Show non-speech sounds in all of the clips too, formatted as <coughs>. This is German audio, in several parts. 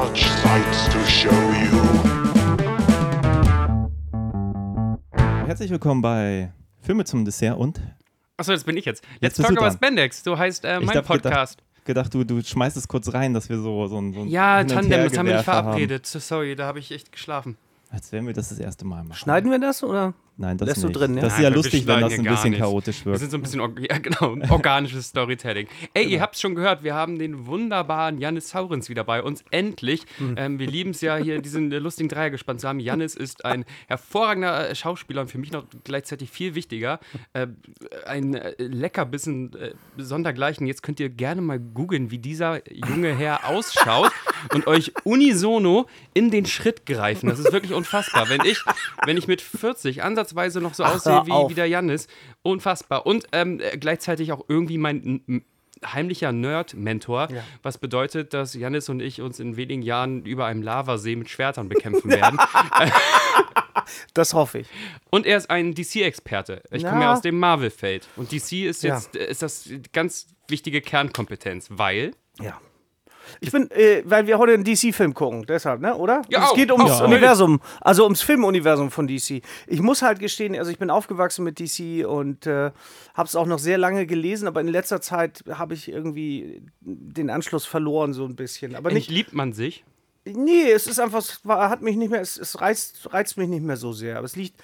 such sights to show you. Herzlich willkommen bei Filme zum Dessert und Achso, das bin ich jetzt. Jetzt Let's bist talk du about. Spandex. So heißt äh, Ich mein hab gedacht- Podcast. gedacht, du, du schmeißt es kurz rein, dass wir so, so ein so ein Ja, Tandem, das haben wir nicht haben. verabredet. So, sorry, da habe ich echt geschlafen. Als wären wir das das erste Mal machen. Schneiden wir das oder? Nein, das Lässt du nicht. drin, ja? Das ist Nein, ja wir lustig, wenn das ein bisschen nichts. chaotisch Wir wird. sind so ein bisschen, <laughs> ja, genau, organisches Storytelling. Ey, ihr habt es schon gehört, wir haben den wunderbaren Janis Saurens wieder bei uns. Endlich. Hm. Ähm, wir lieben es ja, hier diesen äh, lustigen Dreier gespannt zu haben. Janis ist ein hervorragender äh, Schauspieler und für mich noch gleichzeitig viel wichtiger. Äh, ein äh, Leckerbissen äh, sondergleichen. Jetzt könnt ihr gerne mal googeln, wie dieser junge Herr <laughs> ausschaut und euch unisono in den Schritt greifen. Das ist wirklich unfassbar. Wenn ich, wenn ich mit 40 ansatzweise noch so Ach, aussehe wie, wie der Janis, unfassbar. Und ähm, äh, gleichzeitig auch irgendwie mein heimlicher Nerd-Mentor, was bedeutet, dass Janis und ich uns in wenigen Jahren über einem Lavasee mit Schwertern bekämpfen werden. <laughs> Das hoffe ich. Und er ist ein DC-Experte. Ich komme ja aus dem Marvel-Feld. Und DC ist Ja. jetzt äh, ist das ganz wichtige Kernkompetenz, weil Ja. Ich bin, äh, weil wir heute einen DC-Film gucken, deshalb, ne, oder? Ja, es geht ums auch. Universum, also ums Filmuniversum von DC. Ich muss halt gestehen, also ich bin aufgewachsen mit DC und äh, habe es auch noch sehr lange gelesen, aber in letzter Zeit habe ich irgendwie den Anschluss verloren so ein bisschen. Aber nicht, entliebt man sich. nee, es ist einfach, es war, hat mich nicht mehr, es, es reizt, reizt mich nicht mehr so sehr. Aber es liegt,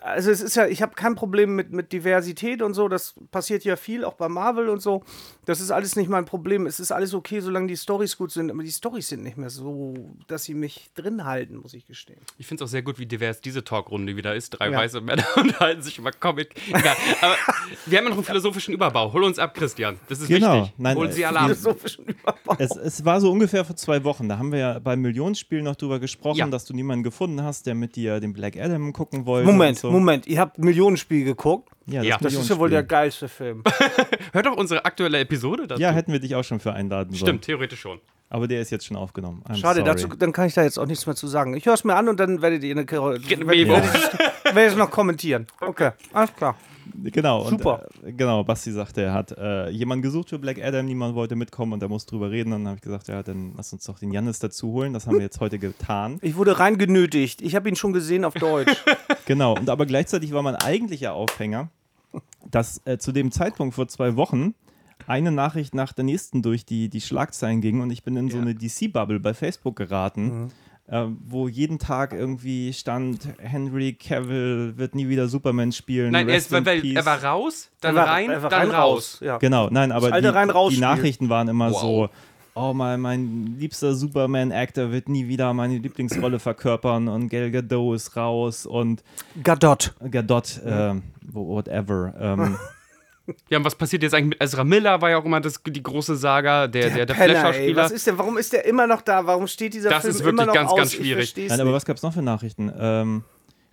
also es ist ja, ich habe kein Problem mit, mit Diversität und so, das passiert ja viel, auch bei Marvel und so. Das ist alles nicht mein Problem. Es ist alles okay, solange die Storys gut sind, aber die Storys sind nicht mehr so, dass sie mich drin halten, muss ich gestehen. Ich finde es auch sehr gut, wie divers diese Talkrunde wieder ist. Drei Ja. weiße Männer <laughs> unterhalten sich über Comic. Egal. Aber <laughs> wir haben ja noch einen philosophischen Überbau. Hol uns ab, Christian. Das ist Genau. wichtig. Nein, Hol äh, sie ab. Philosophischen Überbau. Es, es war so ungefähr vor zwei Wochen. Da haben wir ja beim Millionenspiel noch drüber gesprochen, Ja. dass du niemanden gefunden hast, der mit dir den Black Adam gucken wollte. Moment, und so. Moment, ihr habt Millionenspiel geguckt. Ja, Ja. Das ist ja wohl der geilste Film. <laughs> Hört doch unsere aktuelle Episode dazu. Ja, hätten wir dich auch schon für einladen sollen. Stimmt, theoretisch schon. Aber der ist jetzt schon aufgenommen. I'm Schade, sorry. dazu, dann kann ich da jetzt auch nichts mehr zu sagen. Ich höre es mir an und dann werdet ihr eine werdet, Memo. werdet, <laughs> werdet ihr es noch kommentieren. Okay, alles klar. Genau, und, Super. Äh, genau, Basti sagte, er hat äh, jemanden gesucht für Black Adam, niemand wollte mitkommen und er muss drüber reden. Und dann habe ich gesagt, ja, dann lass uns doch den Jannis dazu holen. Das haben wir jetzt heute getan. Ich wurde rein genötigt. Ich habe ihn schon gesehen auf Deutsch. <laughs> Genau, und aber gleichzeitig war mein eigentlicher Aufhänger, dass äh, zu dem Zeitpunkt vor zwei Wochen eine Nachricht nach der nächsten durch die, die Schlagzeilen ging und ich bin in so Ja. eine DC-Bubble bei Facebook geraten, äh, wo jeden Tag irgendwie stand, Henry Cavill wird nie wieder Superman spielen. Nein, er, ist, weil, weil, er war raus, dann war rein, dann raus. Ja. Genau, nein, aber die, Rein-Raus-Spiel. die Nachrichten waren immer Wow. so, oh mein, mein liebster Superman-Actor wird nie wieder meine Lieblingsrolle verkörpern und Gal Gadot ist raus und Gadot. Gadot, äh, whatever. Ähm, <laughs> Ja, und was passiert jetzt eigentlich mit Ezra Miller? War ja auch immer das, die große Saga, der, der, der, Penner, ey. Flash-Schauspieler. Was ist der, warum ist der immer noch da? Warum steht dieser Das Film ist wirklich immer noch ganz, aus? ganz schwierig. Nein, aber nicht. was gab es noch für Nachrichten? Ähm,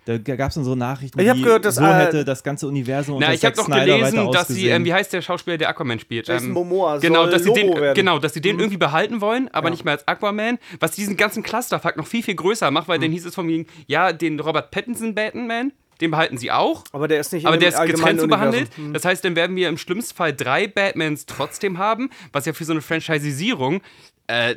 da gab es dann so Nachrichten, Ich hab wie gehört, dass, so hätte das ganze Universum Na, unter ich habe doch gelesen, dass sie, ähm, wie heißt der Schauspieler, der Aquaman spielt? Jason ähm, Momoa genau, dass sie den, werden. Mhm. genau, dass sie den irgendwie behalten wollen, aber nicht mehr als Aquaman, was diesen ganzen Clusterfuck noch viel, viel größer macht, Mhm. weil dann hieß es von wegen, ja, den Robert Pattinson Batman, den behalten sie auch, Aber der ist nicht aber in der ist getrennt so behandelt. Hm. Das heißt, dann werden wir im schlimmsten Fall drei Batmans trotzdem haben, was ja für so eine Franchisierung äh,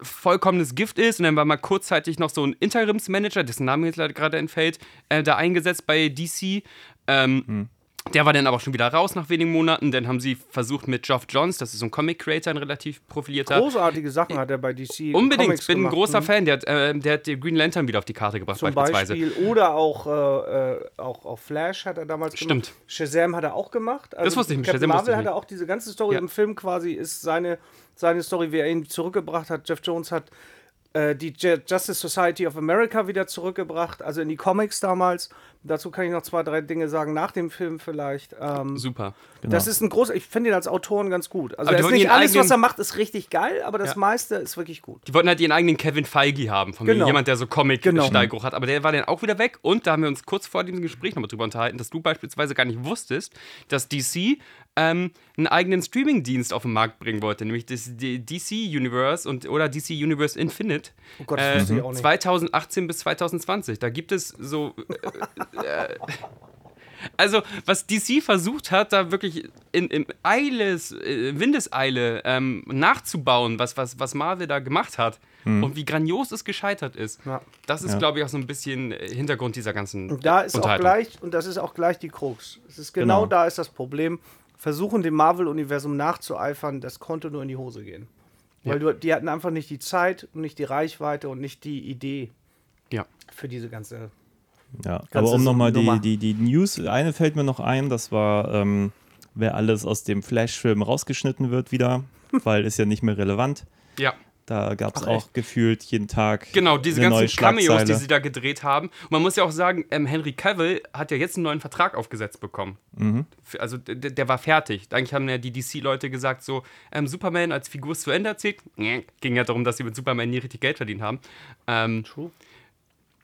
vollkommenes Gift ist. Und dann war mal kurzzeitig noch so ein Interimsmanager, dessen Name jetzt leider gerade entfällt, äh, da eingesetzt bei DC. Ähm, Hm. Der war dann aber schon wieder raus nach wenigen Monaten. Dann haben sie versucht mit Geoff Johns, das ist so ein Comic-Creator, ein relativ profilierter. Großartige Sachen hat er bei DC. Unbedingt, Comics bin ein gemacht. großer Mhm. Fan. Der hat, äh, der hat den Green Lantern wieder auf die Karte gebracht, Zum beispielsweise. Beispiel. Oder auch, äh, äh, auch, auch Flash hat er damals Stimmt. gemacht. Shazam hat er auch gemacht. Also Das wusste ich nicht, Captain Shazam Marvel ich hat er auch diese ganze Story Ja. im Film quasi, ist seine, seine Story, wie er ihn zurückgebracht hat. Jeff Jones hat äh, die Ju- Justice Society of America wieder zurückgebracht, also in die Comics damals. Dazu kann ich noch zwei, drei Dinge sagen, nach dem Film vielleicht. Ähm, Super. Das ist ein großer, ich finde ihn als Autoren ganz gut. Also ist nicht alles, was eigenen- er macht, ist richtig geil, aber das Ja. meiste ist wirklich gut. Die wollten halt ihren eigenen Kevin Feige haben, von Genau. jemand, der so Genau. Comic-Steigeruch hat. Aber der war dann auch wieder weg. Und da haben wir uns kurz vor diesem Gespräch nochmal drüber unterhalten, dass du beispielsweise gar nicht wusstest, dass DC ähm, einen eigenen Streaming-Dienst auf den Markt bringen wollte, nämlich das DC Universe und oder DC Universe Infinite. Oh Gott, das äh, wusste ich auch nicht. 2018 bis 2020. Da gibt es so. Äh, <laughs> äh, also, was DC versucht hat, da wirklich in, in Eiles, äh, Windeseile ähm, nachzubauen, was, was, was Marvel da gemacht hat und wie grandios es gescheitert ist, Ja. das ist, Ja. glaube ich, auch so ein bisschen äh, Hintergrund dieser ganzen Und da ist auch gleich, und das ist auch gleich die Krux. Es ist genau, Genau. da ist das Problem. Versuchen dem Marvel-Universum nachzueifern, das konnte nur in die Hose gehen. Weil du, die hatten einfach nicht die Zeit und nicht die Reichweite und nicht die Idee Ja. für diese ganze. Ja, Ganze aber um nochmal die, die, die News, eine fällt mir noch ein, das war, ähm, wer alles aus dem Flash-Film rausgeschnitten wird wieder, <laughs> weil ist ja nicht mehr relevant. Ja. Da gab es auch gefühlt jeden Tag Genau, diese eine neue ganzen Cameos, die sie da gedreht haben. Und man muss ja auch sagen, ähm, Henry Cavill hat ja jetzt einen neuen Vertrag aufgesetzt bekommen. Mhm. Also der, der war fertig. Eigentlich haben ja die DC-Leute gesagt, so, ähm, Superman als Figur ist zu Ende erzählt. Nee, Ging ja darum, dass sie mit Superman nie richtig Geld verdient haben. Ähm,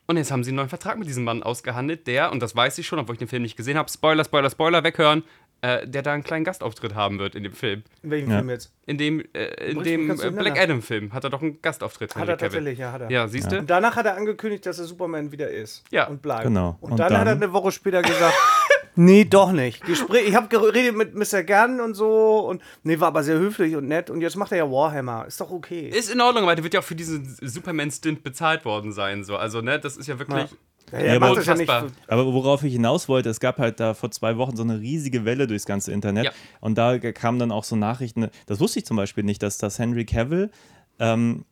und jetzt haben sie einen neuen Vertrag mit diesem Mann ausgehandelt, der, und das weiß ich schon, obwohl ich den Film nicht gesehen habe, Spoiler, Spoiler, Spoiler, weghören, äh, der da einen kleinen Gastauftritt haben wird in dem Film. In welchem Ja. Film jetzt? In dem, äh, in dem äh, Black. Adam-Film hat er doch einen Gastauftritt. Hat Henry er Cavill. tatsächlich, ja, hat er. Ja, siehst du? Und danach hat er angekündigt, dass er Superman wieder ist. Ja. Und bleibt. Genau. Und, Und dann, hat er dann- eine Woche später gesagt, <laughs> nee, doch nicht. Gespräch, ich habe geredet mit Mr. Gern und so und nee, war aber sehr höflich und nett und jetzt macht er ja Warhammer. Ist doch okay. Ist in Ordnung, aber der wird ja auch für diesen Superman-Stint bezahlt worden sein. So. Also, ne, das ist ja wirklich. Ja, er aber ja nicht. unfassbar. für- Aber worauf ich hinaus wollte, es gab halt da vor zwei Wochen so eine riesige Welle durchs ganze Internet. Ja. Und da kamen dann auch so Nachrichten, das wusste ich zum Beispiel nicht, dass das Henry Cavill ähm,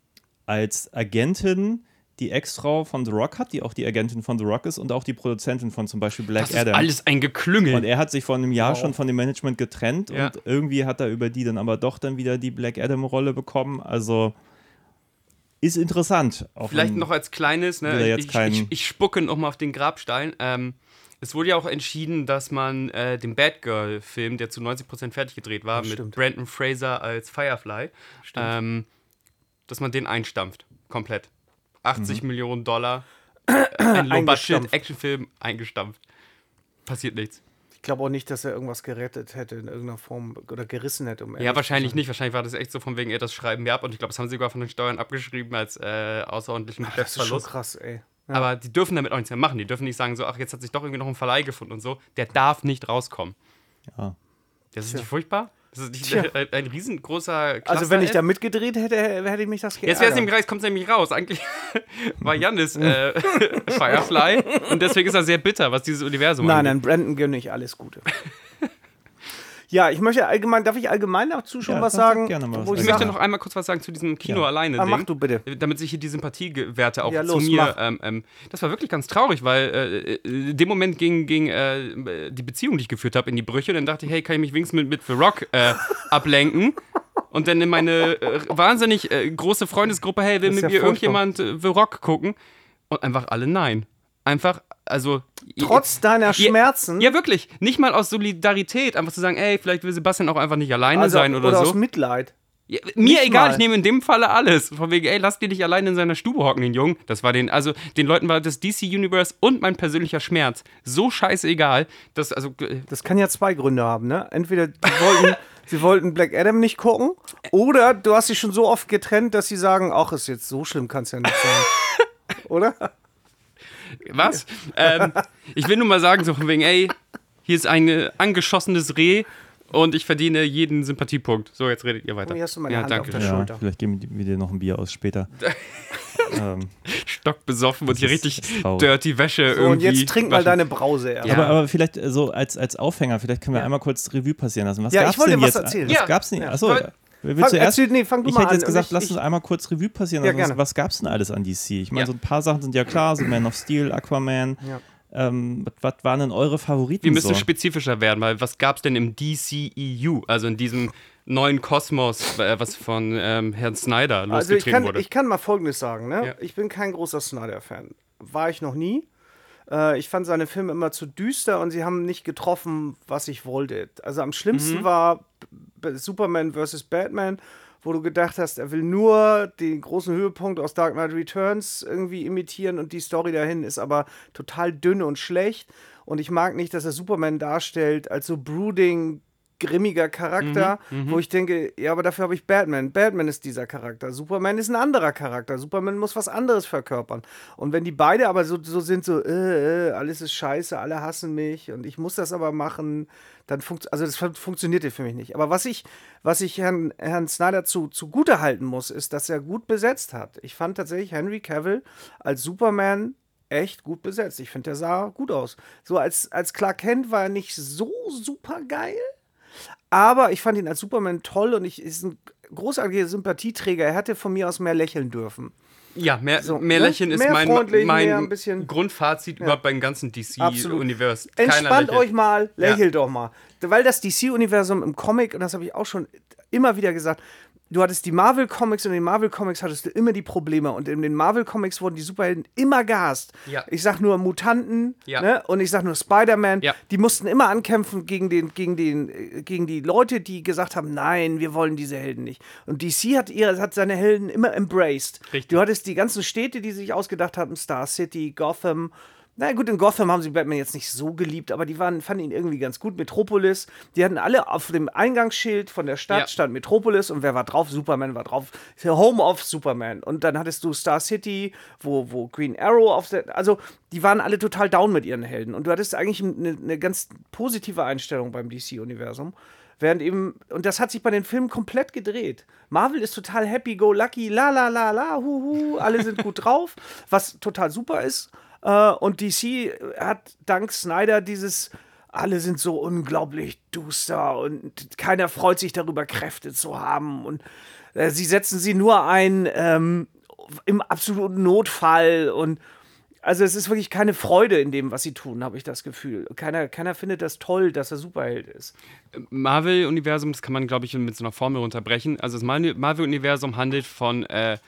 als Agentin die Ex-Frau von The Rock hat, die auch die Agentin von The Rock ist und auch die Produzentin von zum Beispiel Black Das ist Adam. alles ein Geklüngel. Und er hat sich vor einem Jahr schon von dem Management getrennt Ja. und irgendwie hat er über die dann aber doch dann wieder die Black Adam-Rolle bekommen. Also ist interessant. Auch Vielleicht noch als kleines, ne, jetzt ich, ich, ich spucke nochmal auf den Grabstein. Ähm, es wurde ja auch entschieden, dass man äh, den Batgirl-Film, der zu 90% fertig gedreht war, mit stimmt. Brandon Fraser als Firefly, ähm, dass man den einstampft. Komplett. 80 Mhm. Millionen Dollar. <coughs> Ein Eingestampft. Low-Budget-Actionfilm eingestampft. Passiert nichts. Ich glaube auch nicht, dass er irgendwas gerettet hätte in irgendeiner Form oder gerissen hätte. Um Ja, wahrscheinlich nicht. Wahrscheinlich war das echt so von wegen, ey, das schreiben wir ab. Und ich glaube, das haben sie sogar von den Steuern abgeschrieben als äh, außerordentlichen Das ist schon Geschäftsverlust. krass, ey. Aber die dürfen damit auch nichts mehr machen. Die dürfen nicht sagen, so, ach, jetzt hat sich doch irgendwie noch ein Verleih gefunden und so. Der darf nicht rauskommen. Ja. Das ist nicht furchtbar? Das ist nicht ein, ein riesengroßer Cluster Also wenn ich da mitgedreht hätte, hätte ich mich das Jetzt geärgert. wäre es nämlich raus, kommt es nämlich raus. Eigentlich <laughs> war Janis äh, <laughs> Firefly und deswegen ist er sehr bitter, was dieses Universum Nein, angeht. nein, Brandon gönne ich alles Gute. <laughs> ja, ich möchte allgemein, darf ich allgemein dazu schon Ja, was sagen? gerne mal Ich sagen. möchte noch einmal kurz was sagen zu diesem Kino Ja. alleine. Ah, Ding, mach du bitte. Damit sich hier die Sympathiewerte auch Ja, zu los, mir. mach. Ähm, ähm, das war wirklich ganz traurig, weil äh, äh, in dem Moment ging, ging äh, die Beziehung, die ich geführt habe, in die Brüche. Und dann dachte ich, hey, kann ich mich wenigstens mit, mit The Rock äh, <laughs> ablenken? Und dann in meine äh, wahnsinnig äh, große Freundesgruppe, hey, will mit ja mir irgendjemand äh, The Rock gucken? Und einfach alle nein. Einfach, also. Trotz deiner Schmerzen, Ja, wirklich. Nicht mal aus Solidarität, einfach zu sagen, ey, vielleicht will Sebastian auch einfach nicht alleine also, sein oder, oder so. aus Mitleid. Ja, mir Nicht egal, mal. ich nehme in dem Falle alles. Von wegen, ey, lass dir nicht allein in seiner Stube hocken, den Jungen. Das war den, also den Leuten war das DC Universe und mein persönlicher Schmerz so scheißegal, dass, also, äh, Das kann ja zwei Gründe haben, ne? Entweder die wollten, <laughs> sie wollten Black Adam nicht gucken, oder du hast dich schon so oft getrennt, dass sie sagen, ach, ist jetzt so schlimm, kann es ja nicht sein. <laughs> oder? Was? ähm, ich will nur mal sagen, so von wegen, ey, hier ist ein angeschossenes Reh und ich verdiene jeden Sympathiepunkt. So, jetzt redet ihr weiter. Hier hast du meine ja, Hand danke. auf der Ja, Schulter. vielleicht geben wir dir noch ein Bier aus später. <laughs> ähm, Stockbesoffen und hier richtig dirty Wäsche So, irgendwie. und jetzt trink mal deine Brause. Ja. Aber, aber vielleicht äh, so als, als Aufhänger, vielleicht können wir einmal kurz Revue passieren lassen. Was Ja, ich gab's wollte denn was jetzt? erzählen. Was Ja. gab's denn? Ja. Achso, willst Fang- du erst? erzähl- nee, fang du ich mal hätte an. jetzt gesagt, Ich- lass ich- uns einmal kurz Revue passieren Ja, lassen. was, gerne. was gab's denn alles an DC? Ich meine, Ja. so ein paar Sachen sind ja klar, so Man of Steel, Aquaman. Ja. Ähm, was, was waren denn eure Favoriten? Wir müssen so? spezifischer werden, weil was gab es denn im DCEU, also in diesem neuen Kosmos, äh, was von ähm, Herrn Snyder Also ich losgetreten kann, wurde? ich kann mal Folgendes sagen. Ne? Ja. Ich bin kein großer Snyder-Fan. War ich noch nie. Äh, ich fand seine Filme immer zu düster und sie haben nicht getroffen, was ich wollte. Also am Mhm. schlimmsten war B- Superman vs. Batman, wo du gedacht hast, er will nur den großen Höhepunkt aus Dark Knight Returns irgendwie imitieren und die Story dahin ist aber total dünn und schlecht. Und ich mag nicht, dass er Superman darstellt als so brooding, grimmiger Charakter, wo ich denke, ja, aber dafür habe ich Batman. Batman ist dieser Charakter. Superman ist ein anderer Charakter. Superman muss was anderes verkörpern. Und wenn die beide aber so, so sind, so, äh, äh, alles ist scheiße, alle hassen mich und ich muss das aber machen, dann funkt, also das fun- funktioniert für mich nicht. Aber was ich, was ich Herrn, Herrn Snyder zu, zugute halten muss, ist, dass er gut besetzt hat. Ich fand tatsächlich Henry Cavill als Superman echt gut besetzt. Ich finde, der sah gut aus. So als, als Clark Kent war er nicht so super geil, aber ich fand ihn als Superman toll und ich ist ein großartiger Sympathieträger. Er hätte von mir aus mehr lächeln dürfen. Ja, mehr, So, mehr ne? Lächeln ist Mehr mein, mein bisschen- Grundfazit überhaupt beim ganzen. DC-Universum. Entspannt euch mal, lächelt doch mal. Weil das DC-Universum im Comic, und das habe ich auch schon immer wieder gesagt, du hattest die Marvel-Comics und in den Marvel-Comics hattest du immer die Probleme. Und in den Marvel-Comics wurden die Superhelden immer gehasst. Ja. Ich sag nur Mutanten Ja. ne? und ich sag nur Spider-Man. Ja. Die mussten immer ankämpfen gegen, den, gegen, den, gegen die Leute, die gesagt haben, nein, wir wollen diese Helden nicht. Und DC hat, ihre, hat seine Helden immer embraced. Richtig. Du hattest die ganzen Städte, die sich ausgedacht hatten, Star City, Gotham. Na gut, in Gotham haben sie Batman jetzt nicht so geliebt, aber die waren, fanden ihn irgendwie ganz gut. Metropolis, die hatten alle auf dem Eingangsschild von der Stadt Ja. stand Metropolis und wer war drauf? Superman war drauf. Home of Superman. Und dann hattest du Star City, wo, wo Green Arrow auf der. Also, die waren alle total down mit ihren Helden. Und du hattest eigentlich eine, eine ganz positive Einstellung beim DC-Universum. Während eben, und das hat sich bei den Filmen komplett gedreht. Marvel ist total happy, go lucky, la la la la, hu hu, alle sind gut drauf, was total super ist. Äh, und DC hat dank Snyder dieses, alle sind so unglaublich duster und keiner freut sich darüber, Kräfte zu haben. Und äh, sie setzen sie nur ein ähm, im absoluten Notfall und also es ist wirklich keine Freude in dem, was sie tun, habe ich das Gefühl. Keiner, keiner findet das toll, dass er Superheld ist. Marvel-Universum, das kann man, glaube ich, mit so einer Formel unterbrechen. Also das Mar- Marvel-Universum handelt von äh,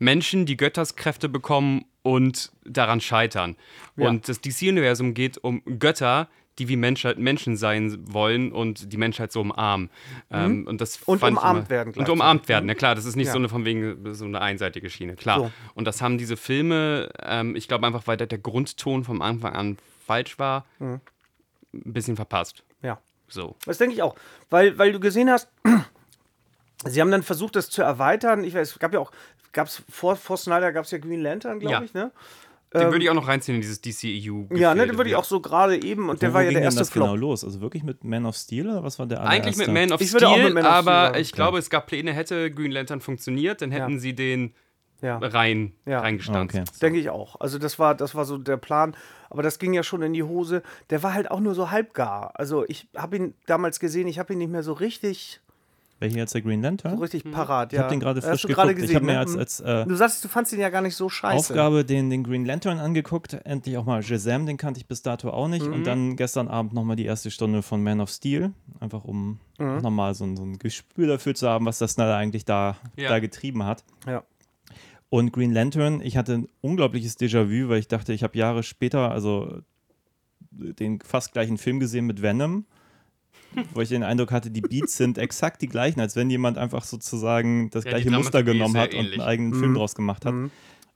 Menschen, die Götterskräfte bekommen und daran scheitern. Und das DC-Universum geht um Götter, die wie Menschheit, Menschen sein wollen und die Menschheit so umarmen. Ähm, und das Mhm. Und umarmt immer- werden Und umarmt werden, ja klar. Das ist nicht Ja. so eine von wegen so eine einseitige Schiene, klar. So. Und das haben diese Filme, ähm, ich glaube einfach, weil der, der Grundton vom Anfang an falsch war, Mhm. ein bisschen verpasst. Ja. So. Das denke ich auch. Weil, weil du gesehen hast, <clears throat> sie haben dann versucht, das zu erweitern. Ich weiß, es gab ja auch, gab es vor, vor Snyder gab es ja Green Lantern, glaube Ja. ich, ne? Den würde ich auch noch reinziehen in dieses DCEU. Ja, ne, den würde ich auch so gerade eben, und der war ja der denn erste das genau Flop. los? Also wirklich mit Man of Steel oder was war der Eigentlich mit? Man of Ich würde auch Steel, mit Man of Steel aber sagen. ich glaube, es gab Pläne, hätte Green Lantern funktioniert, dann hätten Ja. sie den Ja. rein, Ja. reingestanzt. Okay. Denke ich auch. Also das war, das war so der Plan. Aber das ging ja schon in die Hose. Der war halt auch nur so halbgar. Also ich habe ihn damals gesehen, ich habe ihn nicht mehr so richtig, Welcher jetzt der Green Lantern? so richtig parat. Ich ja. habe den gerade frisch geguckt. gerade ich gesehen, habe mir ne? als, als äh, Du sagst, du fandst ihn ja gar nicht so scheiße. Aufgabe den, den Green Lantern angeguckt. Endlich auch mal Shazam, den kannte ich bis dato auch nicht. Mhm. Und dann gestern Abend nochmal die erste Stunde von Man of Steel. Einfach um Mhm. nochmal so, ein- so ein Gespür dafür zu haben, was das Snyder eigentlich da, Ja. da getrieben hat. Ja. Und Green Lantern, ich hatte ein unglaubliches Déjà-vu, weil ich dachte, ich habe Jahre später, also den fast gleichen Film gesehen mit Venom, wo ich den Eindruck hatte, die Beats sind exakt die gleichen, als wenn jemand einfach sozusagen das Ja, gleiche Muster genommen hat und ähnlich. einen eigenen Mhm. Film draus gemacht hat.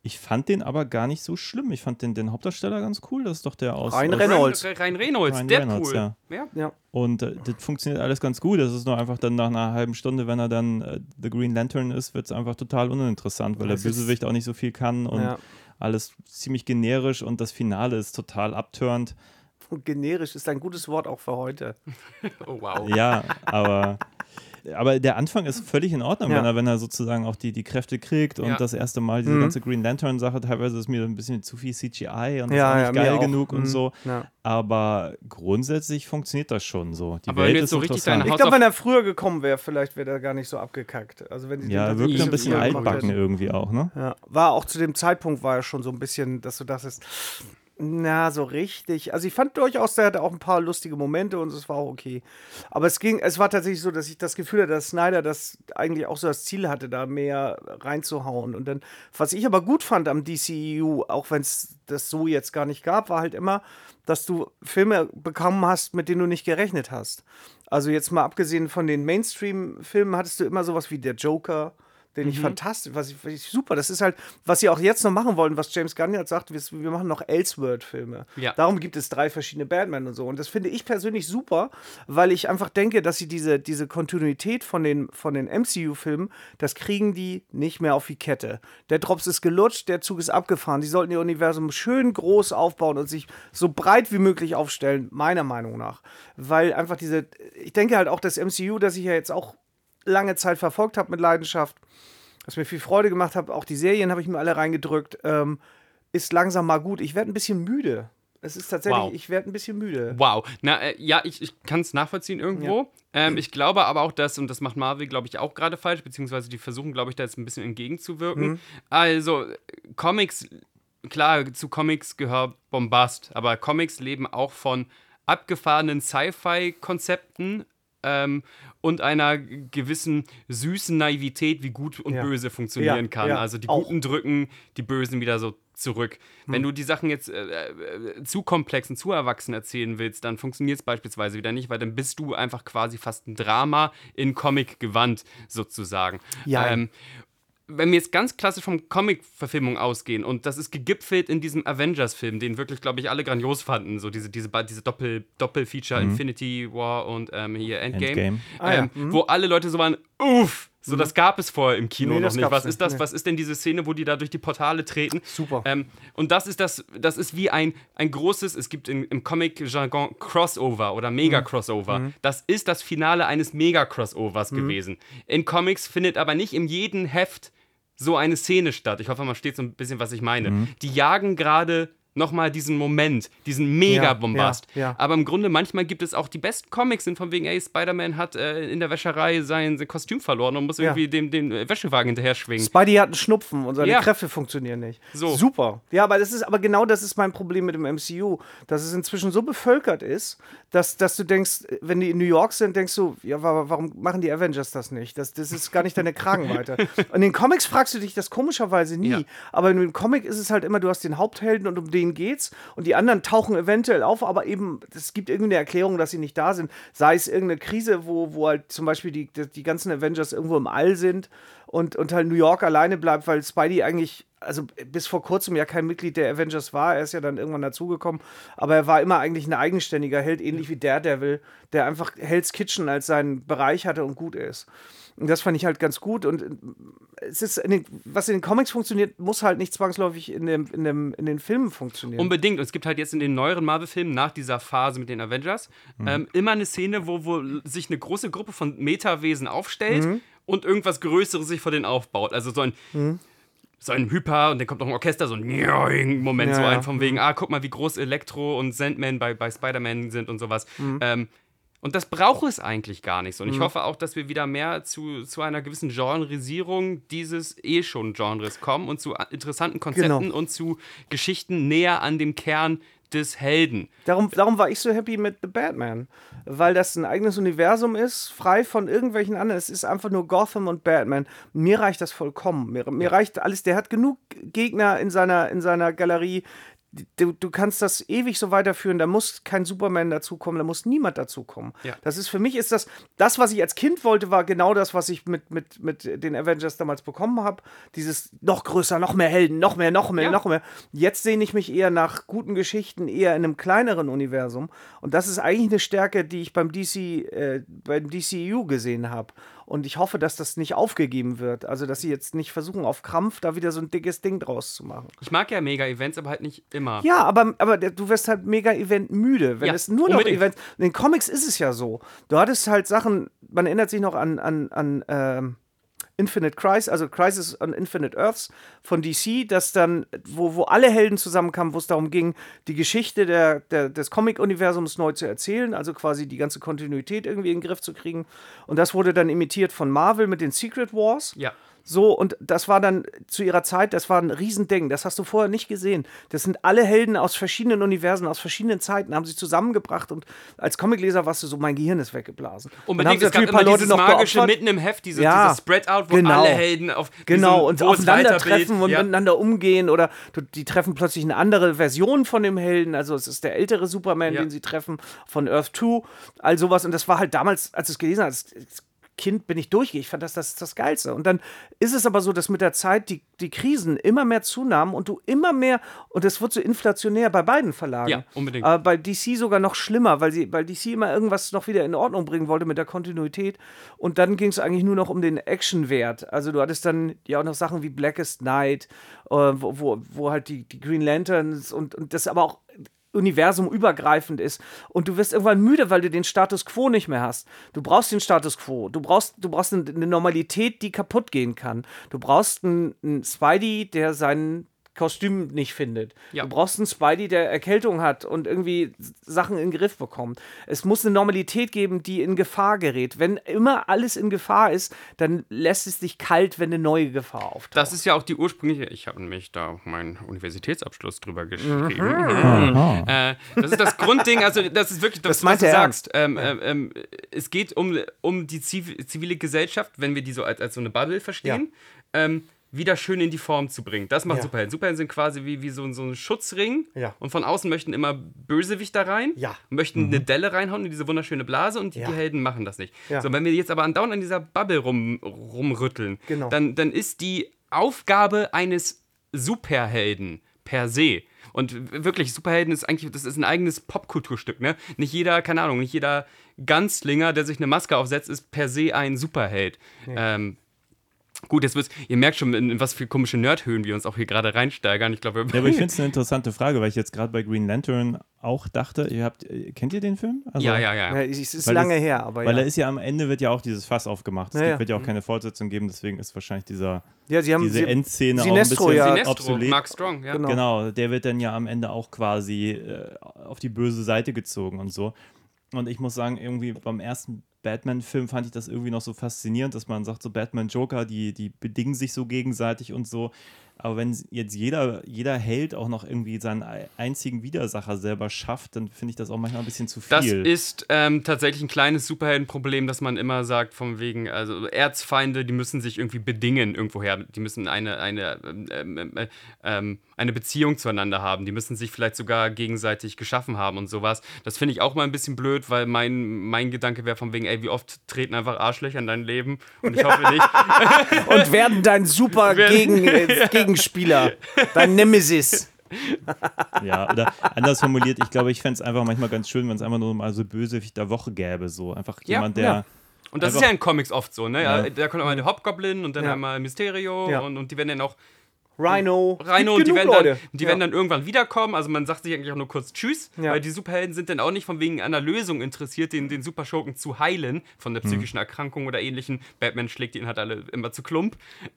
Ich fand den aber gar nicht so schlimm. Ich fand den, den Hauptdarsteller ganz cool. Das ist doch der aus. Ryan aus Reynolds. Rein, Rein Reynolds, Ryan Deadpool. Reynolds, ja. ja. Ja. Und äh, das funktioniert alles ganz gut. Das ist nur einfach dann nach einer halben Stunde, wenn er dann äh, The Green Lantern ist, wird es einfach total uninteressant, weil Das der Bösewicht auch nicht so viel kann und Ja. alles ziemlich generisch und das Finale ist total abturnt. Generisch ist ein gutes Wort auch für heute. <laughs> Oh, wow. Ja, aber, aber der Anfang ist völlig in Ordnung, Ja. wenn, er, wenn er sozusagen auch die, die Kräfte kriegt und Ja. das erste Mal diese Mhm. ganze Green Lantern-Sache, teilweise ist mir ein bisschen zu viel CGI und das Ja, ist nicht geil genug Mhm. und so. Ja. Aber grundsätzlich funktioniert das schon so. Die Aber wenn Welt ist so richtig deine Ich glaube, wenn er früher gekommen wäre, vielleicht wäre er gar nicht so abgekackt. Also wenn sie Ja, den wirkt ein bisschen altbacken irgendwie auch, ne? Ja, war auch zu dem Zeitpunkt war er schon so ein bisschen, dass du dachtest, na, so richtig. Also ich fand durchaus, der hatte auch ein paar lustige Momente und es war auch okay. Aber es ging, es war tatsächlich so, dass ich das Gefühl hatte, dass Snyder das eigentlich auch so das Ziel hatte, da mehr reinzuhauen. Und dann, was ich aber gut fand am DCEU, auch wenn es das so jetzt gar nicht gab, war halt immer, dass du Filme bekommen hast, mit denen du nicht gerechnet hast. Also jetzt mal abgesehen von den Mainstream-Filmen hattest du immer sowas wie der Joker, den ich fantastisch, was ich, was ich super, das ist halt, was sie auch jetzt noch machen wollen, was James Gunn jetzt sagt, wir, wir machen noch Elseworld-Filme. Ja. Darum gibt es drei verschiedene Batman und so. Und das finde ich persönlich super, weil ich einfach denke, dass sie diese, diese Kontinuität von den, von den MCU-Filmen, das kriegen die nicht mehr auf die Kette. Der Drops ist gelutscht, der Zug ist abgefahren. Die sollten ihr Universum schön groß aufbauen und sich so breit wie möglich aufstellen, meiner Meinung nach. Weil einfach diese, ich denke halt auch das MCU, das ich ja jetzt auch lange Zeit verfolgt habe mit Leidenschaft, was mir viel Freude gemacht hat, auch die Serien habe ich mir alle reingedrückt, ähm, ist langsam mal gut. Ich werde ein bisschen müde. Es ist tatsächlich, Wow. ich werde ein bisschen müde. Wow. Na, äh, ja, ich, ich kann es nachvollziehen irgendwo. Ähm, ich glaube aber auch, dass, und das macht Marvel, glaube ich, auch gerade falsch, beziehungsweise die versuchen, glaube ich, da jetzt ein bisschen entgegenzuwirken. Also, äh, Comics, klar, zu Comics gehört Bombast, aber Comics leben auch von abgefahrenen Sci-Fi-Konzepten. Ähm, und einer gewissen süßen Naivität, wie gut und Ja. böse funktionieren Ja, kann. ja, also die auch. Guten drücken die Bösen wieder so zurück. Hm. Wenn du die Sachen jetzt äh, äh, zu komplex und zu erwachsen erzählen willst, dann funktioniert es beispielsweise wieder nicht, weil dann bist du einfach quasi fast ein Drama in Comic-Gewandt sozusagen. Ja. Ähm, wenn wir jetzt ganz klassisch vom Comic-Verfilmung ausgehen und das ist gegipfelt in diesem Avengers-Film, den wirklich, glaube ich, alle grandios fanden, so diese, diese, diese Doppel, Doppel-Feature Infinity War und ähm, hier Endgame, Endgame. Ah, ja. ähm, wo alle Leute so waren, uff, so das gab es vorher im Kino Nee, noch nicht. Was nicht, ist das? nee. Was ist denn diese Szene, wo die da durch die Portale treten? Super. Ähm, und das ist das, das ist wie ein, ein großes, es gibt in, im Comic-Jargon Crossover oder Mega-Crossover. Mhm. Das ist das Finale eines Mega-Crossovers gewesen. In Comics findet aber nicht in jedem Heft so eine Szene statt. Ich hoffe, man versteht so ein bisschen, was ich meine. Mhm. Die jagen gerade nochmal diesen Moment, diesen Mega-Bombast. Ja, ja. Aber im Grunde, manchmal gibt es auch die besten Comics, sind von wegen, ey, Spider-Man hat äh, in der Wäscherei sein, sein Kostüm verloren und muss irgendwie dem, dem Wäschewagen hinterher schwingen. Spidey hat einen Schnupfen und seine. Kräfte funktionieren nicht. So. Super. Ja, aber das ist, aber genau das ist mein Problem mit dem MCU, dass es inzwischen so bevölkert ist, dass, dass du denkst, wenn die in New York sind, denkst du, ja, wa- warum machen die Avengers das nicht? Das, das ist gar nicht deine Kragenweite. Und <laughs> in den Comics fragst du dich das komischerweise nie. Aber in dem Comic ist es halt immer, du hast den Haupthelden und um den geht's und die anderen tauchen eventuell auf, aber eben, es gibt irgendwie eine Erklärung, dass sie nicht da sind. Sei es irgendeine Krise, wo, wo halt zum Beispiel die, die, die ganzen Avengers irgendwo im All sind und, und halt New York alleine bleibt, weil Spidey eigentlich, also bis vor kurzem ja kein Mitglied der Avengers war. Er ist ja dann irgendwann dazugekommen, aber er war immer eigentlich ein eigenständiger Held, ähnlich wie Daredevil, der einfach Hell's Kitchen als seinen Bereich hatte und gut ist. Und das fand ich halt ganz gut. Und äh, es ist in den, was in den Comics funktioniert, muss halt nicht zwangsläufig in, dem, in, dem, in den Filmen funktionieren. Unbedingt. Und es gibt halt jetzt in den neueren Marvel-Filmen nach dieser Phase mit den Avengers ähm, immer eine Szene, wo, wo sich eine große Gruppe von Metawesen aufstellt und irgendwas Größeres sich vor denen aufbaut. Also so ein. So ein Hyper und dann kommt noch ein Orchester, so ein Moment, Ja, so ein von wegen, ah, guck mal, wie groß Elektro und Sandman bei, bei Spider-Man sind und sowas. Ähm, und das braucht es eigentlich gar nicht so. Und ich hoffe auch, dass wir wieder mehr zu, zu einer gewissen Genresierung dieses eh schon Genres kommen und zu interessanten Konzepten Genau. und zu Geschichten näher an dem Kern des Helden. Darum, darum war ich so happy mit The Batman. Weil das ein eigenes Universum ist, frei von irgendwelchen anderen. Es ist einfach nur Gotham und Batman. Mir reicht das vollkommen. Mir, mir reicht alles. Der hat genug Gegner in seiner, in seiner Galerie. Du, du kannst das ewig so weiterführen. Da muss kein Superman dazukommen, da muss niemand dazukommen. Ja. Das ist für mich ist das, das, was ich als Kind wollte, war genau das, was ich mit, mit, mit den Avengers damals bekommen habe. Dieses noch größer, noch mehr Helden, noch mehr, noch mehr, Ja. noch mehr. Jetzt sehne ich mich eher nach guten Geschichten, eher in einem kleineren Universum. Und das ist eigentlich eine Stärke, die ich beim DC, äh, beim DCU gesehen habe. Und ich hoffe, dass das nicht aufgegeben wird. Also, dass sie jetzt nicht versuchen, auf Krampf da wieder so ein dickes Ding draus zu machen. Ich mag ja Mega-Events, aber halt nicht immer. Ja, aber, aber du wirst halt mega Event müde. Wenn Ja, es nur noch unbedingt. Events. In den Comics ist es ja so. Du hattest halt Sachen, man erinnert sich noch an, an, an ähm, Infinite Crisis, also Crisis on Infinite Earths von DC, das dann, wo, wo alle Helden zusammenkamen, wo es darum ging, die Geschichte der, der, des Comic-Universums neu zu erzählen, also quasi die ganze Kontinuität irgendwie in den Griff zu kriegen. Und das wurde dann imitiert von Marvel mit den Secret Wars. Ja. So, und das war dann zu ihrer Zeit, das war ein Riesending. Das hast du vorher nicht gesehen. Das sind alle Helden aus verschiedenen Universen, aus verschiedenen Zeiten, haben sie zusammengebracht und als Comicleser warst du so, mein Gehirn ist weggeblasen. Unbedingt, es gab immer dieses magische geopfert. mitten im Heft, diese, Ja, dieses Spreadout, wo genau. alle Helden auf Genau, und hohes aufeinandertreffen Reiterbild- und ja. miteinander umgehen oder die treffen plötzlich eine andere Version von dem Helden. Also es ist der ältere Superman, Ja. den sie treffen, von Earth 2, all sowas. Und das war halt damals, als du es gelesen hast, es Kind bin ich durchgehe. Ich fand das, das das Geilste. Und dann ist es aber so, dass mit der Zeit die, die Krisen immer mehr zunahmen und du immer mehr, und das wird so inflationär bei beiden Verlagen. Ja, unbedingt. Aber bei DC sogar noch schlimmer, weil, sie, weil DC immer irgendwas noch wieder in Ordnung bringen wollte mit der Kontinuität. Und dann ging es eigentlich nur noch um den Actionwert. Also du hattest dann ja auch noch Sachen wie Blackest Night, äh, wo, wo, wo halt die, die Green Lanterns und, und das aber auch Universum übergreifend ist und du wirst irgendwann müde, weil du den Status quo nicht mehr hast. Du brauchst den Status quo. Du brauchst, du brauchst eine, Normalität, die kaputt gehen kann. Du brauchst einen, einen Spidey, der seinen Kostüm nicht findet. Ja. Du brauchst einen Spidey, der Erkältung hat und irgendwie Sachen in den Griff bekommt. Es muss eine Normalität geben, die in Gefahr gerät. Wenn immer alles in Gefahr ist, dann lässt es dich kalt, wenn eine neue Gefahr auftaucht. Das ist ja auch die ursprüngliche. Ich habe nämlich da auch meinen Universitätsabschluss drüber geschrieben. Mhm. Mhm. Äh, das ist das Grundding. Also das ist wirklich das, Das meint was du er sagst. Ähm, ähm, ähm, es geht um, um die ziv zivile Gesellschaft, wenn wir die so als, als so eine Bubble verstehen. Ähm, wieder schön in die Form zu bringen. Das macht Ja. Superhelden. Superhelden sind quasi wie, wie so, ein- so ein Schutzring. Ja. Und von außen möchten immer Bösewichter rein. Ja. Möchten eine Delle reinhauen in diese wunderschöne Blase und die, Ja. die Helden machen das nicht. Ja. So, wenn wir jetzt aber andauernd an dieser Bubble rum, rumrütteln, Genau. dann, dann ist die Aufgabe eines Superhelden per se. Und wirklich, Superhelden ist eigentlich, das ist ein eigenes Popkulturstück, ne? Nicht jeder, keine Ahnung, nicht jeder Ganzlinger, der sich eine Maske aufsetzt, ist per se ein Superheld. Ähm, gut, jetzt wird's, ihr merkt schon, in, in was für komische Nerdhöhen wir uns auch hier gerade reinsteigern. Ich glaube, Ja, aber ich <laughs> finde es eine interessante Frage, weil ich jetzt gerade bei Green Lantern auch dachte, ihr habt, äh, kennt ihr den Film? Also, ja, ja, ja. ja, es ist Weil lange es- her, aber Weil ja. er ist ja am Ende wird ja auch dieses Fass aufgemacht. Es Ja, gibt, ja. wird ja auch keine Fortsetzung geben, deswegen ist wahrscheinlich dieser, ja, sie haben diese sie, Endszene Sinestro, auch ein bisschen ja. Sinestro, obsolet. Mark Strong, ja. Genau. Genau, der wird dann ja am Ende auch quasi äh, auf die böse Seite gezogen und so. Und ich muss sagen, irgendwie beim ersten Batman-Film fand ich das irgendwie noch so faszinierend, dass man sagt, so Batman, Joker, die, die bedingen sich so gegenseitig und so. Aber wenn jetzt jeder, jeder Held auch noch irgendwie seinen ei- einzigen Widersacher selber schafft, dann finde ich das auch manchmal ein bisschen zu viel. Das ist ähm, tatsächlich ein kleines Superheldenproblem, dass man immer sagt, von wegen, also Erzfeinde, die müssen sich irgendwie bedingen irgendwoher. Die müssen eine, eine, ähm, ähm, äh, ähm, eine Beziehung zueinander haben. Die müssen sich vielleicht sogar gegenseitig geschaffen haben und sowas. Das finde ich auch mal ein bisschen blöd, weil mein, mein Gedanke wäre von wegen, ey, wie oft treten einfach Arschlöcher in dein Leben? Und ich hoffe nicht. <laughs> und werden dein super <laughs> Gegen, <laughs> äh, Gegenspieler, dein Nemesis. <laughs> Ja, oder anders formuliert, ich glaube, ich fände es einfach manchmal ganz schön, wenn es einfach nur mal so Bösewicht der Woche gäbe. So einfach Ja, jemand, der. ja. Und das ist Einfach- ja in Comics oft so, ne? Ja. Da kommt einmal der Hobgoblin und dann Ja. einmal Mysterio Ja. und, und die werden dann auch Rhino. Rhino die, werden dann, die Ja. werden dann irgendwann wiederkommen. Also man sagt sich eigentlich auch nur kurz Tschüss, Ja. weil die Superhelden sind dann auch nicht von wegen einer Lösung interessiert, den, den Superschurken zu heilen von Hm. der psychischen Erkrankung oder ähnlichen. Batman schlägt ihn halt alle immer zu Klump. <laughs>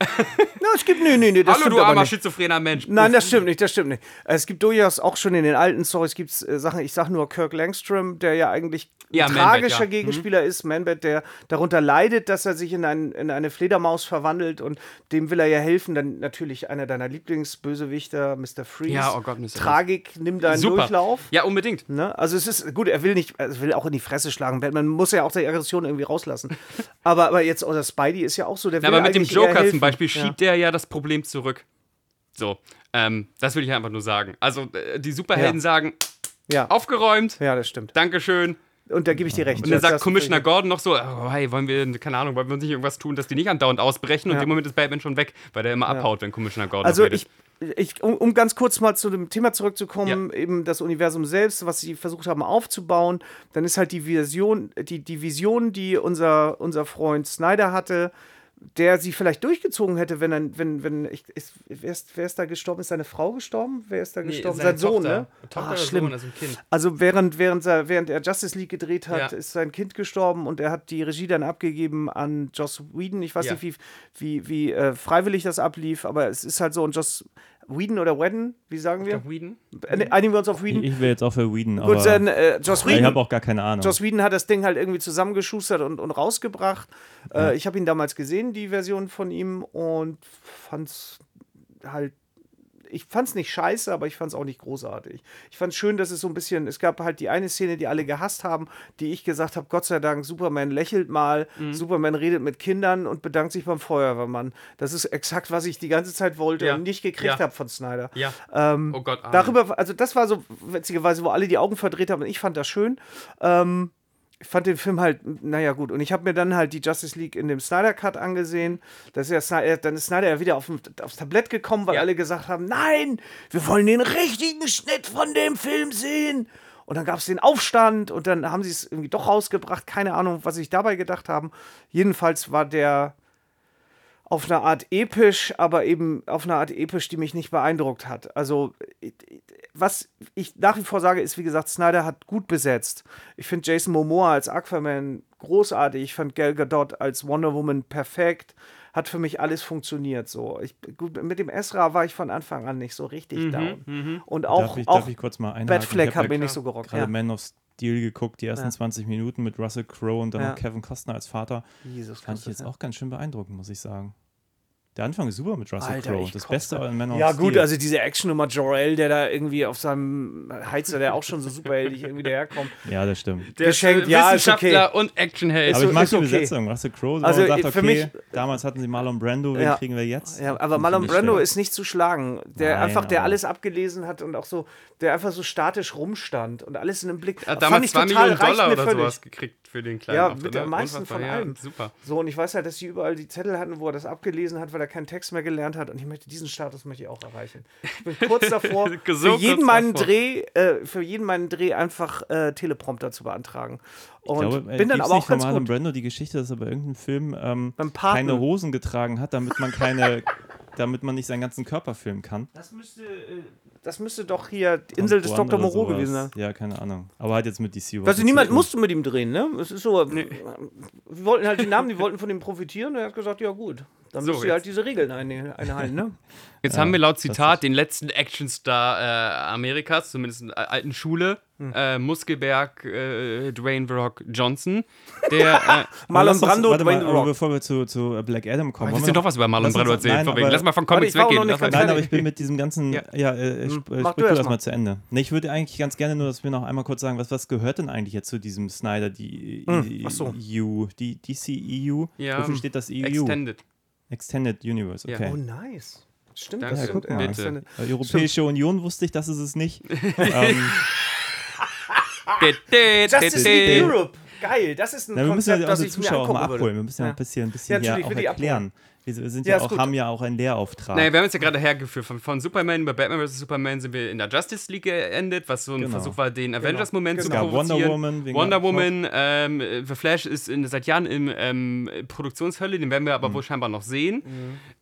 Na, es gibt, nee, nee, nee, das Hallo, du armer nicht. schizophrener Mensch. Nein, das stimmt nicht, das stimmt nicht. Es gibt durchaus auch schon in den alten Stories gibt's äh, Sachen, ich sag nur Kirk Langstrom, der ja eigentlich ein Ja, Man-Bat, tragischer ja. Mhm. Gegenspieler ist, Manbat, der darunter leidet, dass er sich in, ein, in eine Fledermaus verwandelt und dem will er ja helfen. Dann natürlich einer deiner Lieblingsbösewichter, Mr. Freeze. Ja, oh Gott, Mr. Tragik, nimm deinen Super. Durchlauf. Ja, unbedingt. Ne? Also es ist gut, er will nicht, er will auch in die Fresse schlagen. Man muss ja auch die Aggression irgendwie rauslassen. <laughs> aber, aber jetzt, oder Spidey ist ja auch so, der Ja, will aber mit dem Joker zum. Beispiel Ja. schiebt der ja das Problem zurück. So, ähm, das will ich einfach nur sagen. Also, äh, die Superhelden Ja. sagen, Ja. aufgeräumt, ja, das stimmt. Dankeschön. Und da gebe ich dir recht. Und dann sagt Commissioner Gordon noch so, oh, hey, wollen wir, keine Ahnung, wollen wir uns nicht irgendwas tun, dass die nicht andauernd ausbrechen? Und Ja. im Moment ist Batman schon weg, weil der immer abhaut, wenn Commissioner Gordon Also redet. ich, ich um, um ganz kurz mal zu dem Thema zurückzukommen, eben das Universum selbst, was sie versucht haben aufzubauen, dann ist halt die Vision, die, die Vision, die unser, unser Freund Snyder hatte, der sie vielleicht durchgezogen hätte, wenn er, wenn, wenn, ich, ist, wer, ist, wer ist da gestorben? Ist seine Frau gestorben? Wer ist da gestorben? Sein Sohn, ne? Tochter Ah, schlimm. Sohn, also ein Kind. Also während, während, er, während er Justice League gedreht hat, Ja. ist sein Kind gestorben und er hat die Regie dann abgegeben an Joss Whedon. Ich weiß Ja. nicht, wie, wie, wie äh, freiwillig das ablief, aber es ist halt so. Und Joss Whedon oder Whedon, wie sagen wir? Whedon? Äh, Einigen wir uns auf Ich, Whedon? ich will jetzt auch für Whedon, aber Gut, dann äh, Joss ich habe Whedon. auch gar keine Ahnung. Joss Whedon hat das Ding halt irgendwie zusammengeschustert und, und rausgebracht. Äh, ich habe ihn damals gesehen, die Version von ihm, und fand's halt ich fand es nicht scheiße, aber ich fand es auch nicht großartig. Ich fand es schön, dass es so ein bisschen, es gab halt die eine Szene, die alle gehasst haben, die ich gesagt habe, Gott sei Dank, Superman lächelt mal, Mhm. Superman redet mit Kindern und bedankt sich beim Feuerwehrmann. Das ist exakt, was ich die ganze Zeit wollte Ja. und nicht gekriegt Ja. habe von Snyder. Ja. Ähm, Oh Gott, Arne. darüber, also das war so witzigerweise, wo alle die Augen verdreht haben und ich fand das schön. Ähm, ich fand den Film halt, naja, gut. Und ich habe mir dann halt die Justice League in dem Snyder Cut angesehen. Das ist ja Snyder, dann ist Snyder ja wieder auf, aufs Tablett gekommen, weil Ja. alle gesagt haben: Nein, wir wollen den richtigen Schnitt von dem Film sehen. Und dann gab es den Aufstand und dann haben sie es irgendwie doch rausgebracht. Keine Ahnung, was sie sich dabei gedacht haben. Jedenfalls war der auf eine Art episch, aber eben auf eine Art episch, die mich nicht beeindruckt hat. Also, ich- ich- was ich nach wie vor sage, ist, wie gesagt, Snyder hat gut besetzt. Ich finde Jason Momoa als Aquaman großartig. Ich fand Gal Gadot als Wonder Woman perfekt. Hat für mich alles funktioniert so. Ich, gut, mit dem Ezra war ich von Anfang an nicht so richtig down. Und auch, darf, ich, auch darf ich kurz mal? Batfleck Ich hab hat ja mich nicht so gerockt. gerade Ja. Man of Steel geguckt, die ersten Ja. 20 Minuten mit Russell Crowe und dann Ja. noch Kevin Costner als Vater. Jesus Fand ich jetzt auch ganz schön beeindruckend, muss ich sagen. Der Anfang ist super mit Russell Crowe. ich Das. Beste an Man of Ja, Steel. gut, also diese Actionnummer Jorel, der da irgendwie auf seinem Heizer, der auch schon so superheldig irgendwie daherkommt. Ja, das stimmt. Der Geschenkt, ist, ja, ist Wissenschaftler okay. und Actionheld. Aber ich mag ist die okay. Besetzung. Russell Crowe, Also, also, sagt, für okay, mich- damals hatten sie Marlon Brando, wen Ja. kriegen wir jetzt? Ja, aber Marlon ich Brando schwer. ist nicht zu schlagen. Der Nein, einfach, der alles abgelesen hat und auch so, der einfach so statisch rumstand und alles in einem Blick. Fand damals ich 2 total, Millionen reicht Dollar mir oder völlig. sowas gekriegt für den kleinen Ja, Auftritt, mit der ne? meisten Unfassbar, von ja, allem. Super. So, und ich weiß halt, dass die überall die Zettel hatten, wo er das abgelesen hat, weil er keinen Text mehr gelernt hat. Und ich möchte diesen Status möchte ich auch erreichen. Ich bin kurz <laughs> davor, für So jeden kurz meinen davor. Dreh, äh, für jeden meinen Dreh einfach äh, Teleprompter zu beantragen. Und Ich glaube, äh, bin dann aber nicht auch ganz von Marlon gut. Brando die Geschichte, dass er bei irgendeinem Film ähm, keine Hosen getragen hat, damit man keine, <laughs> damit man nicht seinen ganzen Körper filmen kann. Das müsste, äh, das müsste doch hier die Insel des Dr. Moreau sowas. gewesen sein. Ja, keine Ahnung. Aber hat jetzt mit DC Also niemand musste mit ihm drehen, ne? Es ist so, wir wollten halt die Namen, die wollten von ihm profitieren und er hat gesagt, ja gut, dann So, müsst ihr halt jetzt- diese Regeln ein- einhalten, ne? <laughs> Jetzt haben wir laut Zitat den letzten Actionstar äh, Amerikas, zumindest in der alten Schule, Hm. äh, Muskelberg, äh, Dwayne The Rock Johnson, der. <laughs> Äh, Marlon Brando, warte Dwayne mal, Rock. bevor wir zu, zu Black Adam kommen. wollen müssen doch was über Marlon Brando erzählen. nein, aber- Lass mal von Warte, Comics ich war auch weggehen. noch ganz Nein, aber ich bin mit diesem ganzen. Ja. Ja, äh, ich, äh, mach sprich du du erst das mal. mal zu Ende. Nee, ich würde eigentlich ganz gerne nur, dass wir noch einmal kurz sagen, was, was gehört denn eigentlich jetzt zu diesem Snyder, die Hm, ach so. EU, die DCEU? Ja, Wofür steht das EU? Extended. Extended Universe, Ja. okay. Oh, nice. Stimmt, das Ja, stimmt. guck mal. Bitte. Äh, Europäische Union wusste ich, dass es es nicht. <laughs> ähm, Justice League Europe. Geil, das ist ein na, wir müssen Konzept, ja das unsere ich mir Zuschauer mal angucken würde. abholen. Wir müssen ja, Ja. ein bisschen, ein Ja, bisschen natürlich, hier auch erklären. Wir sind Ja, ja, ist auch, gut. haben ja auch einen Lehrauftrag. Naja, wir haben uns ja gerade hergeführt. Von, von Superman über Batman vs. Superman sind wir in der Justice League geendet, was so ein Genau. Versuch war, den Avengers-Moment zu Genau. Es gab Wonder provozieren. Woman wegen Wonder der- Woman, ähm, The Flash ist in, seit Jahren in ähm, Produktionshölle, den werden wir Mhm. aber wohl scheinbar noch sehen.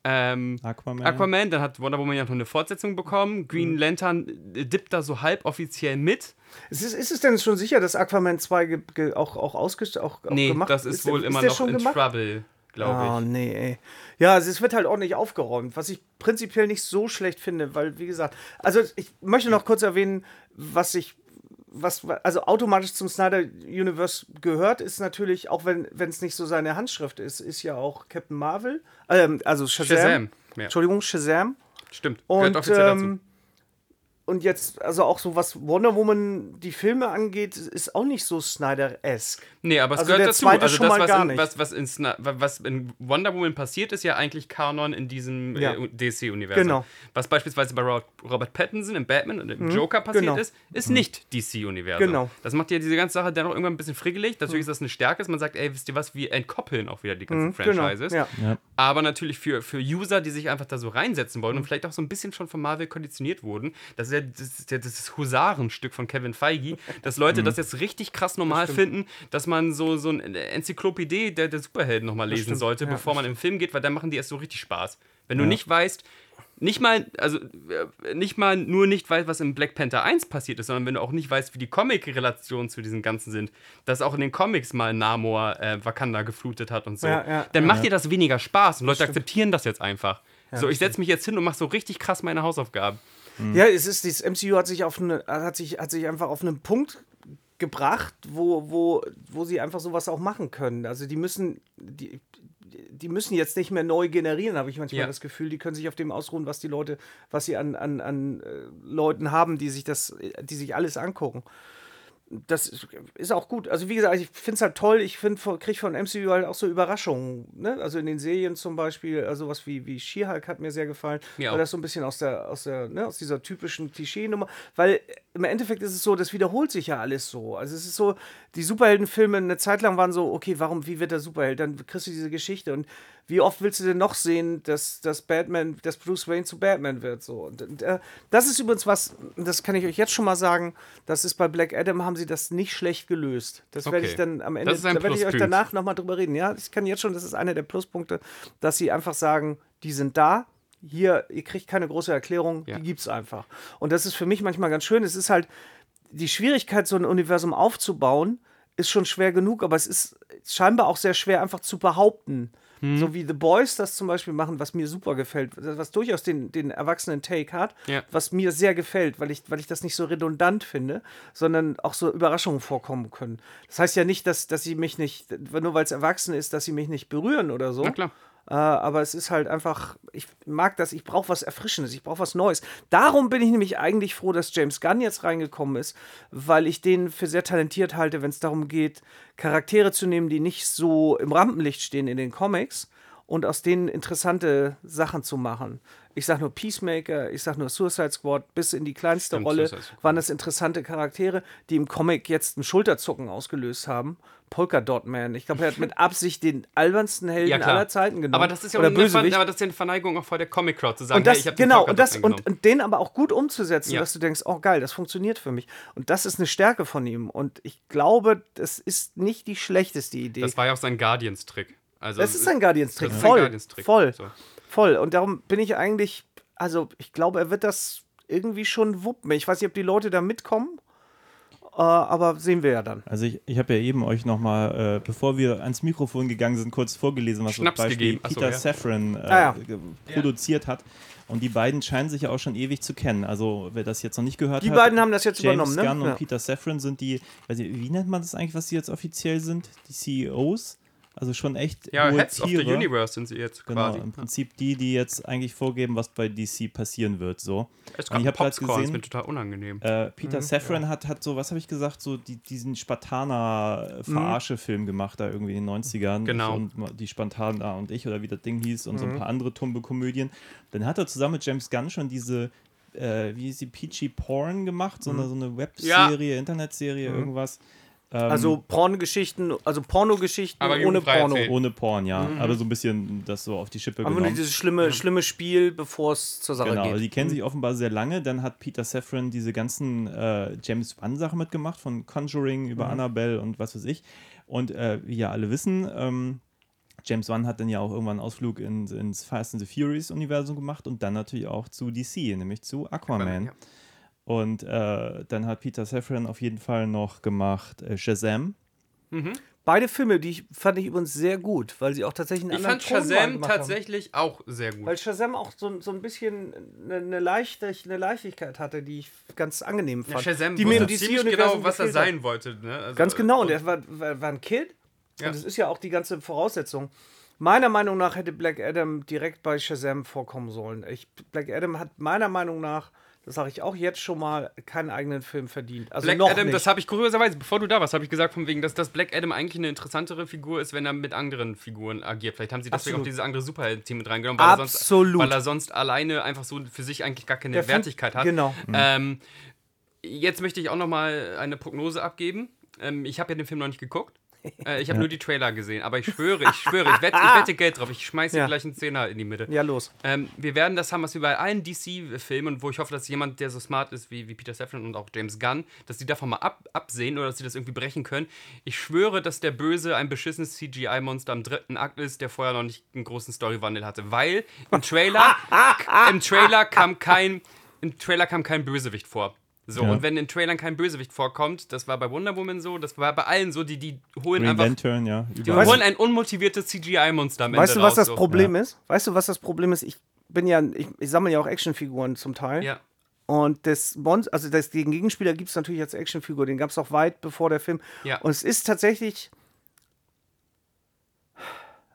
Ähm, Aquaman. Aquaman, dann hat Wonder Woman ja noch eine Fortsetzung bekommen. Mhm. Green Lantern äh, dippt da so halboffiziell mit. Ist es, ist es denn schon sicher, dass Aquaman 2 ge, ge, auch, auch, ausgest, auch, auch Nee, gemacht das ist, wohl der- immer noch in gemacht? Trouble, glaube Oh, ich. nee, ey. Ja, also es wird halt ordentlich aufgeräumt, was ich prinzipiell nicht so schlecht finde, weil, wie gesagt, also ich möchte noch kurz erwähnen, was ich, was, also automatisch zum Snyder Universe gehört, ist natürlich, auch wenn es nicht so seine Handschrift ist, ist ja auch Captain Marvel, ähm, also Shazam. Shazam, ja. Entschuldigung, Shazam. Stimmt, gehört Und, offiziell dazu. Und jetzt, also auch so was Wonder Woman die Filme angeht, ist auch nicht so Snyder-esque. Nee, aber es Also gehört der dazu. zweite Also schon das, mal was, gar in, nicht. was, was, in was in Wonder Woman passiert, ist ja eigentlich Kanon in diesem Ja. äh, DC-Universum. Genau. Was beispielsweise bei Ro Robert Pattinson im Batman und im Joker passiert genau. ist, ist nicht DC-Universum. Genau. Das macht ja diese ganze Sache dann auch irgendwann ein bisschen friggelig. Natürlich ist das eine Stärke, dass man sagt, ey, wisst ihr was, wir entkoppeln auch wieder die ganzen Franchises. Genau. Ja. Ja. Aber natürlich für, für User, die sich einfach da so reinsetzen wollen und vielleicht auch so ein bisschen schon von Marvel konditioniert wurden. Das ist ja das, ja das Husarenstück von Kevin Feige, dass Leute das jetzt richtig krass normal finden, dass man so, so eine Enzyklopädie der, der Superhelden nochmal lesen stimmt. sollte, Ja, bevor man im Film geht, weil dann machen die erst so richtig Spaß. Wenn du nicht weißt, nicht mal, also äh, nicht mal nur nicht weißt, was in Black Panther 1 passiert ist, sondern wenn du auch nicht weißt, wie die Comic-Relationen zu diesen Ganzen sind, dass auch in den Comics mal Namor äh, Wakanda geflutet hat und so, Ja, ja, dann macht dir das weniger Spaß und Leute akzeptieren das jetzt einfach. so, ich setze mich jetzt hin und mache so richtig krass meine Hausaufgaben. Ja, es ist, das MCU hat sich auf eine, hat sich, hat sich einfach auf einen Punkt gebracht, wo, wo, wo sie einfach sowas auch machen können. Also die müssen, die, die müssen jetzt nicht mehr neu generieren, habe ich manchmal Ja. das Gefühl. Die können sich auf dem ausruhen, was die Leute, was sie an, an, an äh, Leuten haben, die sich das, die sich alles angucken. Das ist, auch gut. Also wie gesagt, ich finde es halt toll. Ich finde, kriege von MCU halt auch so Überraschungen. Ne? Also in den Serien zum Beispiel, also was wie, wie She-Hulk hat mir sehr gefallen. Mir weil das so ein bisschen aus der, aus der, ne, aus dieser typischen Klischee-Nummer. Weil im Endeffekt ist es so, das wiederholt sich ja alles so. Also es ist so, die Superheldenfilme eine Zeit lang waren so, okay, warum, wie wird der Superheld? Dann kriegst du diese Geschichte. Und wie oft willst du denn noch sehen, dass, dass Batman, dass Bruce Wayne zu Batman wird? So. Und, und, äh, das ist übrigens was, das kann ich euch jetzt schon mal sagen, das ist bei Black Adam, haben sie das nicht schlecht gelöst. Das werde Okay. ich dann am Ende, da werde ich euch danach nochmal drüber reden. Ja, ich kann jetzt schon, das ist einer der Pluspunkte, dass sie einfach sagen, die sind da. Hier, ihr kriegt keine große Erklärung, Ja. die gibt's einfach. Und das ist für mich manchmal ganz schön. Es ist halt die Schwierigkeit, so ein Universum aufzubauen, ist schon schwer genug, aber es ist scheinbar auch sehr schwer, einfach zu behaupten. Mhm. So wie The Boys das zum Beispiel machen, was mir super gefällt, was durchaus den, den erwachsenen Take hat, Ja. was mir sehr gefällt, weil ich, weil ich das nicht so redundant finde, sondern auch so Überraschungen vorkommen können. Das heißt ja nicht, dass, dass sie mich nicht, nur weil es erwachsen ist, dass sie mich nicht berühren oder so. Na klar. Äh, aber es ist halt einfach, ich mag das, ich brauche was Erfrischendes, ich brauche was Neues. Darum bin ich nämlich eigentlich froh, dass James Gunn jetzt reingekommen ist, weil ich den für sehr talentiert halte, wenn es darum geht, Charaktere zu nehmen, die nicht so im Rampenlicht stehen in den Comics und aus denen interessante Sachen zu machen. Ich sag nur Peacemaker, ich sag nur Suicide Squad, bis in die kleinste Stimmt, Rolle waren das interessante Charaktere, die im Comic jetzt einen Schulterzucken ausgelöst haben. Polka Dot Man. Ich glaube, er hat mit <laughs> Absicht den albernsten Helden Ja, aller Zeiten genommen. Aber das ist ja auch eine, Ver aber das ist ja eine Verneigung auch vor der Comic Crowd zu sagen, und das, hey, ich genau, und, das, und, und den aber auch gut umzusetzen, Ja. dass du denkst, oh geil, das funktioniert für mich. Und das ist eine Stärke von ihm. Und ich glaube, das ist nicht die schlechteste Idee. Das war ja auch sein Guardians-Trick. Also, Das ist ein ist ein voll. Guardians-Trick. Voll. So. Voll. Und darum bin ich eigentlich, also ich glaube, er wird das irgendwie schon wuppen. Ich weiß nicht, ob die Leute da mitkommen, äh, aber sehen wir ja dann. Also ich, ich habe ja eben euch nochmal, äh, bevor wir ans Mikrofon gegangen sind, kurz vorgelesen, was Schnaps zum Beispiel gegeben. Ach so, Peter ja. Safran äh, Ah, ja. produziert hat. Und die beiden scheinen sich ja auch schon ewig zu kennen. Also wer das jetzt noch nicht gehört Die hat. beiden haben das jetzt James übernommen, ne? Gunn und Ja. Peter Safran sind die, weiß ich, wie nennt man das eigentlich, was sie jetzt offiziell sind? Die CEOs? Also schon echt Ja, hohe Heads of the Tiere. Universe sind sie jetzt Genau, quasi. im Prinzip die, die jetzt eigentlich vorgeben, was bei DC passieren wird. So. Es Und ich gab habe gerade Popscorn, das ist gesehen, mir total unangenehm. äh, Mhm, Peter Safran hat, hat so, was habe ich gesagt, so die, diesen Spartaner-Verarsche-Film gemacht, da irgendwie in den 90ern. Genau. Und die Spartaner und ich oder wie das Ding hieß und so Mhm. ein paar andere tumbe Komödien. Dann hat er zusammen mit James Gunn schon diese, äh, wie ist die, Peachy Porn gemacht, so eine, so eine Webserie, Internetserie, irgendwas. Ähm, Also Pornogeschichten, also Pornogeschichten Aber ohne Porno. erzählt. ohne Porn, ja. Aber so ein bisschen das so auf die Schippe Aber nur genommen. dieses schlimme, schlimme Spiel, bevor es zur Sache Genau, geht. also die kennen sich offenbar sehr lange. Dann hat Peter Safran diese ganzen äh, James Wan-Sachen mitgemacht, von Conjuring über Annabelle und was weiß ich. Und äh, wie ja alle wissen, ähm, James Wan hat dann ja auch irgendwann einen Ausflug in, ins Fast and the Furious-Universum gemacht und dann natürlich auch zu DC, nämlich zu Aquaman. Ja. Und äh, dann hat Peter Safran auf jeden Fall noch gemacht äh, Shazam. Beide Filme, die ich, fand ich übrigens sehr gut, weil sie auch tatsächlich einen Ich anderen fand Shazam gemacht haben. tatsächlich auch sehr gut. Weil Shazam auch so, so ein bisschen eine, eine, Leichte, eine Leichtigkeit hatte, die ich ganz angenehm Ja, fand. Shazam die wusste ziemlich genau, was er gefehlt hat. sein wollte. Ne? Also, Ganz genau, und und er war, war, war ein Kid. Ja. Und das ist ja auch die ganze Voraussetzung. Meiner Meinung nach hätte Black Adam direkt bei Shazam vorkommen sollen. Ich, Black Adam hat meiner Meinung nach, das sage ich auch jetzt schon mal, keinen eigenen Film verdient. Also Black noch Adam, nicht. das habe ich kurioserweise, bevor du da warst, habe ich gesagt, von wegen, dass, dass Black Adam eigentlich eine interessantere Figur ist, wenn er mit anderen Figuren agiert. Vielleicht haben sie deswegen Absolut. auch dieses andere Superhelden-Team mit reingenommen, weil er, sonst, weil er sonst alleine einfach so für sich eigentlich gar keine Der Film- Wertigkeit hat. Genau. Ähm, jetzt möchte ich auch noch mal eine Prognose abgeben. Ähm, ich habe ja den Film noch nicht geguckt. <laughs> Äh, ich habe nur die Trailer gesehen, aber ich schwöre, ich schwöre, ich wette, ich <laughs> wette Geld drauf. Ich schmeiße Ja. dir gleich einen Zehner in die Mitte. ja, los. Ähm, wir werden das haben, was wir bei allen DC-Filmen, wo ich hoffe, dass jemand, der so smart ist wie, wie Peter Safran und auch James Gunn, dass die davon mal ab, absehen oder dass sie das irgendwie brechen können. Ich schwöre, dass der Böse ein beschissenes CGI-Monster am dritten Akt ist, der vorher noch nicht einen großen Storywandel hatte. Weil im Trailer, <laughs> im Trailer kam kein, im Trailer kam kein Bösewicht vor. So, Ja. und wenn in Trailern kein Bösewicht vorkommt, das war bei Wonder Woman so, das war bei allen so, die, die holen Green einfach. Lantern, ja. Die Überall. holen ein unmotiviertes CGI-Monster am Ende Weißt du, was raus, das so. Problem ist? Weißt du, was das Problem ist? Ich bin ja, ich, ich sammle ja auch Actionfiguren zum Teil. Ja. Und das Mon also das, den Gegenspieler gibt es natürlich als Actionfigur, den gab es auch weit bevor der Film. Ja. Und es ist tatsächlich.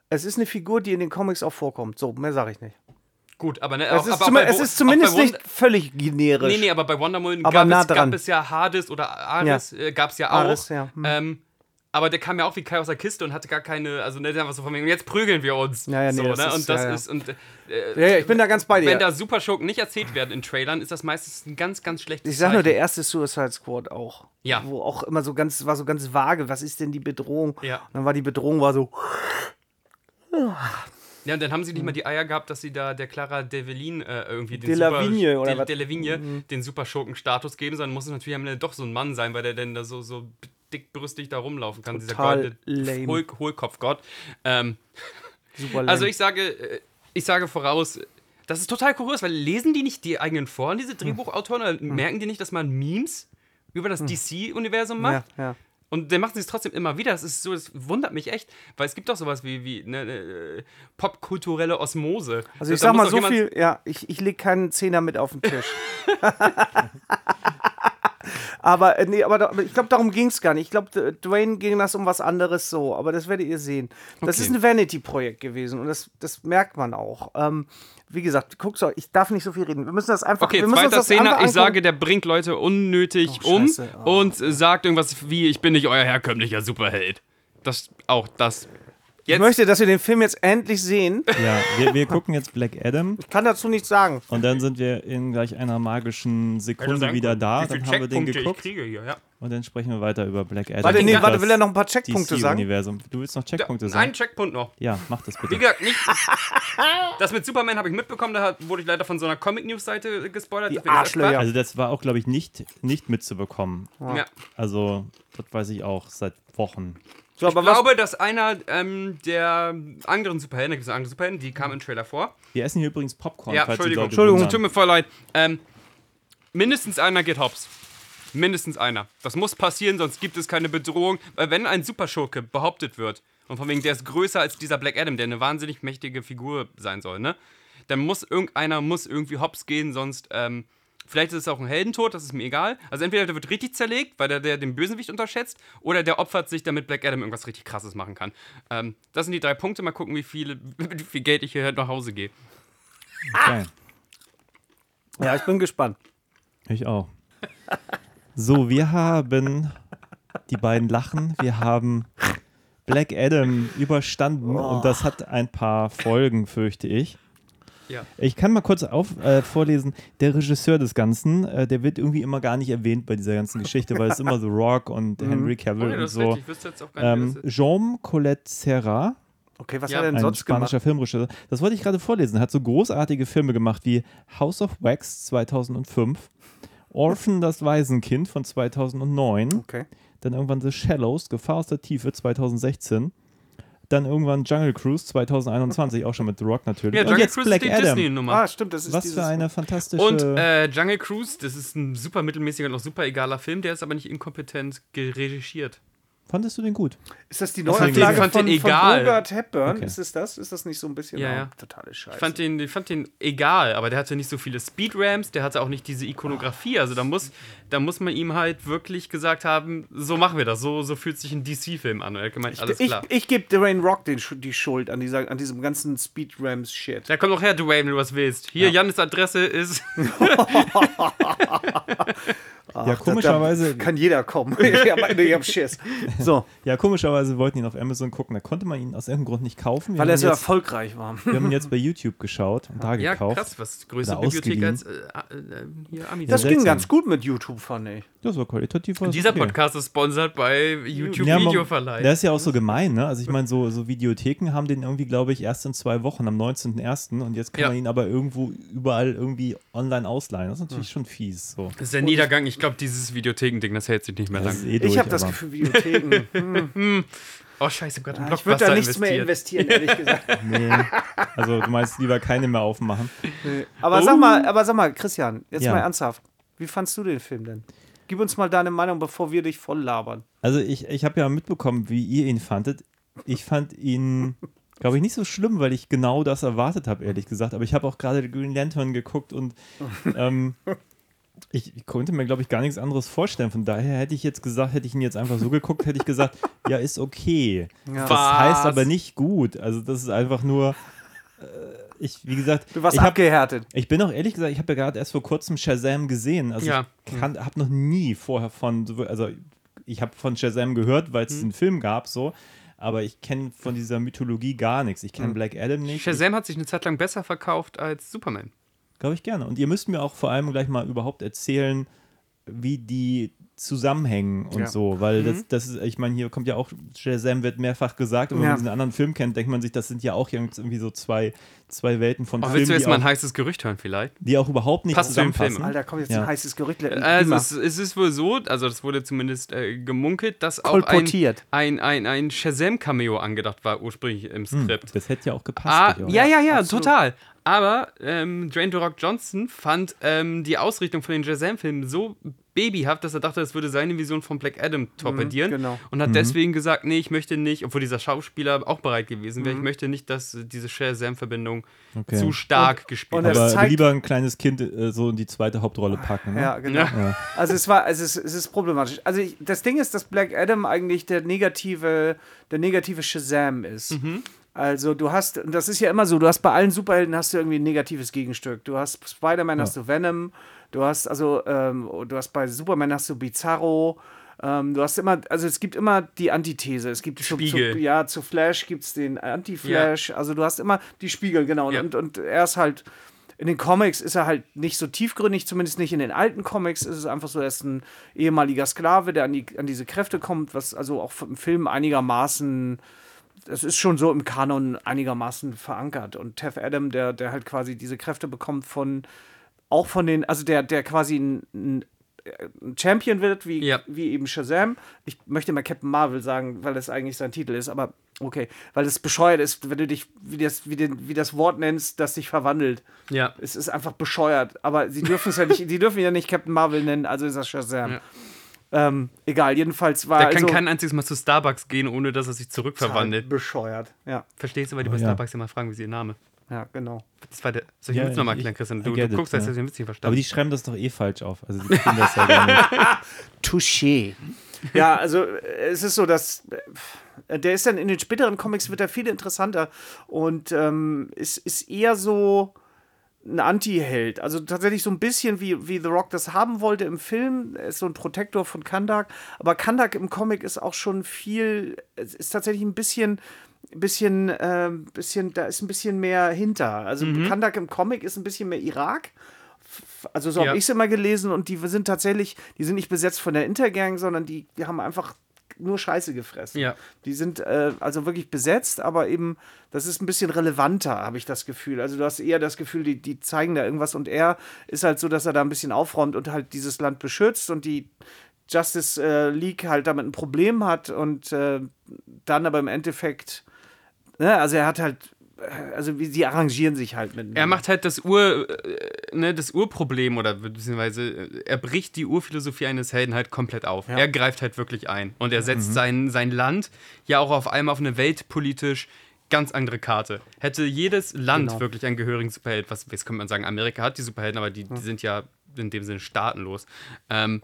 Es ist eine Figur, die in den Comics auch vorkommt. So, mehr sage ich nicht. Gut, aber ne, Es auch, ist, aber bei es ist zumindest nicht völlig generisch. Nee, nee, aber bei Wonder Woman gab, nah es, gab es ja Hades oder Ares, äh, gab es ja auch. Ares, ja. Hm. Ähm, aber der kam ja auch wie Kai aus der Kiste und hatte gar keine, also ne, der war so von mir, und jetzt prügeln wir uns. Ja, ja, nee, so, das ne? ist- und das ja, ja. ist, und äh, ja, ja, ich bin da ganz bei dir. wenn da Superschurken nicht erzählt werden in Trailern, ist das meistens ein ganz, ganz schlechtes ich sag nur, Zeichen. der erste Suicide Squad auch. Ja. Wo auch immer so ganz, war so ganz vage, was ist denn die Bedrohung? Ja. Und dann war die Bedrohung war so, Ja, und dann haben sie nicht mal die Eier gehabt, dass sie da der Clara Develin äh, irgendwie den Delavigne oder De, was? Delavigne den Superschurken-Status geben, sondern muss es natürlich am Ende doch so ein Mann sein, weil der denn da so, so dickbrüstig da rumlaufen kann, Total dieser goldene Hohl Hohlkopfgott. Ähm, super also lame. ich sage, äh, ich sage voraus, das ist total kurios, weil lesen die nicht die eigenen vor, diese Drehbuchautoren, oder merken die nicht, dass man Memes über das DC-Universum macht? ja, ja. Und dann machen sie es trotzdem immer wieder. Das ist so, das wundert mich echt, weil es gibt doch sowas wie, wie ne, äh, popkulturelle Osmose. Also ich Da sag mal so viel, ja, ich, ich leg keinen Zehner mit auf den Tisch. <laughs> <laughs> aber äh, nee, aber, da, ich glaube, darum ging es gar nicht. Ich glaube, Dwayne ging das um was anderes so, aber das werdet ihr sehen. Das Okay. ist ein Vanity-Projekt gewesen und das, das merkt man auch. Ähm, wie gesagt, guck's euch, ich darf nicht so viel reden. Wir müssen das einfach. Okay, wir zweiter Szene. Ich sage, der bringt Leute unnötig Oh, um Scheiße. Oh. und sagt irgendwas wie, ich bin nicht euer herkömmlicher Superheld. Das, auch das. Ich Jetzt, möchte, dass wir den Film jetzt endlich sehen. Ja, wir, wir gucken jetzt Black Adam Ich kann dazu nichts sagen. und dann sind wir in gleich einer magischen Sekunde wieder da. Dann haben wir den geguckt hier, ja. und dann sprechen wir weiter über Black Adam. Warte, nee, warte, will er noch ein paar Checkpunkte sagen? DC-Universum. Du willst noch Checkpunkte Ein sagen? Checkpunkt noch. Ja, mach das Wie bitte. gesagt, nicht. <laughs> Das mit Superman habe ich mitbekommen, da wurde ich leider von so einer Comic-News-Seite gespoilert. Die Arschlöcher. Also das war auch, glaube ich, nicht, nicht mitzubekommen. Ja. Also, das weiß ich auch seit Wochen. So, Ich glaube, dass einer ähm, der anderen Superhelden, da gibt es andere Superhelden, die kamen im Trailer vor. Wir essen hier übrigens Popcorn, Ja, Entschuldigung, Entschuldigung, tut mir voll leid. Ähm, mindestens einer geht hops. Mindestens einer. Das muss passieren, sonst gibt es keine Bedrohung. Weil wenn ein Superschurke behauptet wird, und von wegen der ist größer als dieser Black Adam, der eine wahnsinnig mächtige Figur sein soll, ne? Dann muss irgendeiner muss irgendwie hops gehen, sonst, ähm, vielleicht ist es auch ein Heldentod, das ist mir egal. Also entweder der wird richtig zerlegt, weil der, der den Bösewicht unterschätzt, oder der opfert sich, damit Black Adam irgendwas richtig krasses machen kann. Ähm, das sind die drei Punkte. Mal gucken, wie, viele, <laughs> wie viel Geld ich hier nach Hause gehe. Okay. ja, ich bin gespannt. Ich auch. So, wir haben die beiden Lachen. Wir haben Black Adam überstanden und das hat ein paar Folgen, fürchte ich. Ja. Ich kann mal kurz auf, äh, vorlesen. Der Regisseur des Ganzen, äh, der wird irgendwie immer gar nicht erwähnt bei dieser ganzen Geschichte, weil es immer The Rock und Henry Oh, Cavill nee, und das ist so. richtig. Ich wüsste jetzt auch gar nicht, Ähm. Jean Colette Serra, Okay, was Ja, hat er denn ein sonst gemacht? spanischer Filmregisseur, das wollte ich gerade vorlesen, hat so großartige Filme gemacht wie House of Wax 2005, Orphan das Waisenkind von 2009, Okay. dann irgendwann The Shallows, Gefahr aus der Tiefe 2016, dann irgendwann Jungle Cruise 2021, auch schon mit The Rock natürlich. Ja, und Jungle jetzt Cruise Black ist die Adam. Disney-Nummer. Ah, stimmt, das ist Was für eine fantastische. Und äh, Jungle Cruise, das ist ein super mittelmäßiger und auch super egaler Film, der ist aber nicht inkompetent geregiert. Fandest du den gut? Ist das die ich fand von, den von egal. Bogart Hepburn? Okay. Ist es das? Ist das nicht so ein bisschen Ja, ja. totale Scheiße? Ich fand, den, ich fand den egal, aber der hatte nicht so viele Speedramps, der hatte auch nicht diese Ikonografie. Also da muss, da muss man ihm halt wirklich gesagt haben, so machen wir das, so, so fühlt sich ein DC-Film an. Und er hat gemeint, alles ich klar. ich gebe Dwayne Rock den, die Schuld an, dieser, an diesem ganzen Speed-Rams-Shit. Da komm doch her, Dwayne, wenn du was willst. Hier, Jannis Adresse ist. <laughs> ja, komischerweise, Kann jeder kommen. <laughs> ich hab, ich hab Schiss. <laughs> So, ja, komischerweise wollten ihn auf Amazon gucken. Da konnte man ihn aus irgendeinem Grund nicht kaufen. Wir weil er so jetzt, erfolgreich war. wir haben ihn jetzt <laughs> bei YouTube geschaut und da Ja, gekauft. krass, was größere Bibliothek als äh, äh, hier Amis. Das Ja, ging ganz gut mit YouTube, fand ich. Das war qualitativ. was Dieser okay. Podcast ist sponsert bei YouTube Ja, Videoverleih. Das ist ja auch so gemein, ne? Also ich meine, so, so Videotheken haben den irgendwie, glaube ich, erst in zwei Wochen, am 19.01. Und jetzt kann Ja. man ihn aber irgendwo überall irgendwie online ausleihen. Das ist natürlich schon fies. So. Das ist der Niedergang. Ich glaube, dieses Videotheken-Ding, das hält sich nicht mehr Das lang. ist eh durch, Ich habe das Gefühl, Videotheken. Oh, scheiße, Gott, ein ich würde da nichts mehr investiert. investieren, ehrlich gesagt. <laughs> Nee. Also du meinst lieber keine mehr aufmachen. Aber sag mal, aber sag mal, Christian, jetzt Ja. mal ernsthaft. Wie fandst du den Film denn? Gib uns mal deine Meinung, bevor wir dich voll labern. Also ich, ich habe ja mitbekommen, wie ihr ihn fandet. Ich fand ihn, glaube ich, nicht so schlimm, weil ich genau das erwartet habe, ehrlich gesagt. Aber ich habe auch gerade Green Lantern geguckt und <laughs> ähm, ich, ich konnte mir, glaube ich, gar nichts anderes vorstellen. Von daher hätte ich jetzt gesagt, hätte ich ihn jetzt einfach so geguckt, hätte ich gesagt, ja, ist okay. Das Was? heißt aber nicht gut. Also das ist einfach nur, äh, ich, wie gesagt, Du warst ich, hab, abgehärtet. ich bin auch ehrlich gesagt, ich habe ja gerade erst vor kurzem Shazam gesehen. Also Ja. ich habe noch nie vorher von, so- also ich habe von Shazam gehört, weil es Mhm. einen Film gab, so. Aber ich kenne von dieser Mythologie gar nichts. Ich kenne Mhm. Black Adam nicht. Shazam hat sich eine Zeit lang besser verkauft als Superman. Glaube ich gerne. Und ihr müsst mir auch vor allem gleich mal überhaupt erzählen, wie die zusammenhängen und Ja. so, weil das, das ist, ich meine, hier kommt ja auch, Shazam wird mehrfach gesagt, und wenn Ja. man diesen anderen Film kennt, denkt man sich, das sind ja auch irgendwie so zwei, zwei Welten von Oh, Filmen, willst du jetzt mal ein heißes Gerücht hören vielleicht? die auch überhaupt nicht Passt zu dem zusammenpassen. Film. Alter, kommt jetzt Ja. ein heißes Gerücht. Also es, es ist wohl so, also das wurde zumindest äh, gemunkelt, dass auch ein, ein, ein, ein Shazam-Cameo angedacht war ursprünglich im Hm, Skript. das hätte ja auch gepasst. Ah, ja, ja, ja, Absolut. total. Aber ähm, Dwayne The Rock Johnson fand ähm, die Ausrichtung von den Shazam-Filmen so babyhaft, dass er dachte, das würde seine Vision von Black Adam torpedieren. genau. Und hat deswegen gesagt, nee, ich möchte nicht, obwohl dieser Schauspieler auch bereit gewesen wäre, ich möchte nicht, dass äh, diese Shazam-Verbindung Okay. zu stark Und- gespielt wird. Aber zeigt- lieber ein kleines Kind äh, so in die zweite Hauptrolle packen. Ne? Ja, genau. Ja. Also es war, also es, es ist problematisch. Also ich, das Ding ist, dass Black Adam eigentlich der negative, der negative Shazam ist. Also du hast, das ist ja immer so, du hast bei allen Superhelden hast du irgendwie ein negatives Gegenstück. Du hast Spider-Man, hast du Venom, du hast also, ähm, du hast bei Superman hast du Bizarro. Ähm, du hast immer, also es gibt immer die Antithese. Es gibt zu, zu, ja, zu Flash gibt es den Anti-Flash. Also du hast immer die Spiegel, genau. Ja. Und, und er ist halt, in den Comics ist er halt nicht so tiefgründig, zumindest nicht in den alten Comics. Ist es einfach so, er ist ein ehemaliger Sklave, der an, die, an diese Kräfte kommt, was also auch im Film einigermaßen, das ist schon so im Kanon einigermaßen verankert. Und Tef Adam, der, der halt quasi diese Kräfte bekommt von, auch von den, also der, der quasi ein, ein ein Champion wird, wie, Ja. wie eben Shazam. Ich möchte mal Captain Marvel sagen, weil das eigentlich sein Titel ist, aber okay, weil es bescheuert ist, wenn du dich, wie das, wie, den, wie das Wort nennst, das dich verwandelt. Ja. Es ist einfach bescheuert, aber sie dürfen es ja nicht, die dürfen ja nicht Captain Marvel nennen, also ist das Shazam. Ja. Ähm, egal, jedenfalls war Der kann also kein einziges Mal zu Starbucks gehen, ohne dass er sich zurückverwandelt. bescheuert. Ja, Verstehst du, weil die bei ja. Starbucks immer fragen, wie sie ihr Name. ja, genau. Das war der. Soll ich Ja, den Witz nochmal erklären, Christian? Du, du it, guckst, ja. hättest du den Witz nicht Aber verstanden. die schreiben das doch eh falsch auf. Also die kriegen das ja gar nicht. <laughs> Touché. Ja, also äh, es ist so, dass äh, der ist dann in den späteren Comics wird er viel interessanter und ähm, ist, ist eher so ein Anti-Held. Also tatsächlich so ein bisschen wie, wie The Rock das haben wollte im Film. Er ist so ein Protektor von Kandak. Aber Kandak im Comic ist auch schon viel, es ist tatsächlich ein bisschen, bisschen, ähm, bisschen, da ist ein bisschen mehr hinter. Also Kandak im Comic ist ein bisschen mehr Irak. Also so Ja. habe ich es immer gelesen und die sind tatsächlich, die sind nicht besetzt von der Intergang, sondern die, die haben einfach nur Scheiße gefressen. Ja. Die sind äh, also wirklich besetzt, aber eben, das ist ein bisschen relevanter, habe ich das Gefühl. Also du hast eher das Gefühl, die, die zeigen da irgendwas und er ist halt so, dass er da ein bisschen aufräumt und halt dieses Land beschützt und die Justice äh, League halt damit ein Problem hat und äh, dann aber im Endeffekt, ne, also er hat halt, also wie, sie arrangieren sich halt mit. Er macht halt das Ur, äh, ne, das Urproblem oder beziehungsweise äh, er bricht die Urphilosophie eines Helden halt komplett auf. Er greift halt wirklich ein und er setzt sein, sein Land ja auch auf einmal auf eine weltpolitisch ganz andere Karte. Hätte jedes Land Genau. wirklich einen gehörigen Superheld, was jetzt könnte man sagen, Amerika hat die Superhelden, aber die, die sind ja in dem Sinne staatenlos. Ähm,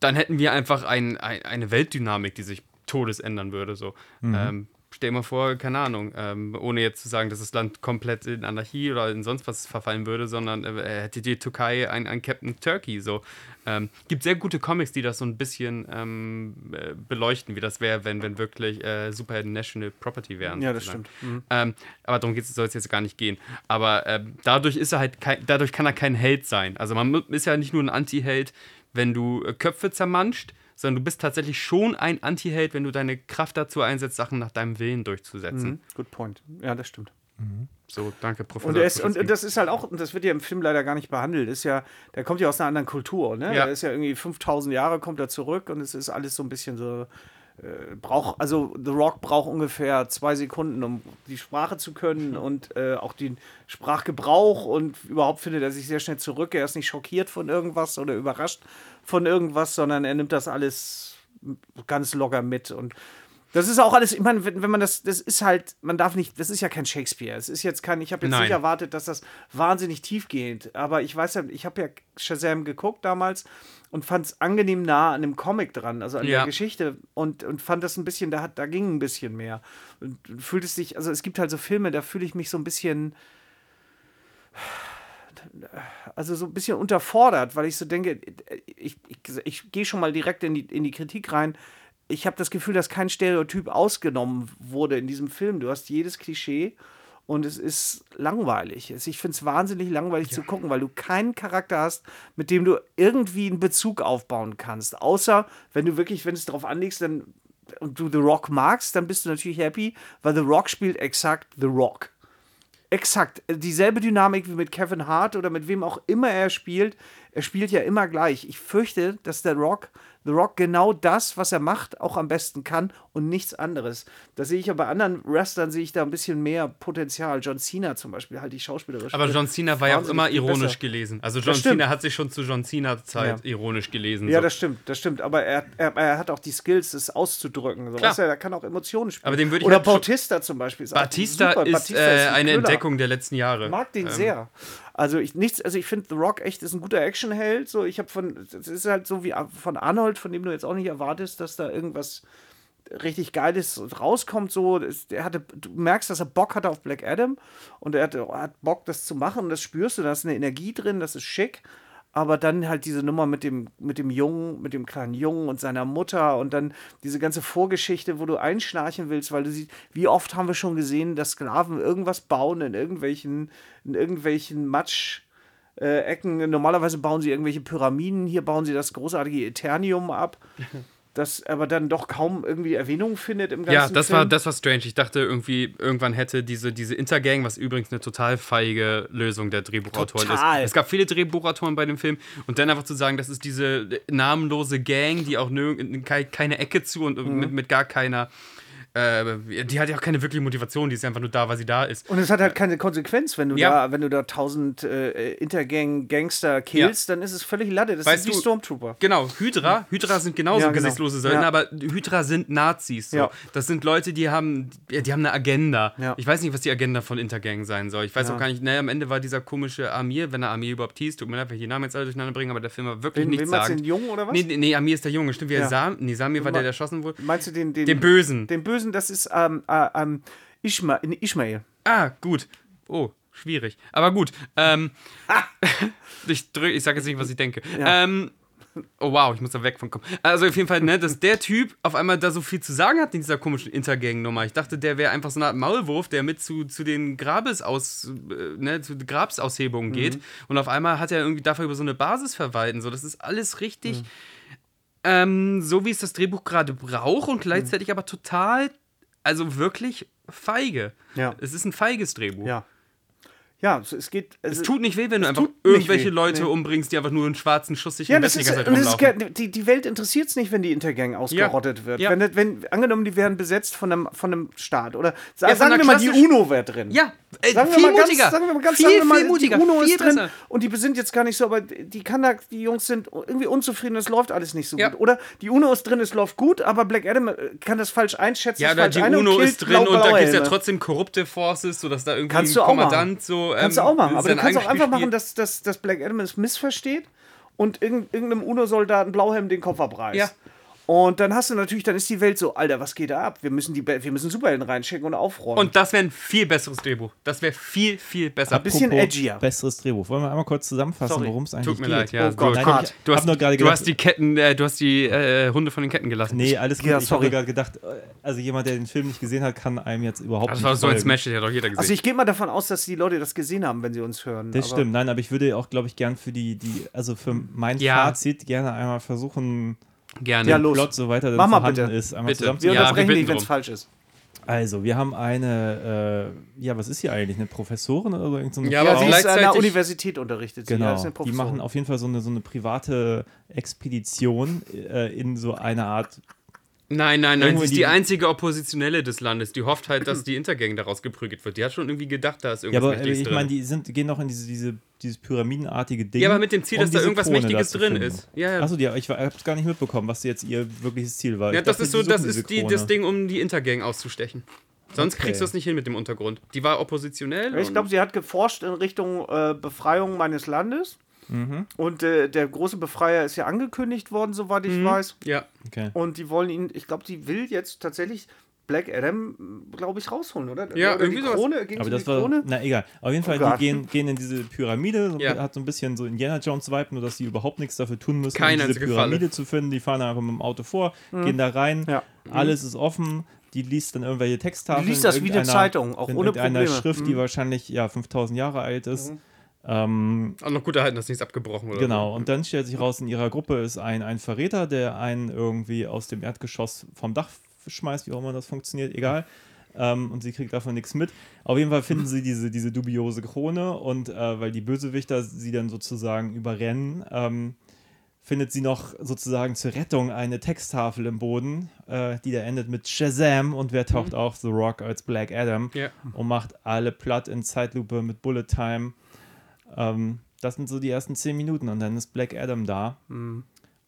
dann hätten wir einfach ein, ein, eine Weltdynamik, die sich todes ändern würde. So. Ähm, stell dir mal vor, keine Ahnung, ähm, ohne jetzt zu sagen, dass das Land komplett in Anarchie oder in sonst was verfallen würde, sondern äh, hätte die Türkei ein, ein Captain Turkey. So. Ähm, gibt sehr gute Comics, die das so ein bisschen ähm, äh, beleuchten, wie das wäre, wenn, wenn wirklich äh, Superhelden National Property wären. Ja, das sozusagen. stimmt. Ähm, aber darum soll es jetzt gar nicht gehen. Aber ähm, dadurch ist er halt kein, dadurch kann er kein Held sein. Also man ist ja nicht nur ein Anti-Held, wenn du äh, Köpfe zermanscht, sondern du bist tatsächlich schon ein Anti-Held, wenn du deine Kraft dazu einsetzt, Sachen nach deinem Willen durchzusetzen. Mhm. Good point. Ja, das stimmt. So, danke, Professor. Und, ist, und, das ist halt auch, und das wird ja im Film leider gar nicht behandelt, ist ja, der kommt ja aus einer anderen Kultur, ne? Ja. Er ist ja irgendwie 5000 Jahre, kommt er zurück und es ist alles so ein bisschen so, äh, braucht, also The Rock braucht ungefähr zwei Sekunden, um die Sprache zu können und äh, auch den Sprachgebrauch und überhaupt findet er sich sehr schnell zurück. Er ist nicht schockiert von irgendwas oder überrascht von irgendwas, sondern er nimmt das alles ganz locker mit und das ist auch alles, ich meine, wenn, wenn man das, das ist halt, man darf nicht, das ist ja kein Shakespeare. Es ist jetzt kein, ich habe jetzt Nein. nicht erwartet, dass das wahnsinnig tief geht, aber ich weiß ja, ich habe ja Shazam geguckt damals und fand es angenehm nah an dem Comic dran, also an Ja. der Geschichte und, und fand das ein bisschen, da, hat, da ging ein bisschen mehr. Und du fühltest dich, also es gibt halt so Filme, da fühle ich mich so ein bisschen, also so ein bisschen unterfordert, weil ich so denke, ich, ich, ich gehe schon mal direkt in die, in die Kritik rein. Ich habe das Gefühl, dass kein Stereotyp ausgenommen wurde in diesem Film. Du hast jedes Klischee und es ist langweilig. Ich finde es wahnsinnig langweilig zu gucken, weil du keinen Charakter hast, mit dem du irgendwie einen Bezug aufbauen kannst. Außer, wenn du wirklich, wenn es darauf anlegst, dann und du The Rock magst, dann bist du natürlich happy, weil The Rock spielt exakt The Rock. Exakt. Dieselbe Dynamik wie mit Kevin Hart oder mit wem auch immer er spielt. Er spielt ja immer gleich. Ich fürchte, dass der Rock, The Rock genau das, was er macht, auch am besten kann und nichts anderes. Da sehe ich ja bei anderen Wrestlern sehe ich da ein bisschen mehr Potenzial. John Cena zum Beispiel, halt die schauspielerische. Aber John Cena war ja auch immer ironisch besser. gelesen. Also John. Cena hat sich schon zu John Cena-Zeit Ja. ironisch gelesen. Ja, so. das stimmt, das stimmt. Aber er, er, er hat auch die Skills, es auszudrücken. So. Klar. Er kann auch Emotionen spielen. Aber den würde ich Oder halt Bautista zum Beispiel. Ist Batista ist Batista äh, ein eine. Entdeckung der letzten Jahre. Ich mag den Ähm, sehr. Also ich nichts, also ich finde The Rock echt ist ein guter Actionheld. So, ich habe von, es ist halt so wie von Arnold, von dem du jetzt auch nicht erwartest, dass da irgendwas richtig Geiles rauskommt. So, der hatte, du merkst, dass er Bock hatte auf Black Adam und er hat, hat Bock, das zu machen. Und das spürst du, da ist eine Energie drin, das ist schick. Aber dann halt diese Nummer mit dem, mit dem Jungen, mit dem kleinen Jungen und seiner Mutter und dann diese ganze Vorgeschichte, wo du einschnarchen willst, weil du siehst, wie oft haben wir schon gesehen, dass Sklaven irgendwas bauen in irgendwelchen, in irgendwelchen Matsch. Äh, Ecken. Normalerweise bauen sie irgendwelche Pyramiden, hier bauen sie das großartige Eternium ab, <laughs> das aber dann doch kaum irgendwie Erwähnung findet im ganzen Ja, das Film. war, das war strange. Ich dachte irgendwie, irgendwann hätte diese, diese Intergang, was übrigens eine total feige Lösung der Drehbuchautoren Total. ist. Es gab viele Drehbuchautoren bei dem Film und dann einfach zu sagen, das ist diese namenlose Gang, die auch keine Ecke zu und Mhm. mit, mit gar keiner. Äh, die hat ja auch keine wirkliche Motivation, die ist einfach nur da, weil sie da ist. Und es hat halt keine Konsequenz, wenn du Ja. da, wenn du da tausend äh, Intergang-Gangster killst, dann ist es völlig Latte. Das Weißt sind wie Stormtrooper. Genau, Hydra. Hydra sind genauso Ja, genau. gesichtslose Söldner, Ja. aber Hydra sind Nazis. So. Ja. Das sind Leute, die haben, ja, die haben eine Agenda. Ja. Ich weiß nicht, was die Agenda von Intergang sein soll. Ich weiß Ja. auch gar nicht, naja, am Ende war dieser komische Amir, wenn er Amir überhaupt hieß, tut mir leid, wenn ich die Namen jetzt alle durcheinander bringe, aber der Film war wirklich nichts wen meinst du, sagen. den Jungen oder was? Nee, nee, Amir ist der Junge, stimmt, wie er Ja. Sam, nee, Samir war der, der erschossen wurde. Meinst du den, den, Den Bösen. Den Bösen, das ist ähm, äh, ähm, Ishma, Ishmael. Ah, gut. Oh, schwierig. Aber gut. Ähm, <laughs> ich drück, ich sage jetzt nicht, was ich denke. Ja. Ähm, oh wow, ich muss da weg von kommen. Also auf jeden Fall, ne, dass der Typ auf einmal da so viel zu sagen hat in dieser komischen Intergang-Nummer. Ich dachte, der wäre einfach so eine Art Maulwurf, der mit zu, zu den Grabesaus, äh, ne, zu Grabsaushebungen geht. Und auf einmal hat er irgendwie dafür über so eine Basis verwalten. So, das ist alles richtig. Ähm, so wie es das Drehbuch gerade braucht und gleichzeitig aber total, also wirklich feige. Ja. Es ist ein feiges Drehbuch. Ja. Ja, es, es geht. Es tut nicht weh, wenn du es einfach irgendwelche weh. Leute Nee. umbringst, die einfach nur einen schwarzen Schuss sich Ja, im Westen die ganze Zeit rumlaufen. die, die Welt interessiert es nicht, wenn die Intergang ausgerottet wird. Ja. Wenn, wenn, angenommen, die wären besetzt von einem, von einem Staat. Oder Ja, sagen wir mal, die UNO wäre drin. Ja, ey, Sagen wir, viel mal ganz, mutiger. sagen wir mal ganz, viel, sagen wir mal, viel mutiger. die UNO viel ist drin besser. und die sind jetzt gar nicht so, aber die kann da, die Jungs sind irgendwie unzufrieden, es läuft alles nicht so Ja. gut. Oder die UNO ist drin, es läuft gut, aber Black Adam äh, kann das falsch einschätzen. Ja, falsch die ein UNO ist drin und da gibt es ja trotzdem korrupte Forces, sodass da irgendwie Kannst ein du auch Kommandant so. Ähm, Kannst du auch machen, aber du kannst auch einfach machen, dass, dass, dass Black Adam es missversteht und irgend, irgendeinem UNO-Soldaten Blauhelm den Kopf abreißt. Ja. Und dann hast du natürlich, dann ist die Welt so, Alter, was geht da ab? Wir müssen, die, wir müssen Superhelden reinschicken und aufräumen. Und das wäre ein viel besseres Drehbuch. Das wäre viel, viel besser. Ein bisschen Apropos edgier. Besseres Drehbuch. Wollen wir einmal kurz zusammenfassen, worum es eigentlich Tut mir geht? leid, ja. Oh Gott, gut. hart. Du Hab hast, nur gerade du hast die Ketten, äh, du hast die äh, Hunde von den Ketten gelassen. Nee, alles gut. Ja, ich habe gerade gedacht, äh, also jemand, der den Film nicht gesehen hat, kann einem jetzt überhaupt das nicht war so ein. Smash, den hat doch jeder gesehen. also ich gehe mal davon aus, dass die Leute das gesehen haben, wenn sie uns hören. Das aber- stimmt, nein, aber ich würde auch, glaube ich, gern für die, die, also für mein Ja. Fazit gerne einmal versuchen, Gerne. Ja, los. Plot, soweit er denn Mach mal bitte. ist, einmal Bitte. Wir. Ja, unterbrechen dich, wenn es falsch ist. Also, wir haben eine, äh, ja, was ist hier eigentlich? Eine Professorin oder so? Irgend so eine Ja, aber sie ist an der Universität unterrichtet. sie. Genau, ist eine die machen auf jeden Fall so eine, so eine private Expedition äh, in so eine Art Nein, nein, nein. Sie ist die einzige Oppositionelle des Landes. Die hofft halt, dass die Intergang daraus geprügelt wird. Die hat schon irgendwie gedacht, da ist Ja, irgendwas aber äh, Mächtiges ich drin. meine, die sind, gehen noch in diese, diese, dieses pyramidenartige Ding. Ja, aber mit dem Ziel, um dass da irgendwas Krone Mächtiges drin finden. ist. Ja, ja. Achso, ja, ich habe es gar nicht mitbekommen, was jetzt ihr wirkliches Ziel war. ja, Ich das dachte, ist so, das ist die, das Ding, um die Intergang auszustechen. Sonst Okay. kriegst du das nicht hin mit dem Untergrund. Die war oppositionell. Ich glaube, sie hat geforscht in Richtung äh, Befreiung meines Landes. Mhm. Und äh, der große Befreier ist ja angekündigt worden, soweit Mhm. ich weiß. ja. Okay. Und die wollen ihn, ich glaube, die will jetzt tatsächlich Black Adam, glaube ich, rausholen, oder? Ja, oder irgendwie die sowas. Krone, ging's Aber das die war, Krone? na egal. Auf jeden Fall, Gott. die gehen, gehen in diese Pyramide, Ja. hat so ein bisschen so Indiana Jones Vibe, nur dass sie überhaupt nichts dafür tun müssen, Keine um diese einzige Falle. Pyramide zu finden. Die fahren einfach mit dem Auto vor, gehen da rein, Ja. alles ist offen. Die liest dann irgendwelche Texttafeln. Die liest das wie eine Zeitung, auch in ohne Probleme. Schrift, die wahrscheinlich ja 5000 Jahre alt ist. Ähm, Auch noch gut erhalten, dass nichts abgebrochen wurde. Genau, und dann stellt sich raus, in ihrer Gruppe ist ein, ein Verräter, der einen irgendwie aus dem Erdgeschoss vom Dach schmeißt, wie auch immer das funktioniert, egal. Ähm, und sie kriegt davon nichts mit. Auf jeden Fall finden sie diese, diese dubiose Krone und äh, weil die Bösewichter sie dann sozusagen überrennen, ähm, findet sie noch sozusagen zur Rettung eine Texttafel im Boden, äh, die da endet mit Shazam und wer taucht auf? The Rock als Black Adam Ja. und macht alle platt in Zeitlupe mit Bullet Time. Ähm, das sind so die ersten zehn Minuten und dann ist Black Adam da.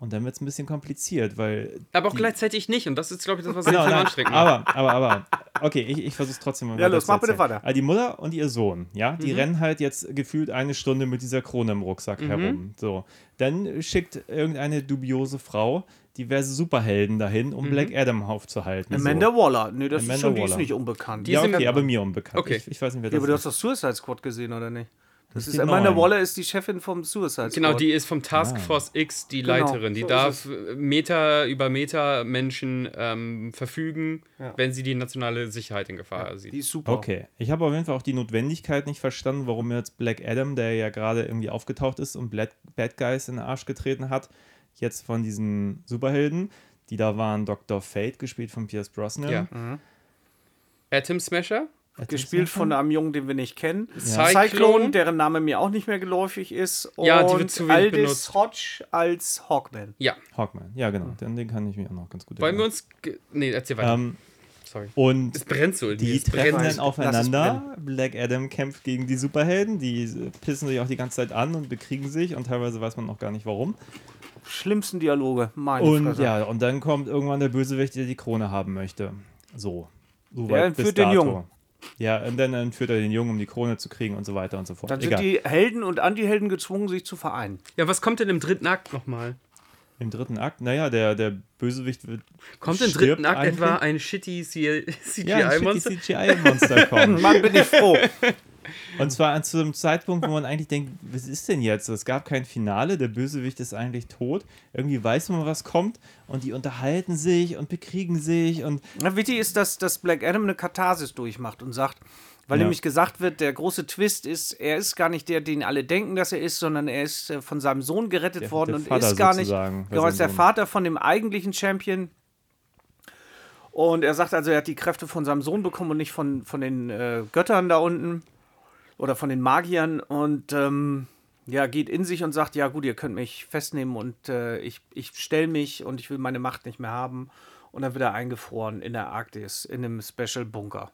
Und dann wird es ein bisschen kompliziert, weil. Aber auch die- gleichzeitig nicht. Und das ist, glaube ich, das, was Genau, nein, anstrengend aber, aber, aber, okay, ich, ich versuche es trotzdem mal Ja, los, mach bitte weiter. Also die Mutter und ihr Sohn, ja, die Mhm. rennen halt jetzt gefühlt eine Stunde mit dieser Krone im Rucksack herum. So. Dann schickt irgendeine dubiose Frau diverse Superhelden dahin, Mhm. um Black Adam aufzuhalten. Amanda Waller. Nee, das Amanda ist schon, die ist nicht unbekannt. So. Ja, okay, aber mir unbekannt. Okay. Ich, ich weiß nicht, wer Ja, das aber du ist. hast doch Suicide Squad gesehen, oder nicht? Das Nicht ist die Amanda neuen. Waller ist die Chefin vom Suicide Squad. Genau, die ist vom Task Ah. Force X die Genau, Leiterin. Die so darf Meter über Meter Menschen ähm, verfügen, Ja. wenn sie die nationale Sicherheit in Gefahr sieht. Die ist super. Okay, ich habe auf jeden Fall auch die Notwendigkeit nicht verstanden, warum jetzt Black Adam, der ja gerade irgendwie aufgetaucht ist und Bad, Bad Guys in den Arsch getreten hat, jetzt von diesen Superhelden, die da waren Dr. Fate, gespielt von Pierce Brosnan. Ja. Atom Smasher, Gespielt von einem Jungen, den wir nicht kennen. Cyclone. Cyclone, deren Name mir auch nicht mehr geläufig ist. Und Ja, die wird zu wenig Aldis benutzt. Hodge als Hawkman. ja. Hawkman, ja genau, den, den kann ich mir auch noch ganz gut Wollen wir erinnern. uns. Nee, erzähl weiter. ähm, Sorry. Und Es brennt so. die treffen dann aufeinander. Black Adam kämpft gegen die Superhelden, die pissen sich auch die ganze Zeit an und bekriegen sich und teilweise weiß man noch gar nicht warum. Schlimmsten Dialoge. Meine Und Fresse. ja, und dann kommt irgendwann der Bösewicht, der die Krone haben möchte. So. so Der weit bis entführt den. Jungen. Ja, und dann entführt er den Jungen, um die Krone zu kriegen und so weiter und so fort. Dann sind Egal. die Helden und Antihelden gezwungen, sich zu vereinen. Ja, was kommt denn im dritten Akt nochmal? Im dritten Akt, naja, der, der Bösewicht wird. Kommt im dritten Akt eigentlich. etwa ein shitty C- ja, ein CGI-Monster? shitty CGI-Monster <laughs> kommt. Mann, bin ich froh. Und zwar zu einem Zeitpunkt, wo man eigentlich denkt, was ist denn jetzt? Es gab kein Finale, der Bösewicht ist eigentlich tot. Irgendwie weiß man, was kommt. Und die unterhalten sich und bekriegen sich und Na, wichtig ist, dass, dass Black Adam eine Katharsis durchmacht und sagt, weil Ja. nämlich gesagt wird, der große Twist ist, er ist gar nicht der, den alle denken, dass er ist, sondern er ist äh, von seinem Sohn gerettet Der- worden der und Vater ist gar nicht. Genau, ist der. Vater von dem eigentlichen Champion. Und er sagt also, er hat die Kräfte von seinem Sohn bekommen und nicht von, von den äh, Göttern da unten oder von den Magiern. Und ähm, ja, geht in sich und sagt, ja gut, ihr könnt mich festnehmen und äh, ich, ich stelle mich und ich will meine Macht nicht mehr haben. Und dann wird er eingefroren in der Arktis, in einem Special Bunker.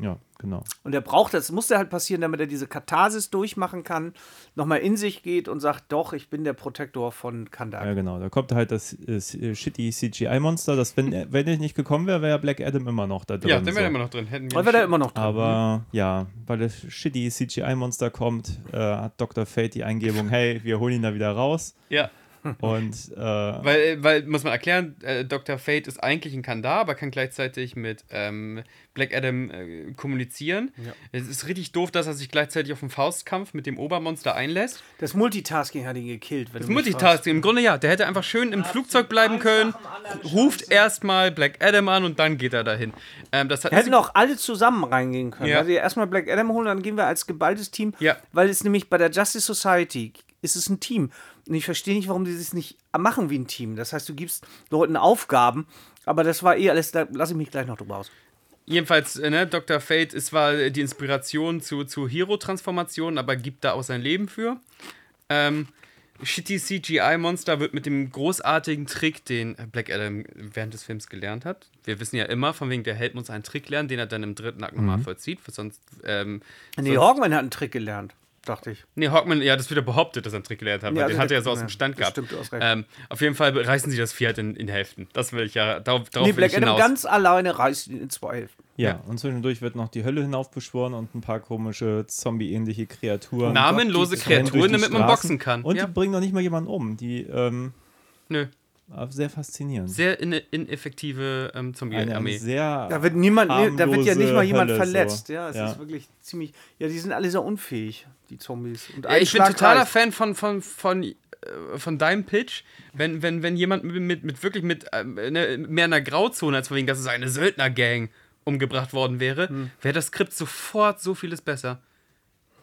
Ja, genau. Und er braucht das, musste halt passieren, damit er diese Katharsis durchmachen kann, nochmal in sich geht und sagt, doch, ich bin der Protektor von Kandak. Ja, genau. Da kommt halt das äh, shitty CGI-Monster. Das, wenn, er- wenn er nicht gekommen wäre, wäre Black Adam immer noch da drin. Ja, den wäre so. immer noch drin. Hätten wir wird er immer noch drin. Aber ja, weil das shitty CGI-Monster kommt, äh, hat Dr. Fate die Eingebung, hey, wir holen ihn da wieder raus. Ja. <laughs> Und äh, Weil, weil, muss man erklären, äh, Dr. Fate ist eigentlich ein Kandar, aber kann gleichzeitig mit ähm, Black Adam äh, kommunizieren. Es ist richtig doof, dass er sich gleichzeitig auf einen Faustkampf mit dem Obermonster einlässt. Das Multitasking hat ihn gekillt. Wenn Das du mich fragst. Multitasking, im Grunde ja. Der hätte einfach schön im Flugzeug bleiben können, ruft erstmal Black Adam an und dann geht er dahin. Ähm, das hat Wir hätten auch alle zusammen reingehen können. Ja. Also erstmal Black Adam holen, dann gehen wir als geballtes Team. Ja. Weil es nämlich bei der Justice Society ist es ein Team. Und ich verstehe nicht, warum die es nicht machen wie ein Team. Das heißt, du gibst Leuten Aufgaben, aber das war eh alles, da lasse ich mich gleich noch drüber aus. Jedenfalls, äh, ne, Dr. Fate ist zwar die Inspiration zu, zu Hero-Transformationen, aber gibt da auch sein Leben für. Ähm, Shitty CGI-Monster wird mit dem großartigen Trick, den Black Adam während des Films gelernt hat. Wir wissen ja immer, von wegen der Held muss einen Trick lernen, den er dann im dritten Akt nochmal vollzieht. Sonst, ähm, Nee, sonst, Hawkman hat einen Trick gelernt, dachte ich. nee, Hawkman, ja, das wird er behauptet, dass er einen Trick gelernt hat, weil Ja, den also hat er ja so aus dem Stand gehabt. stimmt, du hast recht. Ähm, auf jeden Fall reißen sie das Vieh halt in, in Hälften. Das will ich ja, darauf, darauf Nee, will ich Black Adam hinaus. ganz alleine reißt ihn in zwei Hälften. ja, Ja. und zwischendurch wird noch die Hölle hinaufbeschworen und ein paar komische Zombie-ähnliche Kreaturen. Namenlose Kreaturen, damit man boxen kann. Und ja. die bringen noch nicht mal jemanden um. Die, ähm, Nö. Äh, sehr faszinierend. Sehr in, ineffektive ähm, Zombie-Armee. sehr Da wird niemand, da wird ja nicht mal jemand Hölle, verletzt. so. Ja, es Ja. ist wirklich ziemlich. Ja, die sind alle sehr unfähig, die Zombies. Und Ja, ich bin Schlag totaler reicht. Fan von, von, von, äh, von deinem Pitch. Wenn, wenn, wenn jemand mit, mit, wirklich mit ähm, ne, mehr einer Grauzone, als von wegen, dass es eine Söldnergang umgebracht worden wäre, Hm. wäre das Skript sofort so vieles besser.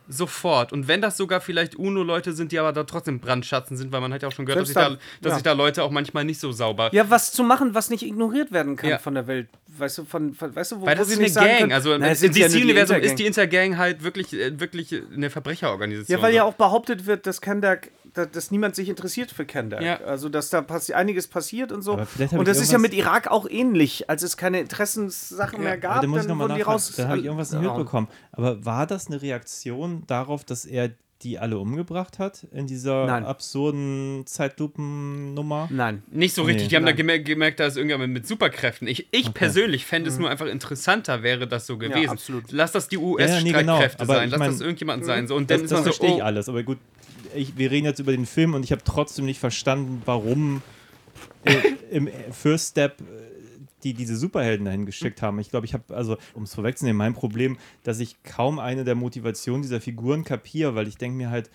Sofort. Und wenn das sogar vielleicht UNO-Leute sind, die aber da trotzdem Brandschatzen sind, weil man hat ja auch schon gehört, dass, sich Selbst da, dass ja. sich da Leute auch manchmal nicht so sauber. Ja, was zu machen, was nicht ignoriert werden kann Ja. von der Welt. Weißt du, von, von weißt du, wo Weil das ist eine Gang. können- Also im, Nein, im es sind ja nur die DC-Universum ist die Intergang halt wirklich, äh, wirklich eine Verbrecherorganisation. Ja, weil ja auch behauptet wird, dass Kendak, da- dass niemand sich interessiert für Kendak. Ja. Also, dass da passi einiges passiert und so. Und das ist ja mit Irak auch ähnlich. Als es keine Interessenssachen mehr gab, Aber da muss ich dann nochmal wurden die raus. Da habe ich irgendwas nicht Ja. mitbekommen. Aber war das eine Reaktion darauf, dass er die alle umgebracht hat in dieser Nein. absurden Zeitlupennummer? Nein. Nicht so richtig. Nee. Die haben da Nein. gemerkt, gemerkt, da ist irgendjemand mit Superkräften. Ich, ich persönlich fände es nur einfach interessanter, wäre das so gewesen. absolut. Lass das die Ja, ja, nee, US-Streitkräfte genau. Aber sein. ich Lass mein, das irgendjemand sein. So. Und dann Das, ist das man so, verstehe ich oh, alles. Aber gut, ich, wir reden jetzt über den Film und ich habe trotzdem nicht verstanden, warum äh, im First Step äh, die diese Superhelden dahin geschickt haben. Ich glaube, ich habe, also um es vorwegzunehmen, mein Problem, dass ich kaum eine der Motivationen dieser Figuren kapiere, weil ich denke mir halt,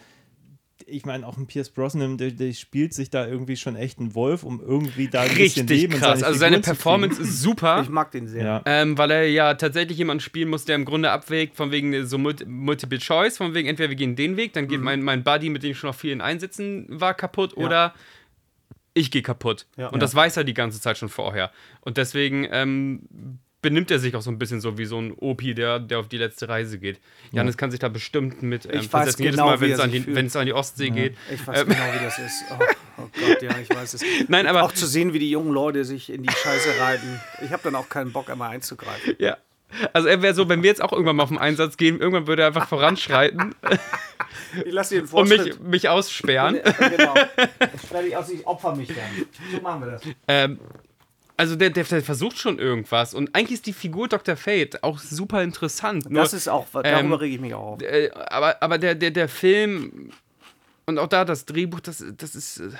ich meine, auch ein Pierce Brosnan, der, der spielt sich da irgendwie schon echt einen Wolf, um irgendwie da ein bisschen richtig Leben in krass. seine Also seine Performance ist super. Ich mag den sehr. Ja. Ähm, weil er ja tatsächlich jemanden spielen muss, der im Grunde abwägt, von wegen so Multi Multiple Choice, von wegen entweder wir gehen den Weg, dann geht Mhm. mein, mein Buddy, mit dem ich schon auf vielen Einsätzen war, kaputt oder ich gehe kaputt. Ja. Und das weiß er die ganze Zeit schon vorher. Und deswegen ähm, benimmt er sich auch so ein bisschen so wie so ein Opi, der, der auf die letzte Reise geht. Janis kann sich da bestimmt mit ähm, Ich weiß versetzen, jedes genau, Mal, wenn es an, die- wenn es an die Ostsee geht. Ich weiß Ähm, genau, wie das ist. Oh, oh Gott, ja, ich weiß es. <laughs> Nein, aber Auch zu sehen, wie die jungen Leute sich in die Scheiße reiten. Ich habe dann auch keinen Bock, einmal einzugreifen. ja. Also er wäre so, wenn wir jetzt auch irgendwann mal auf den Einsatz gehen, irgendwann würde er einfach voranschreiten <laughs> Ich lasse den und mich, mich aussperren. <laughs> genau. Ich sperre dich aus, ich opfer mich dann. So machen wir das. Ähm, also der, der, der versucht schon irgendwas. Und eigentlich ist die Figur Dr. Fate auch super interessant. Nur, Das ist auch, darüber ähm, rege ich mich auch auf. äh, aber aber der, der, der Film und auch da das Drehbuch, das, das ist. äh,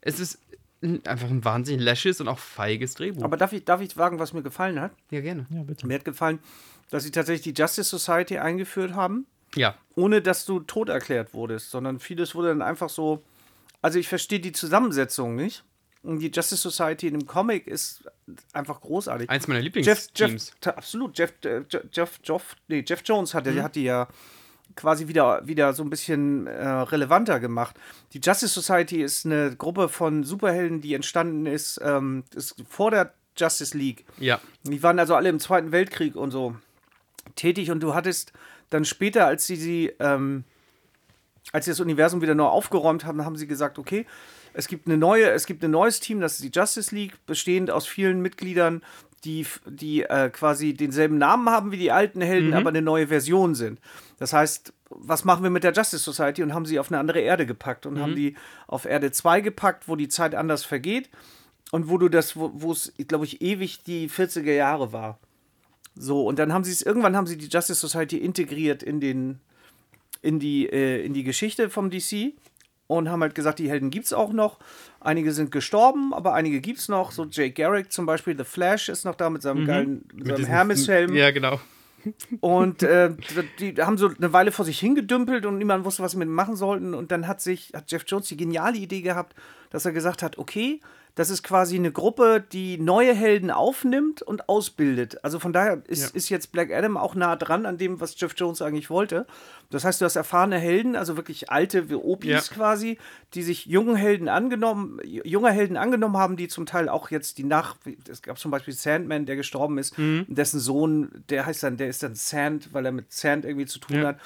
Es ist einfach ein wahnsinnig läsches und auch feiges Drehbuch. Aber darf ich, darf ich sagen, was mir gefallen hat? ja, gerne. Ja, bitte. Mir hat gefallen, dass sie tatsächlich die Justice Society eingeführt haben, Ja. ohne dass du tot erklärt wurdest, sondern vieles wurde dann einfach so. Also ich verstehe die Zusammensetzung nicht. Und die Justice Society in dem Comic ist einfach großartig. Eins meiner Jeff, Jeff, Lieblingsteams. ta- absolut. Jeff, äh, Je- Jeff, Jeff, nee, Jeff Jones hat, Mhm. hat die ja quasi wieder, wieder so ein bisschen äh, relevanter gemacht. Die Justice Society ist eine Gruppe von Superhelden, die entstanden ist, ähm, ist vor der Justice League. Ja. Die waren also alle im Zweiten Weltkrieg und so tätig und du hattest dann später, als sie sie, ähm, als sie das Universum wieder neu aufgeräumt haben, haben sie gesagt, okay, es gibt eine neue, es gibt ein neues Team, das ist die Justice League, bestehend aus vielen Mitgliedern, die, die äh, quasi denselben Namen haben wie die alten Helden, aber eine neue Version sind. Das heißt, was machen wir mit der Justice Society und haben sie auf eine andere Erde gepackt und haben die auf Erde 2 gepackt, wo die Zeit anders vergeht und wo du das, wo wo es, glaube ich, ewig die 40er Jahre war. So, und dann haben sie es, irgendwann haben sie die Justice Society integriert in den, in die, äh, in die Geschichte vom DC und haben halt gesagt, die Helden gibt es auch noch. Einige sind gestorben, aber einige gibt es noch. So Jake Garrick zum Beispiel, The Flash ist noch da mit seinem geilen mit seinem diesem- Hermes-Helm. Ja, genau. Und äh, <laughs> die haben so eine Weile vor sich hingedümpelt und niemand wusste, was sie mit machen sollten. Und dann hat sich, hat Jeff Jones die geniale Idee gehabt, dass er gesagt hat, okay, das ist quasi eine Gruppe, die neue Helden aufnimmt und ausbildet. Also von daher ist, Ja. ist jetzt Black Adam auch nah dran an dem, was Jeff Jones eigentlich wollte. Das heißt, du hast erfahrene Helden, also wirklich alte wie Opis Ja. quasi, die sich jungen Helden angenommen, junger Helden angenommen haben, die zum Teil auch jetzt die nach, es gab zum Beispiel Sandman, der gestorben ist, Mhm. dessen Sohn, der heißt dann, der ist dann Sand, weil er mit Sand irgendwie zu tun Ja. hat,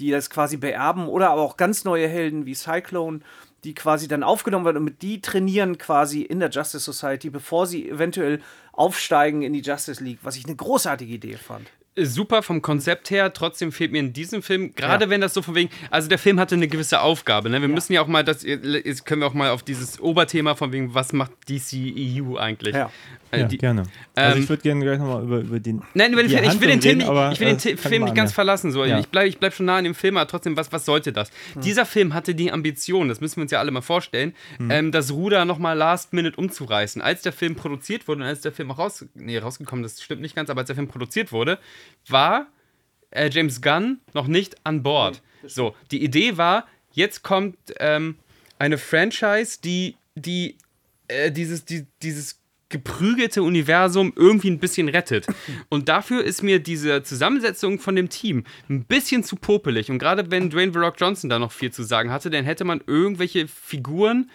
die das quasi beerben oder aber auch ganz neue Helden wie Cyclone, die quasi dann aufgenommen werden und mit die trainieren quasi in der Justice Society, bevor sie eventuell aufsteigen in die Justice League, was ich eine großartige Idee fand. super vom Konzept her, trotzdem fehlt mir in diesem Film, gerade Ja. wenn das so von wegen, also der Film hatte eine gewisse Aufgabe, ne? Wir müssen ja auch mal, das, jetzt können wir auch mal auf dieses Oberthema von wegen, was macht DCEU eigentlich? Ja. Äh, Ja, die, gerne. Also ähm, ich würde gerne gleich nochmal über, über den. Nein, über den Film, ich will den, Handlung Film reden, ich will den äh, Film nicht an, ganz verlassen. So. Ja. Ich bleibe ich bleib schon nah an dem Film, aber trotzdem, was, was sollte das? Dieser Film hatte die Ambition, das müssen wir uns ja alle mal vorstellen, ähm, das Ruder nochmal last minute umzureißen. Als der Film produziert wurde und als der Film auch raus, nee, rausgekommen ist, stimmt nicht ganz, aber als der Film produziert wurde, war äh, James Gunn noch nicht an Bord. so, die Idee war, jetzt kommt ähm, eine Franchise, die, die äh, dieses, die, dieses geprügelte Universum irgendwie ein bisschen rettet. Und dafür ist mir diese Zusammensetzung von dem Team ein bisschen zu popelig. Und gerade wenn Dwayne The Rock Johnson da noch viel zu sagen hatte, dann hätte man irgendwelche Figuren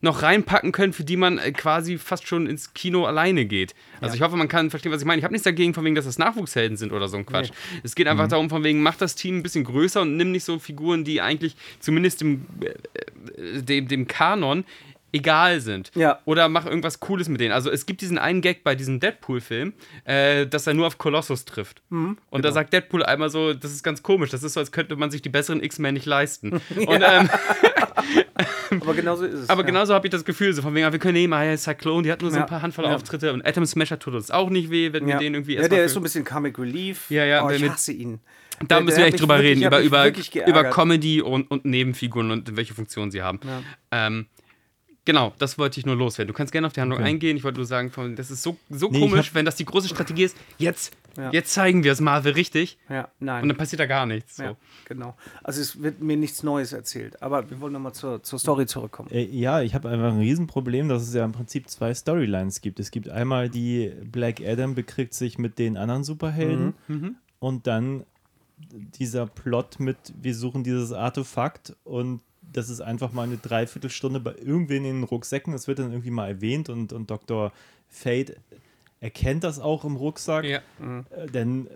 noch reinpacken können, für die man äh, quasi fast schon ins Kino alleine geht. Also ich hoffe, man kann verstehen, was ich meine. Ich habe nichts dagegen, von wegen, dass das Nachwuchshelden sind oder so ein Quatsch. Es geht einfach darum, von wegen, mach das Team ein bisschen größer und nimm nicht so Figuren, die eigentlich zumindest dem, äh, dem, dem Kanon egal sind. Ja. Oder mach irgendwas Cooles mit denen. Also es gibt diesen einen Gag bei diesem Deadpool-Film, äh, dass er nur auf Colossus trifft. Mhm, und genau. da sagt Deadpool einmal so, das ist ganz komisch, das ist so, als könnte man sich die besseren X-Men nicht leisten. <laughs> Und, ähm, <laughs> Aber genauso ist es. aber ja. genauso habe ich das Gefühl, so von wegen, ah, wir können nehmen, ja, Cyclone, die hat nur so ein paar Handvoll. Auftritte und Atom Smasher tut uns auch nicht weh, wenn wir den irgendwie ja der ist so ein bisschen Comic Relief. Ja, ja, Oh, ich hasse ihn. Da Der- müssen wir echt drüber wirklich- reden, über, über, über. Comedy und, und Nebenfiguren und welche Funktionen sie haben. Ähm, genau, das wollte ich nur loswerden. Du kannst gerne auf die Handlung eingehen. Ich wollte nur sagen, das ist so, so Nee, komisch, hab- wenn das die große Strategie ist. Jetzt, Ja. jetzt zeigen wir es Marvel richtig Ja, nein. und dann passiert da gar nichts. So. ja, genau. Also es wird mir nichts Neues erzählt. Aber wir wollen nochmal zur, zur Story zurückkommen. Äh, ja, ich habe einfach ein Riesenproblem, dass es ja im Prinzip zwei Storylines gibt. Es gibt einmal die Black Adam bekriegt sich mit den anderen Superhelden und dann dieser Plot mit, wir suchen dieses Artefakt und das ist einfach mal eine Dreiviertelstunde bei irgendwen in den Rucksäcken. Das wird dann irgendwie mal erwähnt und, und Dr. Fate erkennt das auch im Rucksack. Ja. Äh, dann äh,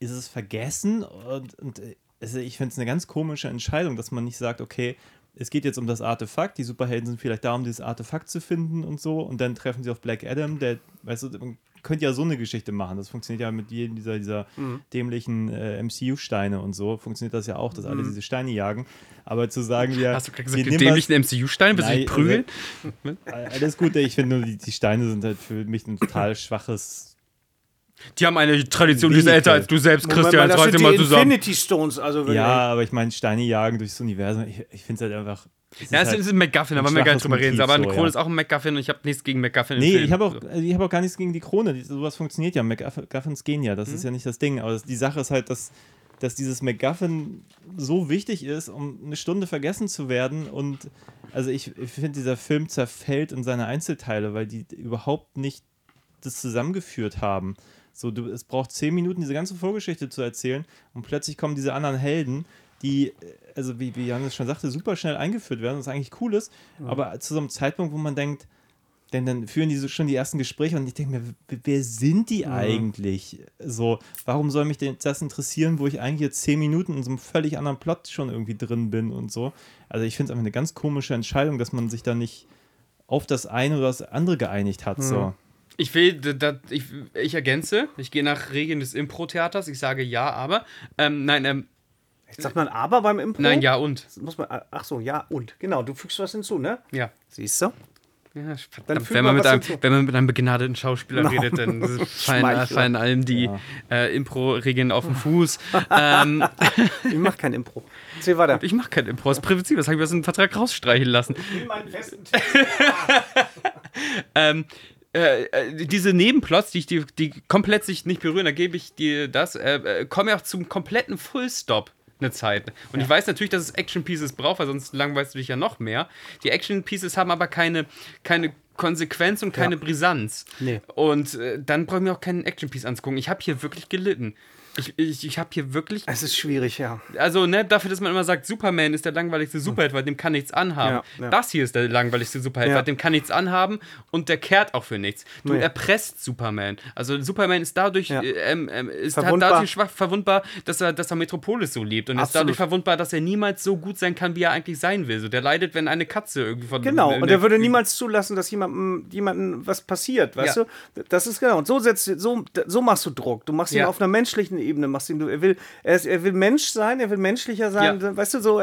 ist es vergessen und, und äh, also ich finde es eine ganz komische Entscheidung, dass man nicht sagt, okay, es geht jetzt um das Artefakt, die Superhelden sind vielleicht da, um dieses Artefakt zu finden und so. Und dann treffen sie auf Black Adam, der, weißt du, man könnte ja so eine Geschichte machen, das funktioniert ja mit jedem dieser, dieser dämlichen äh, MCU-Steine und so, funktioniert das ja auch, dass alle diese Steine jagen, aber zu sagen, wir, Hast du gerade gesagt, was- dämlichen MCU-Stein, willst du dich Nein, prügeln? <laughs> alles Gute, ich finde nur, die, die Steine sind halt für mich ein total schwaches Die haben eine Tradition, die ist älter als du selbst, Moment Christian. Jetzt das reiß sind dir mal die zusammen. Infinity Stones. Also Ja, aber ich meine, Steine jagen durchs Universum. Ich, ich finde es halt einfach. es Ja, es halt ist ein MacGuffin, da ein wollen wir gar nicht drüber reden. Aber eine so, Krone ja. ist auch ein MacGuffin und ich habe nichts gegen MacGuffin. im Nee, Film. ich habe auch, also ich hab auch gar nichts gegen die Krone. Die, sowas funktioniert ja. MacGuffins gehen ja. Das Mhm. ist ja nicht das Ding. Aber das, die Sache ist halt, dass, dass dieses MacGuffin so wichtig ist, um eine Stunde vergessen zu werden. Und also ich, ich finde, dieser Film zerfällt in seine Einzelteile, weil die überhaupt nicht das zusammengeführt haben. So, du, es braucht zehn Minuten, diese ganze Vorgeschichte zu erzählen und plötzlich kommen diese anderen Helden, die, äh, also wie, wie Johannes schon sagte, super schnell eingeführt werden, was eigentlich cool ist, aber zu so einem Zeitpunkt, wo man denkt, denn dann führen die so schon die ersten Gespräche und ich denke mir, wer sind die eigentlich? So, warum soll mich denn das interessieren, wo ich eigentlich jetzt zehn Minuten in so einem völlig anderen Plot schon irgendwie drin bin und so. Also ich finde es einfach eine ganz komische Entscheidung, dass man sich da nicht auf das eine oder das andere geeinigt hat. So. Ich will, d- d- ich, ich ergänze, ich gehe nach Regeln des Impro-Theaters, ich sage ja, aber. Ähm, nein, ähm, Sagt man aber beim Impro? nein, ja und. Muss man, ach so, ja und. Genau, du fügst was hinzu, ne? Ja. Siehst du? Ja, verdammt, wenn, man mit einem, hinzu. wenn man mit einem begnadeten Schauspieler <laughs> Genau. redet, dann <laughs> fallen, fallen allem die Ja. äh, Impro-Regeln auf den <laughs> Fuß. ähm, Ich mach kein Impro. Erzähl weiter. ich mache kein Impro, das ist Prinzip, das habe ich aus dem Vertrag rausstreichen lassen. meinen festen ähm, äh, äh, diese Nebenplots, die, die, die komplett sich nicht berühren, da gebe ich dir das, äh, äh, kommen ja auch zum kompletten Fullstop eine Zeit. Und ich weiß natürlich, dass es Action Pieces braucht, weil sonst langweilst du dich ja noch mehr. Die Action Pieces haben aber keine, keine Konsequenz und keine Brisanz. Nee. Und äh, dann brauche ich mir auch keinen Action Piece anzugucken. Ich habe hier wirklich gelitten. Ich, ich, ich habe hier wirklich Es ist schwierig, ja. also, ne, dafür, dass man immer sagt, Superman ist der langweiligste Superheld, weil dem kann nichts anhaben. Ja, ja. Das hier ist der langweiligste Superheld, Ja. weil dem kann nichts anhaben und der kehrt auch für nichts. Du Nee. erpresst Superman. Also Superman ist dadurch äh, ähm, ähm, ist Verwundbar. dadurch schwach verwundbar, dass er, dass er Metropolis so liebt und ist Absolut. dadurch verwundbar, dass er niemals so gut sein kann, wie er eigentlich sein will. So, der leidet, wenn eine Katze irgendwie von Genau, äh, und er würde niemals zulassen, dass jemandem, jemandem was passiert, weißt du? Das ist genau. Und so, setzt, so, so machst du Druck. Du machst ihn auf einer menschlichen Ebene, machst ihn, du, er, will, er, ist, er will Mensch sein, er will menschlicher sein, Ja. weißt du, so.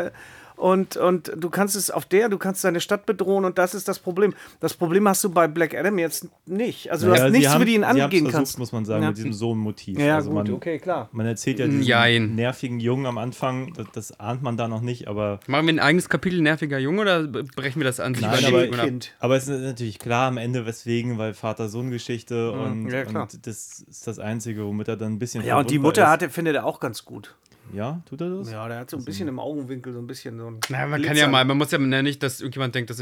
Und, und du kannst es auf der, du kannst deine Stadt bedrohen und das ist das Problem. Das Problem hast du bei Black Adam jetzt nicht. Also du Naja, hast sie nichts, haben- wie du ihn angehen versucht, kannst. muss man sagen, Ja. mit diesem Sohn-Motiv. Ja, also gut, man, okay, klar. Man erzählt ja diesen Jein. nervigen Jungen am Anfang, das, das ahnt man da noch nicht, aber Machen wir ein eigenes Kapitel nerviger Junge oder brechen wir das an? sich Nein, aber-? Kind. Aber es ist natürlich klar am Ende, weswegen, weil Vater-Sohn-Geschichte und, ja, und das ist das Einzige, womit er dann ein bisschen Ja, und die Mutter ist. hat, findet er auch ganz gut. Ja, tut er das? Ja, der hat so ein bisschen im Augenwinkel, so ein bisschen so ein. Na, man kann ja mal, man muss ja nicht, dass irgendjemand denkt, dass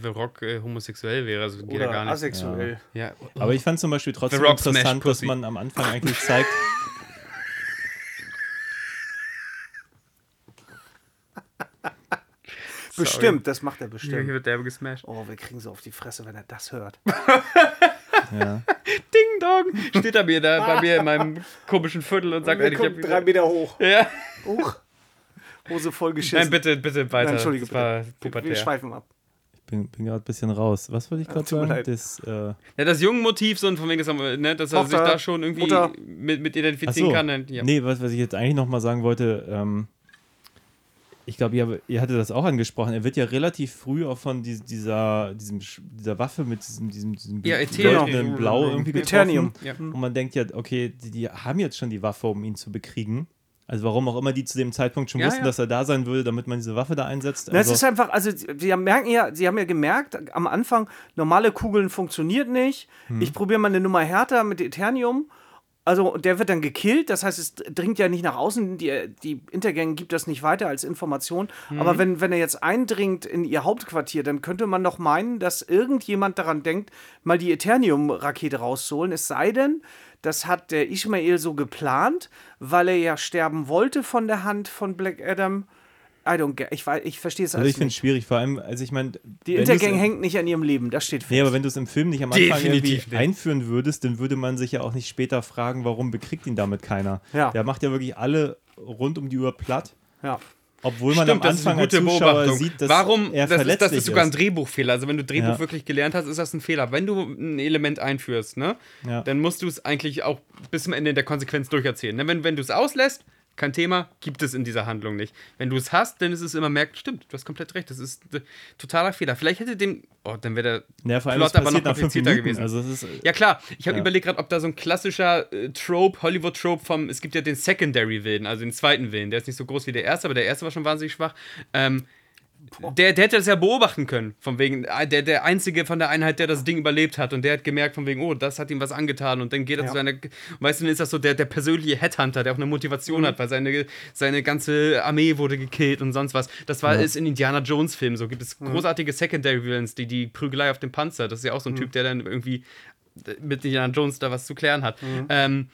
The Rock äh, homosexuell wäre. Also geht ja Oder gar nicht. asexuell. Ja. Aber ich fand zum Beispiel trotzdem interessant, dass man am Anfang eigentlich zeigt, <laughs> Bestimmt, das macht er Hier bestimmt. wird derbe gesmashed. Oh, wir kriegen so auf die Fresse, wenn er das hört. <laughs> ja, <laughs> Ding Dong! Steht er mir da bei mir in meinem komischen Viertel und sagt, ey, ich hab drei Meter hoch. Ja. Hoch. Hose voll geschissen. Nein, bitte, bitte weiter. Nein, Entschuldige, das bitte. Wir, schweifen ab. ich bin, bin gerade ein bisschen raus. Was wollte ich gerade sagen? Das, äh, Ja, das Jungenmotiv, so und von wegen, dass, er, ne, dass er sich da schon irgendwie Mutter. mit, mit identifizieren so. kann. Ja. Nee, was, was ich jetzt eigentlich nochmal sagen wollte, ähm, ich glaube, ihr, ihr hattet das auch angesprochen. Er wird ja relativ früh auch von dies- dieser, diesem, dieser Waffe mit diesem, diesem, diesem Ja, leuchtenden Blau irgendwie getroffen. Eternium. Ja. Und man denkt ja, okay, die, die haben jetzt schon die Waffe, um ihn zu bekriegen. Also warum auch immer die zu dem Zeitpunkt schon Ja, wussten, ja. dass er da sein würde, damit man diese Waffe da einsetzt. Na, es Also, ist einfach, also sie merken ja, sie haben ja gemerkt, am Anfang, normale Kugeln funktioniert nicht. Hm. Ich probiere mal eine Nummer härter mit Eternium. Also der wird dann gekillt, das heißt, es dringt ja nicht nach außen, die, die Intergang gibt das nicht weiter als Information. Mhm. Aber wenn, wenn er jetzt eindringt in ihr Hauptquartier, dann könnte man doch meinen, dass irgendjemand daran denkt, mal die Eternium-Rakete rauszuholen. Es sei denn, das hat der Ishmael so geplant, weil er ja sterben wollte von der Hand von Black Adam. I don't get, ich, weiß- ich verstehe es also alles ich finde es schwierig, vor allem, also ich meine, Die Intergang hängt nicht an ihrem Leben, das steht fest. Nee, aber wenn du es im Film nicht am Anfang Definitiv irgendwie nicht. einführen würdest, dann würde man sich ja auch nicht später fragen, warum bekriegt ihn damit keiner. Ja. Der macht ja wirklich alle rund um die Uhr platt, ja. obwohl man Stimmt, am das ist eine Anfang als gute Zuschauer Beobachtung. sieht, dass Warum? er das, ist, verletzlich das ist sogar ein ist. Drehbuchfehler. Also wenn du Drehbuch Ja. wirklich gelernt hast, ist das ein Fehler. Wenn du ein Element einführst, ne, Ja. dann musst du es eigentlich auch bis zum Ende in der Konsequenz durcherzählen. Ne? Wenn, wenn du es auslässt, kein Thema, gibt es in dieser Handlung nicht. Wenn du es hast, dann ist es immer merkt, stimmt, du hast komplett recht, das ist äh, totaler Fehler. Vielleicht hätte dem, oh, dann wäre der Ja, vor allem, Plot aber noch komplizierter gewesen. Also ist, Ja klar, ich habe Ja. überlegt gerade, ob da so ein klassischer äh, Trope, Hollywood-Trope vom, es gibt ja den Secondary-Willen, also den zweiten Willen, der ist nicht so groß wie der erste, aber der erste war schon wahnsinnig schwach. Ähm, der, der hätte das ja beobachten können, von wegen, äh, der, der Einzige von der Einheit, der das Ding überlebt hat. Und der hat gemerkt, von wegen, oh, das hat ihm was angetan. Und dann geht er zu seiner, weißt du, dann ist das so der, der persönliche Headhunter, der auch eine Motivation hat, weil seine, seine ganze Armee wurde gekillt und sonst was. Das war ist in Indiana Jones Filmen so, gibt es großartige Secondary Villains, die die Prügelei auf dem Panzer, das ist ja auch so ein Typ, der dann irgendwie mit Indiana Jones da was zu klären hat. Ähm,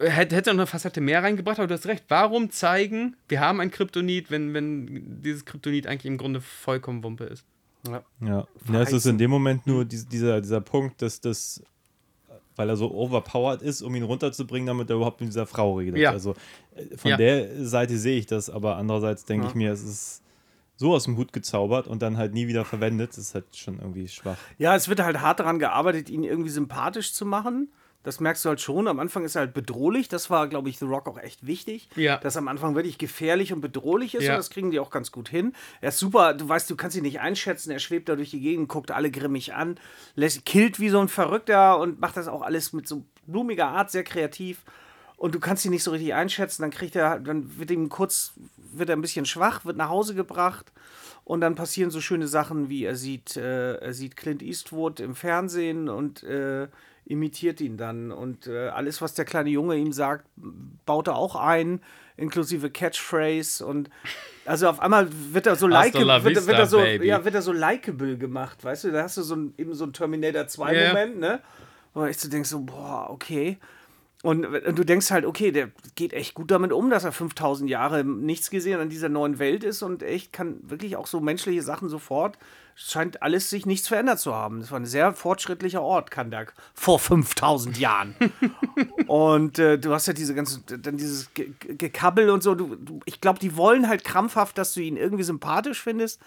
hätte, noch eine Facette mehr reingebracht, aber du hast recht. Warum zeigen, wir haben ein Kryptonit, wenn, wenn dieses Kryptonit eigentlich im Grunde vollkommen Wumpe ist? ja. ja, es ist in dem Moment nur dies- dieser, dieser Punkt, dass das, weil er so overpowered ist, um ihn runterzubringen, damit er überhaupt mit dieser Frau redet. Ja. Also äh, von Ja. der Seite sehe ich das, aber andererseits denke ich mir, es ist so aus dem Hut gezaubert und dann halt nie wieder verwendet. Das ist halt schon irgendwie schwach. Ja, es wird halt hart daran gearbeitet, ihn irgendwie sympathisch zu machen. Das merkst du halt schon. Am Anfang ist er halt bedrohlich. Das war, glaube ich, The Rock auch echt wichtig. Ja. Dass er am Anfang wirklich gefährlich und bedrohlich ist. Ja. Und das kriegen die auch ganz gut hin. Er ist super. Du weißt, du kannst ihn nicht einschätzen. Er schwebt da durch die Gegend, guckt alle grimmig an, lässt, killt wie so ein Verrückter und macht das auch alles mit so blumiger Art, sehr kreativ. Und du kannst ihn nicht so richtig einschätzen. Dann kriegt er, dann wird ihm kurz, wird er ein bisschen schwach, wird nach Hause gebracht. Und dann passieren so schöne Sachen, wie er sieht, äh, er sieht Clint Eastwood im Fernsehen und äh, imitiert ihn dann. Und äh, alles, was der kleine Junge ihm sagt, baut er auch ein, inklusive Catchphrase. Und also auf einmal wird er so likeable, wird, wird er so, baby. ja, wird er so likeable gemacht, weißt du? Da hast du so ein, eben so ein Terminator 2 Ja, ja. Moment, ne? Wo ich so denkst so, boah, okay. Und, und du denkst halt, okay, der geht echt gut damit um, dass er 5000 Jahre nichts gesehen an dieser neuen Welt ist und echt kann wirklich auch so menschliche Sachen sofort, scheint alles sich nichts verändert zu haben. Das war ein sehr fortschrittlicher Ort, Kandak, vor 5000 Jahren. <laughs> und äh, du hast ja diese ganze, dann dieses Ge Ge- Gekabbel und so. Du, du, ich glaube, die wollen halt krampfhaft, dass du ihn irgendwie sympathisch findest.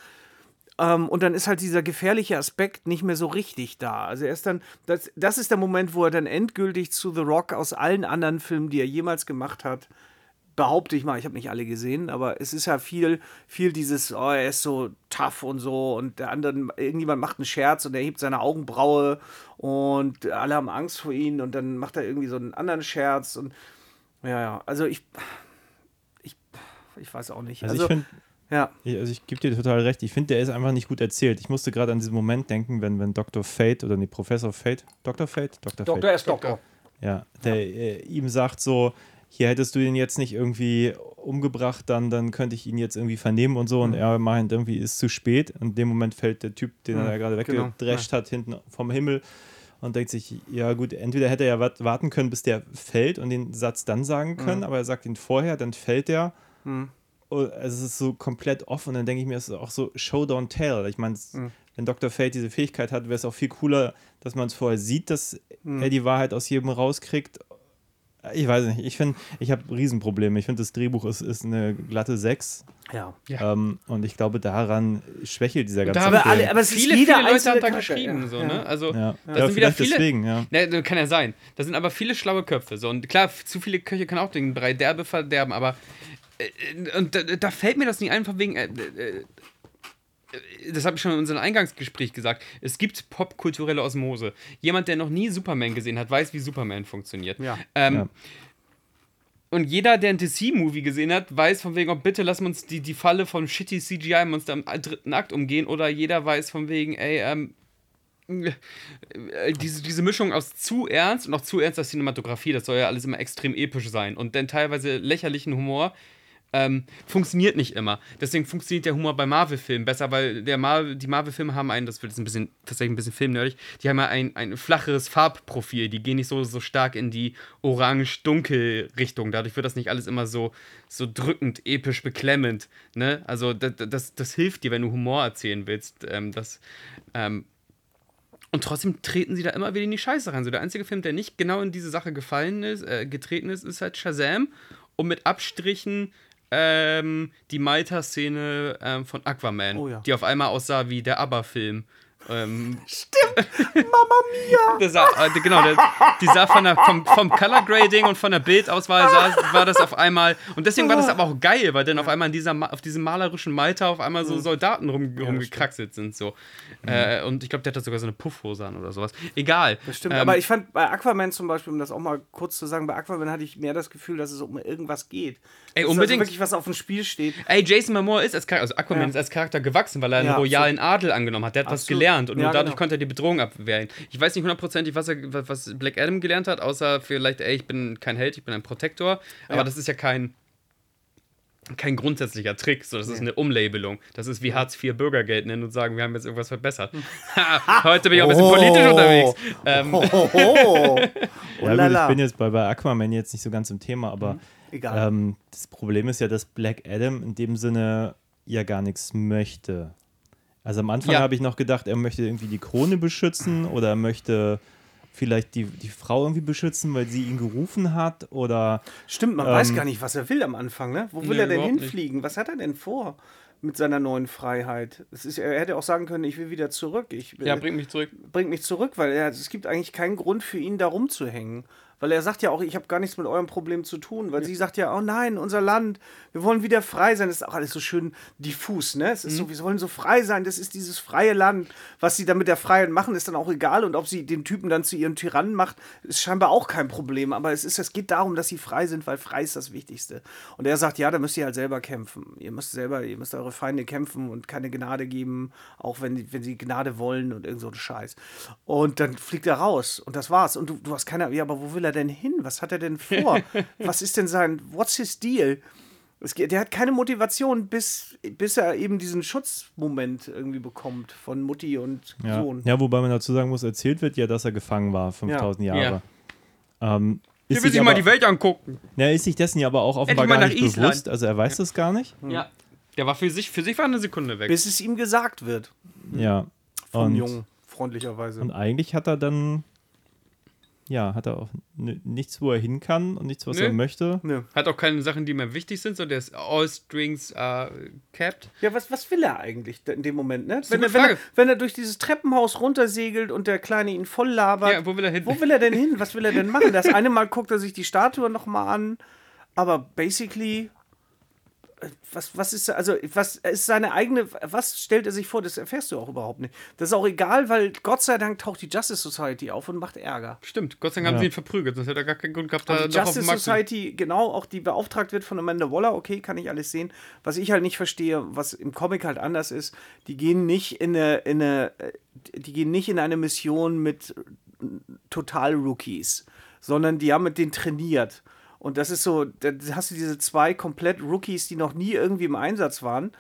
Ähm, und dann ist halt dieser gefährliche Aspekt nicht mehr so richtig da. Also er ist dann, das, das ist der Moment, wo er dann endgültig zu The Rock aus allen anderen Filmen, die er jemals gemacht hat, behaupte ich mal, ich habe nicht alle gesehen, aber es ist ja viel, viel dieses, oh, er ist so tough und so und der andere, irgendjemand macht einen Scherz und er hebt seine Augenbraue und alle haben Angst vor ihm und dann macht er irgendwie so einen anderen Scherz und ja, ja, also ich, ich, ich weiß auch nicht. Also, Also, ich finde, ja, ich, also ich gebe dir total recht. Ich finde, der ist einfach nicht gut erzählt. Ich musste gerade an diesen Moment denken, wenn, wenn Dr. Fate oder nee, Professor Fate, Dr. Fate? Dr. Doktor Fate. ist Doktor. Ja, der äh, ihm sagt so, hier hättest du ihn jetzt nicht irgendwie umgebracht, dann, dann könnte ich ihn jetzt irgendwie vernehmen und so. Und er meint, irgendwie ist zu spät. Und in dem Moment fällt der Typ, den er gerade genau, weggedrescht hat, hinten vom Himmel und denkt sich, ja gut, entweder hätte er ja warten können, bis der fällt und den Satz dann sagen können, aber er sagt ihn vorher, dann fällt der. Oh, Also es ist so komplett offen und dann denke ich mir, es ist auch so Show, don't tell. Ich meine, es- wenn Dr. Fate diese Fähigkeit hat, wäre es auch viel cooler, dass man es vorher sieht, dass er die Wahrheit aus jedem rauskriegt. Ich weiß nicht, ich finde, ich habe Riesenprobleme. Ich finde, das Drehbuch ist, ist eine glatte 6. Ja. Ja. Ähm, und ich glaube, daran schwächelt dieser ganze Da haben Aber, Film. alle, aber es ist viele, jeder viele Leute haben da geschrieben, ja. so, Ja. ne? Also, ja, da ja sind wieder vielleicht viele. deswegen, ja. Ne, das kann ja sein. Da sind aber viele schlaue Köpfe. So. Und klar, zu viele Köche können auch den Brei derbe verderben, aber äh, und da, da fällt mir das nicht einfach wegen. Äh, äh, das habe ich schon in unserem Eingangsgespräch gesagt. Es gibt popkulturelle Osmose. Jemand, der noch nie Superman gesehen hat, weiß, wie Superman funktioniert. Ja. Ähm, Ja. Und jeder, der ein DC-Movie gesehen hat, weiß von wegen, oh, bitte lass uns die, die Falle von shitty CGI-Monster im dritten Akt umgehen. Oder jeder weiß von wegen, ey, ähm, äh, diese, diese Mischung aus zu ernst und auch zu ernster Cinematografie, das soll ja alles immer extrem episch sein. Und dann teilweise lächerlichen Humor ähm, funktioniert nicht immer. Deswegen funktioniert der Humor bei Marvel-Filmen besser, weil der Marvel, die Marvel-Filme haben einen, das wird jetzt ein bisschen, tatsächlich ein bisschen filmnerdig, die haben ja ein, ein flacheres Farbprofil, die gehen nicht so, so stark in die orange-dunkel-Richtung. Dadurch wird das nicht alles immer so, so drückend, episch, beklemmend. Ne? Also das, das, das hilft dir, wenn du Humor erzählen willst. Ähm, das, ähm, und trotzdem treten sie da immer wieder in die Scheiße rein. So der einzige Film, der nicht genau in diese Sache gefallen ist, äh, getreten ist, ist halt Shazam. Und mit Abstrichen ähm, die Malta-Szene ähm, von Aquaman, Oh ja. die auf einmal aussah wie der ABBA-Film. Ähm, <laughs> Mama Mia! der sah, äh, genau, der, die sah von der, vom, vom Color Grading und von der Bildauswahl sah, war das auf einmal. Und deswegen war das aber auch geil, weil dann auf einmal in dieser, auf diesem malerischen Malta auf einmal so Soldaten rum, rumgekraxelt sind. So. Äh, und ich glaube, der hatte sogar so eine Puffhose an oder sowas. Egal. Das stimmt, Ähm, aber ich fand bei Aquaman zum Beispiel, um das auch mal kurz zu sagen, bei Aquaman hatte ich mehr das Gefühl, dass es um irgendwas geht. Ey, Dass unbedingt. Also wirklich was auf dem Spiel steht. Ey, Jason Momoa ist als Charakter, also Aquaman Ja. ist als Charakter gewachsen, weil er einen Ja, royalen Adel angenommen hat. Der hat was Absolut. gelernt und Ja, nur dadurch genau. konnte er die Bedrohung abwehren. Ich weiß nicht hundertprozentig, was, er, was was Black Adam gelernt hat, außer vielleicht, ey, ich bin kein Held, ich bin ein Protektor. Aber Ja. das ist ja kein, kein grundsätzlicher Trick. So, das ist eine Umlabelung. Das ist wie Hartz IV Bürgergeld nennen und sagen, wir haben jetzt irgendwas verbessert. Ha, <laughs> Heute bin ich auch ein bisschen Oh. politisch unterwegs. Ähm, Oh, <laughs> Ja, gut, ich bin jetzt bei, bei Aquaman jetzt nicht so ganz im Thema, aber Egal. ähm, das Problem ist ja, dass Black Adam in dem Sinne ja gar nichts möchte. Also am Anfang Ja. habe ich noch gedacht, er möchte irgendwie die Krone beschützen oder er möchte vielleicht die, die Frau irgendwie beschützen, weil sie ihn gerufen hat oder Stimmt, man weiß ähm, gar nicht, was er will am Anfang, ne? Wo will Nee, er denn überhaupt nicht. hinfliegen? Was hat er denn vor mit seiner neuen Freiheit? Es ist, er hätte auch sagen können, ich will wieder zurück. Ich, ja, bring mich zurück. bringt mich zurück, weil er, es gibt eigentlich keinen Grund für ihn, da rumzuhängen. Weil er sagt ja auch, ich habe gar nichts mit eurem Problem zu tun. Weil sie sagt ja, oh nein, unser Land, wir wollen wieder frei sein. Das ist auch alles so schön diffus, ne? Es ist Mhm. so, wir wollen so frei sein, das ist dieses freie Land. Was sie dann mit der Freiheit machen, ist dann auch egal. Und ob sie den Typen dann zu ihrem Tyrannen macht, ist scheinbar auch kein Problem. Aber es, ist, es geht darum, dass sie frei sind, weil frei ist das Wichtigste. Und er sagt, ja, da müsst ihr halt selber kämpfen. Ihr müsst selber, ihr müsst eure Feinde kämpfen und keine Gnade geben, auch wenn, wenn sie Gnade wollen und irgend so ein Scheiß. Und dann fliegt er raus und das war's. Und du, du hast keine, ja, aber wo will er denn hin? Was hat er denn vor? <laughs> Was ist denn sein, what's his deal? Es, geht- der hat keine Motivation, bis, bis er eben diesen Schutzmoment irgendwie bekommt von Mutti und ja. Sohn. ja, wobei man dazu sagen muss, erzählt wird ja, dass er gefangen war, 5000 Ja. Jahre. Ähm, Hier ist will sich sich mal aber- die Welt angucken. Ja, ist sich dessen ja aber auch offenbar gar nicht Island. bewusst. Also er weiß das gar nicht. Ja. Der war für sich, für sich war eine Sekunde weg. Bis es ihm gesagt wird Ja. vom Und, Jungen, freundlicherweise. und eigentlich hat er dann, ja, hat er auch nichts, wo er hin kann und nichts, was Nö. er möchte. Nö. Hat auch keine Sachen, die mir wichtig sind, sondern der ist all strings uh, capped. Ja, was, was will er eigentlich in dem Moment, ne? Wenn er, wenn, er, wenn er durch dieses Treppenhaus runtersegelt und der Kleine ihn voll labert. Ja, wo will er hin? Wo will er denn hin? Was will er denn machen? Das eine Mal guckt er sich die Statue nochmal an. aber basically, was, was ist, also, was ist seine eigene, was stellt er sich vor, das erfährst du auch überhaupt nicht. Das ist auch egal, weil Gott sei Dank taucht die Justice Society auf und macht Ärger. Stimmt, Gott sei Dank haben Ja. sie ihn verprügelt, sonst hätte er gar keinen Grund gehabt, da Und die noch auf dem Justice Markt zu- Society, genau, auch die beauftragt wird von Amanda Waller, okay, kann ich alles sehen. Was ich halt nicht verstehe, was im Comic halt anders ist, die gehen nicht in eine, in eine äh, die gehen nicht in eine Mission mit Total-Rookies, sondern die haben mit denen trainiert. Und das ist so, da hast du diese zwei komplett Rookies, die noch nie irgendwie im Einsatz waren.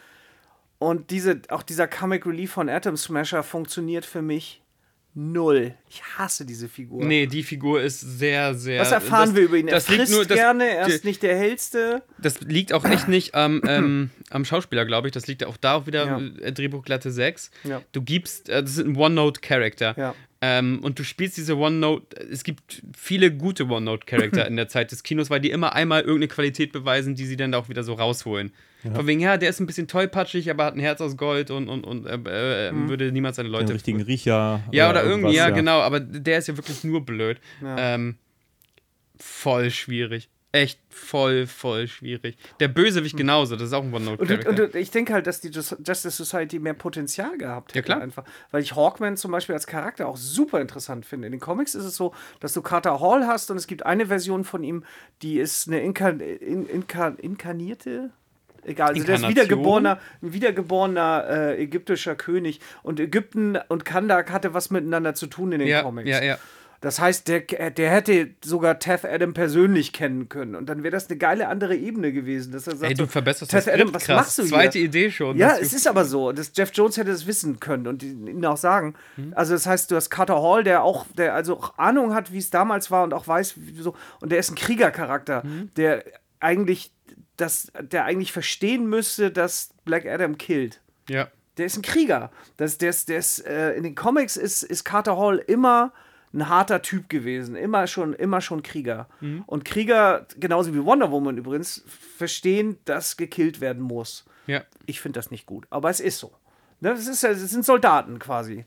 Und diese, auch dieser Comic Relief von Atom Smasher funktioniert für mich null. Ich hasse diese Figur. Nee, die Figur ist sehr, sehr. Was erfahren das, wir über ihn? Er Das liegt frisst nur, das, gerne, er ist nicht der hellste. Das liegt auch echt nicht am, ähm, am Schauspieler, glaube ich. Das liegt auch da auch wieder Ja. äh, Drehbuch glatte 6. Ja. Du gibst, äh, das ist ein One-Note-Charakter. Ja. Ähm, und du spielst diese One-Note, es gibt viele gute One-Note-Charakter <clears throat> in der Zeit des Kinos, weil die immer einmal irgendeine Qualität beweisen, die sie dann da auch wieder so rausholen. Von wegen, ja, der ist ein bisschen tollpatschig, aber hat ein Herz aus Gold und, und, und äh, äh, Mhm. würde niemals seine Den Leute richtigen Riecher. ja, oder irgendwie, irgendwas, ja, genau, aber der ist ja wirklich nur blöd. Ja. Ähm, voll schwierig. Echt voll, voll schwierig. Der Bösewicht genauso, das ist auch ein Und, One-Note-Charakter. und ich denke halt, dass die Jus- Justice Society mehr Potenzial gehabt hätte. Ja, klar. Einfach. Weil ich Hawkman zum Beispiel als Charakter auch super interessant finde. In den Comics ist es so, dass du Carter Hall hast und es gibt eine Version von ihm, die ist eine Inka in, Inka inkarnierte. Egal, also der ist wiedergeborener, ein wiedergeborener äh, ägyptischer König. Und Ägypten und Kandak hatte was miteinander zu tun in den ja, Comics. ja, ja. Das heißt, der, der hätte sogar Teth Adam persönlich kennen können. Und dann wäre das eine geile andere Ebene gewesen. Dass er sagt, Ey, du verbesserst Teth das Adam, was krass. machst du hier? Zweite Idee schon. Ja, es ist aber so. Das Jeff Jones hätte es wissen können und ihnen auch sagen. Mhm. Also das heißt, du hast Carter Hall, der auch, der also auch Ahnung hat, wie es damals war und auch weiß, wie so. Und der ist ein Kriegercharakter, Mhm. der eigentlich das, der eigentlich verstehen müsste, dass Black Adam killt. ja. Der ist ein Krieger. Das, der ist, der ist, äh, in den Comics ist, ist Carter Hall immer ein harter Typ gewesen. Immer schon, immer schon Krieger. Und Krieger, genauso wie Wonder Woman übrigens, verstehen, dass gekillt werden muss. ja. Ich finde das nicht gut, aber es ist so. Ne? Das, ist, das sind Soldaten quasi.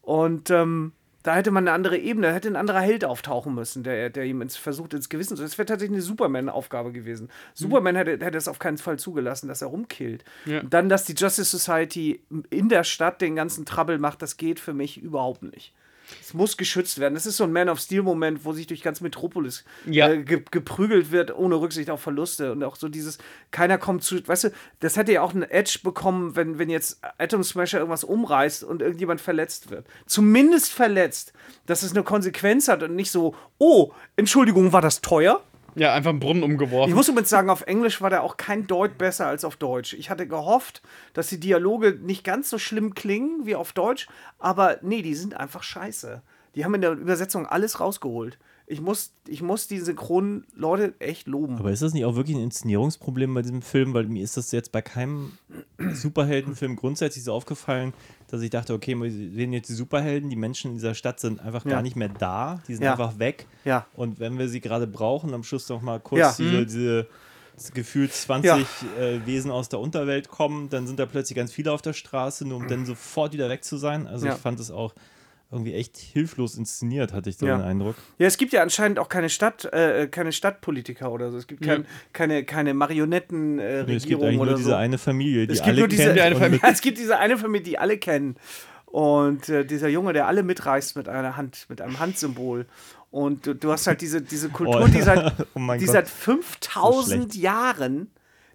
Und ähm, da hätte man eine andere Ebene, da hätte ein anderer Held auftauchen müssen, der, der ihm ins, versucht, ins Gewissen zu. Das wäre tatsächlich eine Superman-Aufgabe gewesen. Superman hätte, hätte es auf keinen Fall zugelassen, dass er rumkillt. Ja. Dann, dass die Justice Society in der Stadt den ganzen Trouble macht, das geht für mich überhaupt nicht. Es muss geschützt werden. Das ist so ein Man of Steel-Moment, wo sich durch ganz Metropolis Ja. äh, ge geprügelt wird, ohne Rücksicht auf Verluste. Und auch so dieses, keiner kommt zu. Weißt du, das hätte ja auch einen Edge bekommen, wenn, wenn jetzt Atom Smasher irgendwas umreißt und irgendjemand verletzt wird. Zumindest verletzt, dass es eine Konsequenz hat und nicht so, oh, Entschuldigung, war das teuer? Ja, einfach einen Brunnen umgeworfen. Ich muss übrigens sagen, auf Englisch war der auch kein Deut besser als auf Deutsch. Ich hatte gehofft, dass die Dialoge nicht ganz so schlimm klingen wie auf Deutsch, aber nee, die sind einfach scheiße. Die haben in der Übersetzung alles rausgeholt. Ich muss, ich muss die synchronen Leute echt loben. Aber ist das nicht auch wirklich ein Inszenierungsproblem bei diesem Film? Weil mir ist das jetzt bei keinem Superheldenfilm grundsätzlich so aufgefallen, dass ich dachte, okay, wir sehen jetzt die Superhelden, die Menschen in dieser Stadt sind einfach Ja. gar nicht mehr da, die sind Ja. einfach weg. Ja. Und wenn wir sie gerade brauchen, am Schluss noch mal kurz Ja. diese, Mhm. diese gefühlt 20 äh, Wesen aus der Unterwelt kommen, dann sind da plötzlich ganz viele auf der Straße, nur um <clears throat> dann sofort wieder weg zu sein. Also ich fand es auch irgendwie echt hilflos inszeniert, hatte ich so Ja. den Eindruck. Ja, es gibt ja anscheinend auch keine Stadt, äh, keine Stadtpolitiker oder so. Es gibt kein, keine, keine Marionettenregierung äh, Nee, es gibt eigentlich oder nur diese so. eine Familie, die Es gibt alle nur diese kennt eine und Familie. <laughs> Es gibt diese eine Familie, die alle kennen. Und äh, dieser Junge, der alle mitreißt mit einer Hand, mit einem Handsymbol. Und du, du hast halt diese, diese Kultur, Oh. die seit, <laughs> Oh die Gott. seit So 5000 schlecht. Jahren,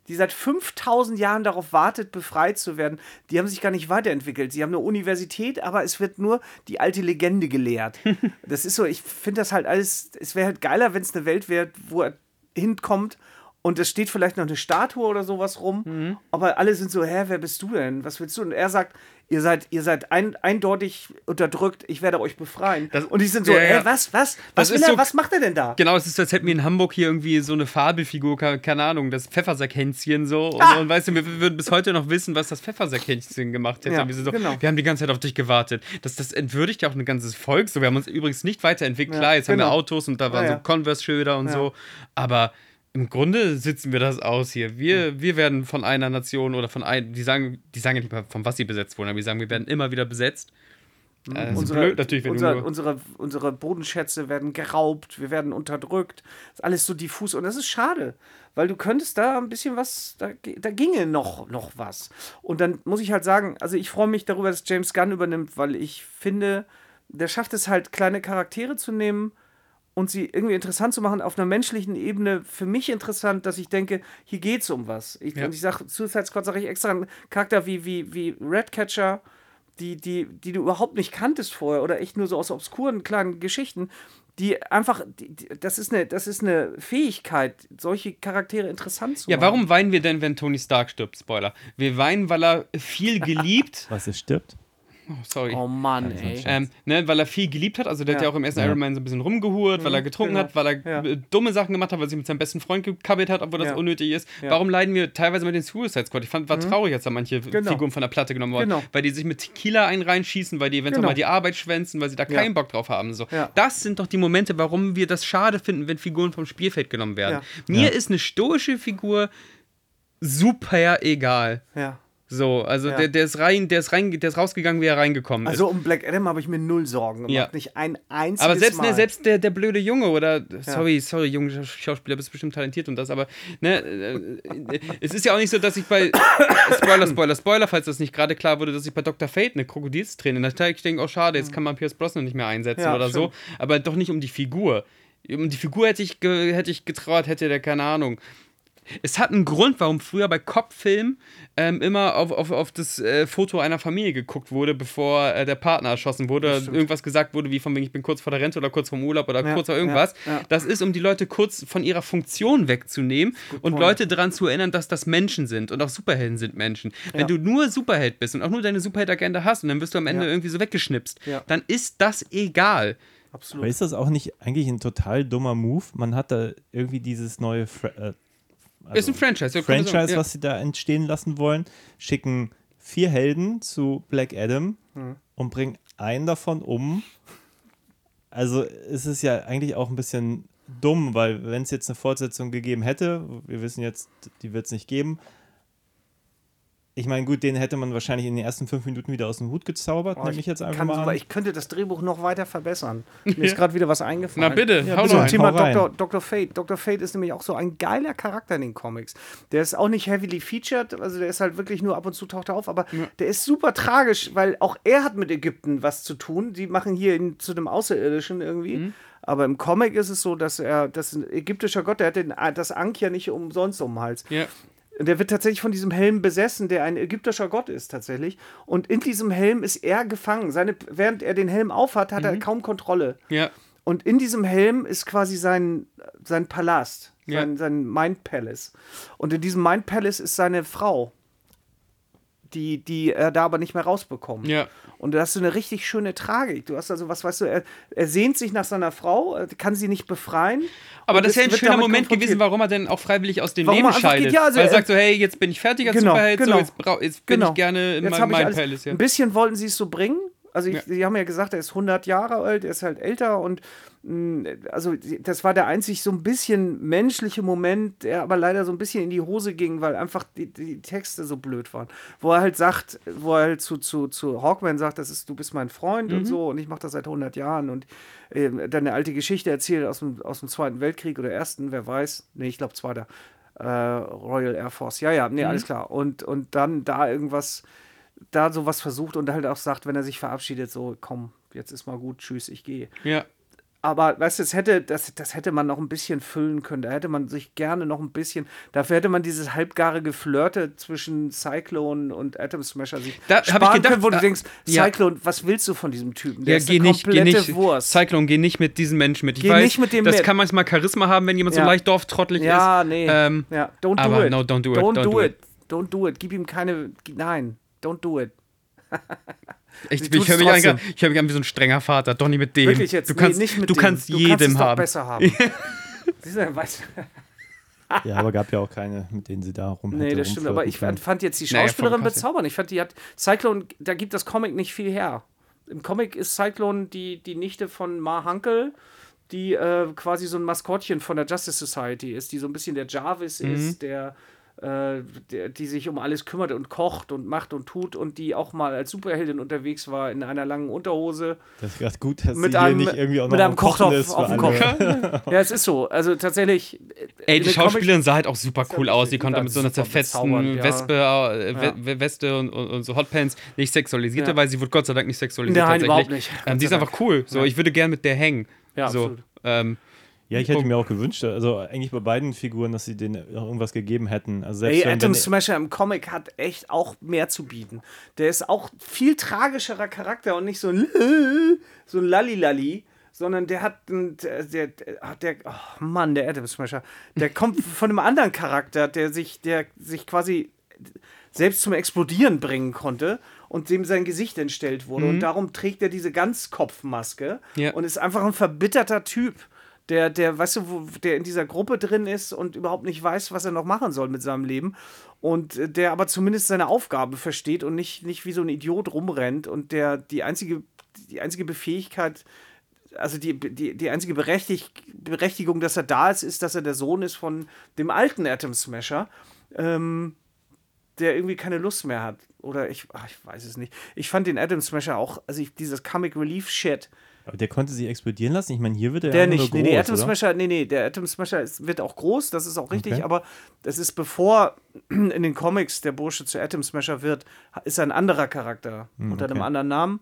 die seit 5000 Jahren darauf wartet, befreit zu werden, die haben sich gar nicht weiterentwickelt. Sie haben eine Universität, aber es wird nur die alte Legende gelehrt. <laughs> das ist so, ich finde das halt alles, es wäre halt geiler, wenn es eine Welt wäre, wo er hinkommt und es steht vielleicht noch eine Statue oder sowas rum, Mhm. aber alle sind so, hä, wer bist du denn? Was willst du? Und er sagt, ihr seid, ihr seid ein, eindeutig unterdrückt, ich werde euch befreien. Das- und die sind so, ja, ja. hä, was, was? Was, er, so- was macht er denn da? Genau, es ist, als hätten wir in Hamburg hier irgendwie so eine Fabelfigur, ke- keine Ahnung, das Pfeffersackhänzchen so. Und, Ah! und weißt du, wir würden bis heute noch wissen, was das Pfeffersackhänzchen gemacht hätte. Ja, Und wir, sind so, genau. wir haben die ganze Zeit auf dich gewartet. Das, das entwürdigt ja auch ein ganzes Volk. So, wir haben uns übrigens nicht weiterentwickelt. Ja, Klar, jetzt haben genau. wir Autos und da waren so Converse-Schilder und so. Aber im Grunde sitzen wir das aus hier. Wir, wir werden von einer Nation oder von einem, die sagen, die sagen ja nicht mal, von was sie besetzt wurden, aber die sagen, wir werden immer wieder besetzt. Äh, ist Unsere, blöd natürlich, wenn unser, du nur unsere, unsere Bodenschätze werden geraubt, wir werden unterdrückt. Ist alles so diffus und das ist schade, weil du könntest da ein bisschen was, da, da ginge noch, noch was. Und dann muss ich halt sagen, also ich freue mich darüber, dass James Gunn übernimmt, weil ich finde, der schafft es halt, kleine Charaktere zu nehmen und sie irgendwie interessant zu machen, auf einer menschlichen Ebene für mich interessant, dass ich denke, hier geht's um was. Ich, Ja. Und ich sage, Suicide Squad sage ich extra einen Charakter wie, wie, wie Redcatcher, die, die, die du überhaupt nicht kanntest vorher oder echt nur so aus obskuren kleinen Geschichten, die einfach, die, die, das, ist eine, das ist eine Fähigkeit, solche Charaktere interessant zu Ja, machen. warum weinen wir denn, wenn Tony Stark stirbt? Spoiler. Wir weinen, weil er viel <laughs> geliebt. Was es stirbt. Oh, sorry. Oh Mann, ey. Ähm, ne, weil er viel geliebt hat, also der hat Ja. ja auch im ersten Iron Man so ein bisschen rumgehurt, weil er getrunken genau. hat, weil er Ja. äh, dumme Sachen gemacht hat, weil er sich mit seinem besten Freund gekabbelt hat, obwohl das Ja. unnötig ist. Ja. Warum leiden wir teilweise mit den Suicide Squad? Ich fand, war traurig, als da manche Genau. Figuren von der Platte genommen wurden, Genau. weil die sich mit Tequila einen reinschießen, weil die eventuell Genau. mal die Arbeit schwänzen, weil sie da Ja. keinen Bock drauf haben. So. Ja. Das sind doch die Momente, warum wir das schade finden, wenn Figuren vom Spielfeld genommen werden. Ja. Mir Ja. ist eine stoische Figur super egal. Ja. So, also Ja. der, der ist rein, der ist rein, der ist rausgegangen, wie er reingekommen ist. Also um Black Adam habe ich mir null Sorgen gemacht. Ja. Nicht ein einziges Aber selbst, Mal. ne, selbst der, der blöde Junge oder sorry, sorry, junge Scha- Schauspieler, bist bestimmt talentiert und das, aber ne, äh, es ist ja auch nicht so, dass ich bei <coughs> Spoiler, Spoiler, Spoiler, falls das nicht gerade klar wurde, dass ich bei Dr. Fate eine Krokodilsträne, da ich denke, oh schade, jetzt kann man Pierce Brosnan nicht mehr einsetzen Ja, oder so, aber doch nicht um die Figur. Um die Figur hätte ich, hätte ich getraut, hätte der keine Ahnung. Es hat einen Grund, warum früher bei Cop-Filmen ähm, immer auf, auf, auf das äh, Foto einer Familie geguckt wurde, bevor äh, der Partner erschossen wurde. Irgendwas gesagt wurde, wie von wegen, ich bin kurz vor der Rente oder kurz vorm Urlaub oder Ja, kurz vor irgendwas. ja, ja. Das ist, um die Leute kurz von ihrer Funktion wegzunehmen und point. Leute daran zu erinnern, dass das Menschen sind und auch Superhelden sind Menschen. Wenn Ja. du nur Superheld bist und auch nur deine Superheld-Agenda hast und dann wirst du am Ende Ja. irgendwie so weggeschnipst, Ja. dann ist das egal. Absolut. Aber ist das auch nicht eigentlich ein total dummer Move? Man hat da irgendwie dieses neue Fra äh, also ist ein Franchise. Franchise, ja. was sie da entstehen lassen wollen, schicken vier Helden zu Black Adam Hm. und bringen einen davon um. Also es ist ja eigentlich auch ein bisschen dumm, weil wenn es jetzt eine Fortsetzung gegeben hätte, wir wissen jetzt, die wird es nicht geben. Ich meine, gut, den hätte man wahrscheinlich in den ersten fünf Minuten wieder aus dem Hut gezaubert, nehme ich jetzt einfach kann mal an. ich könnte das Drehbuch noch weiter verbessern. <laughs> Mir ist gerade wieder was eingefallen. Na bitte, Ja, hau Zum rein. Thema hau. Dr. Dr. Fate. Dr. Fate ist nämlich auch so ein geiler Charakter in den Comics. Der ist auch nicht heavily featured, also der ist halt wirklich nur ab und zu taucht er auf, aber der ist super tragisch, weil auch er hat mit Ägypten was zu tun. Die machen hier ihn zu einem Außerirdischen irgendwie. Mhm. Aber im Comic ist es so, dass er, das ist ein ägyptischer Gott, der hat den, das Ankh ja nicht umsonst um den Hals. Ja. Und Der wird tatsächlich von diesem Helm besessen, der ein ägyptischer Gott ist tatsächlich. Und in diesem Helm ist er gefangen. Seine, während er den Helm aufhat, hat Mhm. er kaum Kontrolle. ja. Und in diesem Helm ist quasi sein, sein Palast, Ja. sein, sein Mind Palace. Und in diesem Mind Palace ist seine Frau, die, die er da aber nicht mehr rausbekommt. Ja. Und da hast du eine richtig schöne Tragik. Du hast also, was weißt du, er, er sehnt sich nach seiner Frau, kann sie nicht befreien. Aber das ist ja ein schöner Moment gewesen, warum er denn auch freiwillig aus dem Warum Leben scheidet. geht, ja, also Weil er sagt so, hey, jetzt bin ich fertig als Genau, Superheld, genau. so, jetzt, brau- jetzt bin Genau. ich gerne in Jetzt meinem Mind Palace. Ja. Ein bisschen wollten sie es so bringen. Also ich, die haben ja gesagt, er ist 100 Jahre alt, er ist halt älter und also das war der einzig so ein bisschen menschliche Moment, der aber leider so ein bisschen in die Hose ging, weil einfach die, die Texte so blöd waren. Wo er halt sagt, wo er halt zu, zu, zu Hawkman sagt, das ist, du bist mein Freund Mhm. und so und ich mache das seit 100 Jahren und äh, dann eine alte Geschichte erzählt aus dem, aus dem Zweiten Weltkrieg oder Ersten, wer weiß. Nee, ich glaube Zweiter. Äh, Royal Air Force. Ja, ja, nee, Mhm. alles klar. Und, und dann da irgendwas da sowas versucht und halt auch sagt, wenn er sich verabschiedet, so, komm, jetzt ist mal gut, tschüss, ich gehe. ja. Aber weißt du, das hätte, das, das hätte man noch ein bisschen füllen können. Da hätte man sich gerne noch ein bisschen, dafür hätte man dieses halbgare Geflirte zwischen Cyclone und Atom Smasher sich Da hab ich sparen gedacht, können, wo du äh, denkst, ja. Cyclone, was willst du von diesem Typen? Der Ja, ist geh eine nicht, geh nicht. Wurst. Cyclone, geh nicht mit diesen Menschen mit. Ich Geh weiß, nicht mit dem das mit. kann manchmal Charisma haben, wenn jemand so Ja. leicht dorftrottelig ja, ist. nee. Ähm, ja, don't do aber it. no, don't do it, Don't, don't do, do it. Don't do it. Gib ihm keine, nein, don't do it. <laughs> ich ich höre mich, an- ich hör mich an wie so ein strenger Vater. Doch nicht mit dem. Wirklich jetzt, du kannst, nee, nicht mit du dem. kannst du jedem kannst es doch haben. besser haben. <laughs> Ja, aber gab ja auch keine, mit denen sie da rum Nee, hätte das stimmt, aber ich können. fand jetzt die Naja, Schauspielerin vom Cast, ja. bezaubernd. Ich fand, die hat Cyclone, da gibt das Comic nicht viel her. Im Comic ist Cyclone die, die Nichte von Ma Hankel, die äh, quasi so ein Maskottchen von der Justice Society ist, die so ein bisschen der Jarvis Mhm. ist, der äh, die sich um alles kümmert und kocht und macht und tut und die auch mal als Superheldin unterwegs war in einer langen Unterhose Das ist gerade gut, dass mit sie einem, hier nicht irgendwie auch noch mit einem Kochtopf auf dem. Kopf. <laughs> ja, es ist so. Also tatsächlich. äh, Ey, die Schauspielerin sah halt auch super cool ja aus. Die konnte mit so einer zerfetzten ja. Wespe, äh, We- Weste und, und, und so Hotpants nicht sexualisierte, Ja. weil sie wurde Gott sei Dank nicht sexualisiert. Nein, tatsächlich. überhaupt nicht. Ähm, die ist einfach cool. So, ich würde gern mit der hängen. Ja, so, absolut. ähm, Ja, ich hätte mir auch gewünscht, also eigentlich bei beiden Figuren, dass sie denen irgendwas gegeben hätten. Also selbst Ey, wenn, Smasher im Comic hat echt auch mehr zu bieten. Der ist auch viel tragischerer Charakter und nicht so ein <laughs> so ein Lalli-Lalli, sondern der hat einen, der, der, der oh Mann, der Atom Smasher, der kommt <laughs> von einem anderen Charakter, der sich, der sich quasi selbst zum Explodieren bringen konnte und dem sein Gesicht entstellt wurde. Und darum trägt er diese Ganzkopfmaske Ja. und ist einfach ein verbitterter Typ. Der, der, weißt du, wo, der in dieser Gruppe drin ist und überhaupt nicht weiß, was er noch machen soll mit seinem Leben. Und äh, der aber zumindest seine Aufgabe versteht und nicht, nicht wie so ein Idiot rumrennt und der die einzige, die einzige Befähigkeit, also die, die, die einzige Berechtig Berechtigung, dass er da ist, ist, dass er der Sohn ist von dem alten Atom Smasher. Ähm, der irgendwie keine Lust mehr hat. Oder ich, ach, ich weiß es nicht. Ich fand den Atom Smasher auch, also ich, dieses Comic Relief Shit, aber der konnte sie explodieren lassen. Ich meine, hier wird er der nicht. groß, nee, nee, Atom? Smasher, nee, nee, der Atom Smasher ist, wird auch groß, das ist auch richtig, Okay. aber das ist bevor <clears throat> in den Comics der Bursche zu Atom Smasher wird, ist er ein anderer Charakter unter einem Hm, okay. anderen Namen.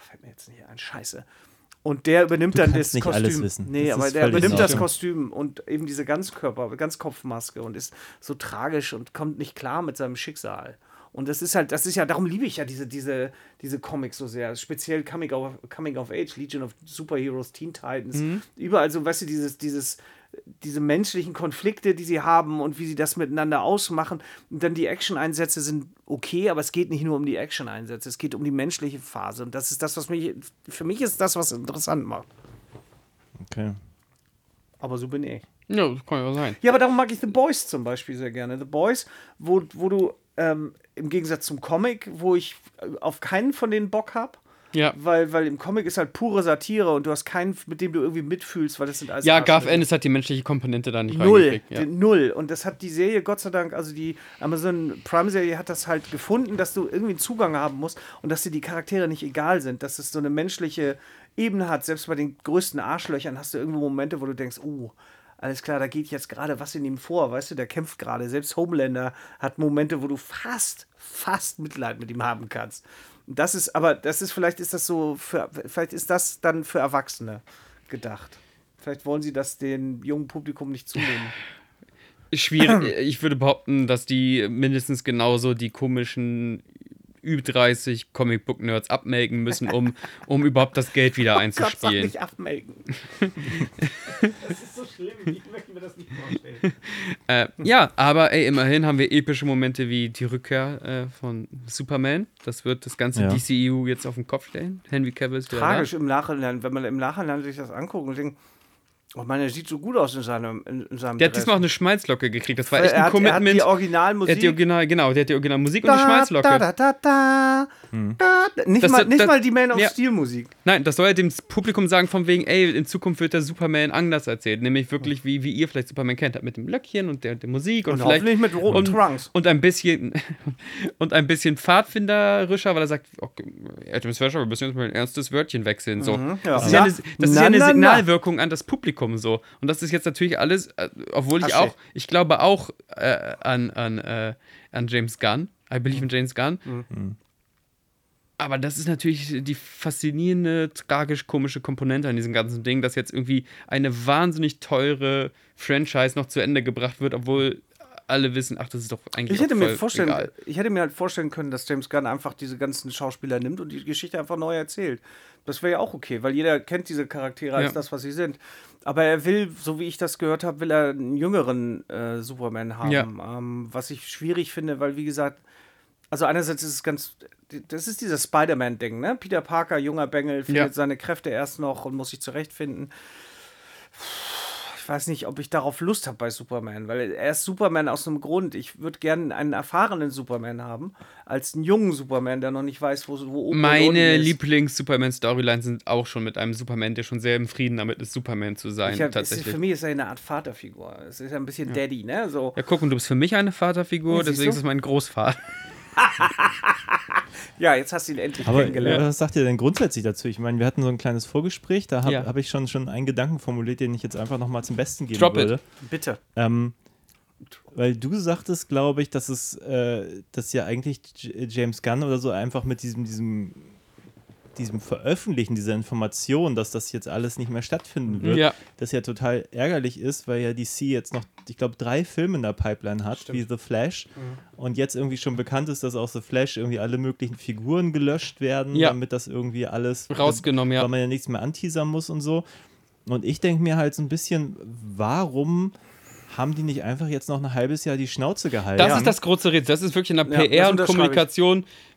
Fällt mir jetzt nicht ein, scheiße. Und der übernimmt Du dann das nicht Kostüm. alles wissen. Nee, Das aber der übernimmt das. Kostüm und eben diese Ganzkörper, Ganzkopfmaske und ist so tragisch und kommt nicht klar mit seinem Schicksal. Und das ist halt, das ist ja, darum liebe ich ja diese, diese, diese Comics so sehr. Speziell Coming of, Coming of Age, Legion of Superheroes, Teen Titans. Mhm. Überall so, weißt du, dieses, dieses, diese menschlichen Konflikte, die sie haben und wie sie das miteinander ausmachen. Und dann die Action-Einsätze sind okay, aber es geht nicht nur um die Action-Einsätze, es geht um die menschliche Phase. Und das ist das, was mich, für mich ist das, was interessant macht. Okay. Aber so bin ich. ja, das kann ja sein. Ja, aber darum mag ich The Boys zum Beispiel sehr gerne. The Boys, wo, wo du ähm, im Gegensatz zum Comic, wo ich äh, auf keinen von denen Bock habe, Ja. weil, weil im Comic ist halt pure Satire und du hast keinen, mit dem du irgendwie mitfühlst, weil das sind alles Ja, Garth Arschlöcher. Ennis hat die menschliche Komponente da nicht Null. Ja. null. Und das hat die Serie, Gott sei Dank, also die Amazon Prime-Serie hat das halt gefunden, dass du irgendwie einen Zugang haben musst und dass dir die Charaktere nicht egal sind, dass es so eine menschliche Ebene hat. Selbst bei den größten Arschlöchern hast du irgendwo Momente, wo du denkst, oh, alles klar, da geht jetzt gerade was in ihm vor, weißt du, der kämpft gerade. Selbst Homelander hat Momente, wo du fast, fast Mitleid mit ihm haben kannst. Das ist, aber das ist, vielleicht ist das so, für, vielleicht ist das dann für Erwachsene gedacht. Vielleicht wollen sie das dem jungen Publikum nicht zumuten. Schwierig. ich würde behaupten, dass die mindestens genauso die komischen Ü30 Comicbook-Nerds abmelken müssen, um, <laughs> um überhaupt das Geld wieder Gott, sag einzuspielen. nicht abmelken. <laughs> das ist so schlimm. Ich möchte mir das nicht vorstellen. Äh, ja, aber ey, immerhin haben wir epische Momente wie die Rückkehr äh, von Superman. Das wird das ganze Ja. DCEU jetzt auf den Kopf stellen. Henry Cavill ist wieder Tragisch im Nachhinein, wenn man im Nachhinein sich das anguckt und denkt, oh Mann, er sieht so gut aus in seinem, in, in seinem. Der hat Dress. diesmal auch eine Schmalzlocke gekriegt. Das war er, echt ein hat, er hat Commitment. die Originalmusik. Er hat die Original, genau, der hat die Originalmusik und die Da, Schmalzlocke. Da, da, da, da, da. Nicht, Das- mal, nicht das- mal die Man of ja. Steel Musik. Nein, das soll ja dem Publikum sagen, von wegen, ey, in Zukunft wird der Superman anders erzählt. Nämlich wirklich, wie, wie ihr vielleicht Superman kennt, mit dem Löckchen und der, der Musik und, Und vielleicht. hoffentlich mit roten und, Trunks. Und ein bisschen <laughs> und ein bisschen pfadfinderischer, weil er sagt, okay, Adam Smasher, wir müssen jetzt mal ein ernstes Wörtchen wechseln. So. Mhm, ja. Das ist ja, eine, das ist ja eine na, na. Signalwirkung an das Publikum so. Und das ist jetzt natürlich alles, äh, obwohl ich auch, ich glaube auch äh, an, an, äh, an James Gunn. I believe in James Gunn. Aber das ist natürlich die faszinierende, tragisch-komische Komponente an diesem ganzen Ding, dass jetzt irgendwie eine wahnsinnig teure Franchise noch zu Ende gebracht wird, obwohl alle wissen, ach, das ist doch eigentlich Ich hätte, mir vorstellen, egal. ich hätte mir halt vorstellen können, dass James Gunn einfach diese ganzen Schauspieler nimmt und die Geschichte einfach neu erzählt. Das wäre ja auch okay, weil jeder kennt diese Charaktere als Ja. das, was sie sind. Aber er will, so wie ich das gehört habe, will er einen jüngeren äh, Superman haben. Ja. Ähm, was ich schwierig finde, weil, wie gesagt, also einerseits ist es ganz, das ist dieses Spider-Man-Ding, ne? Peter Parker, junger Bengel, findet Ja. seine Kräfte erst noch und muss sich zurechtfinden. Ich weiß nicht, ob ich darauf Lust habe bei Superman, weil er ist Superman aus einem Grund. Ich würde gerne einen erfahrenen Superman haben, als einen jungen Superman, der noch nicht weiß, wo, wo oben Meine. Lieblings-Superman-Storylines sind auch schon mit einem Superman, der schon sehr im Frieden damit ist, Superman zu sein, hab, es ist, tatsächlich. für mich ist er eine Art Vaterfigur. Es ist ja ein bisschen Daddy, ne? So. Ja, guck, und du bist für mich eine Vaterfigur, Ja, deswegen ist es mein Großvater. <laughs> Ja, jetzt hast du ihn endlich Aber kennengelernt. was sagt ihr denn grundsätzlich dazu? Ich meine, wir hatten so ein kleines Vorgespräch, da habe Ja. hab ich schon, schon einen Gedanken formuliert, den ich jetzt einfach nochmal zum Besten geben Drop it. würde. Bitte. Ähm, weil du sagtest, glaube ich, dass es, äh, dass ja eigentlich J James Gunn oder so einfach mit diesem, diesem, diesem Veröffentlichen dieser Information, dass das jetzt alles nicht mehr stattfinden wird, Ja. das ja total ärgerlich ist, weil ja DC jetzt noch, ich glaube, drei Filme in der Pipeline hat, wie The Flash. Und jetzt irgendwie schon bekannt ist, dass aus The Flash irgendwie alle möglichen Figuren gelöscht werden, Ja. damit das irgendwie alles Rausgenommen, ja. weil man ja nichts mehr anteasern muss und so. Und ich denke mir halt so ein bisschen, warum haben die nicht einfach jetzt noch ein halbes Jahr die Schnauze gehalten? Das ist das große Rätsel. Das ist wirklich in der Ja, PR und unterschreibe ich.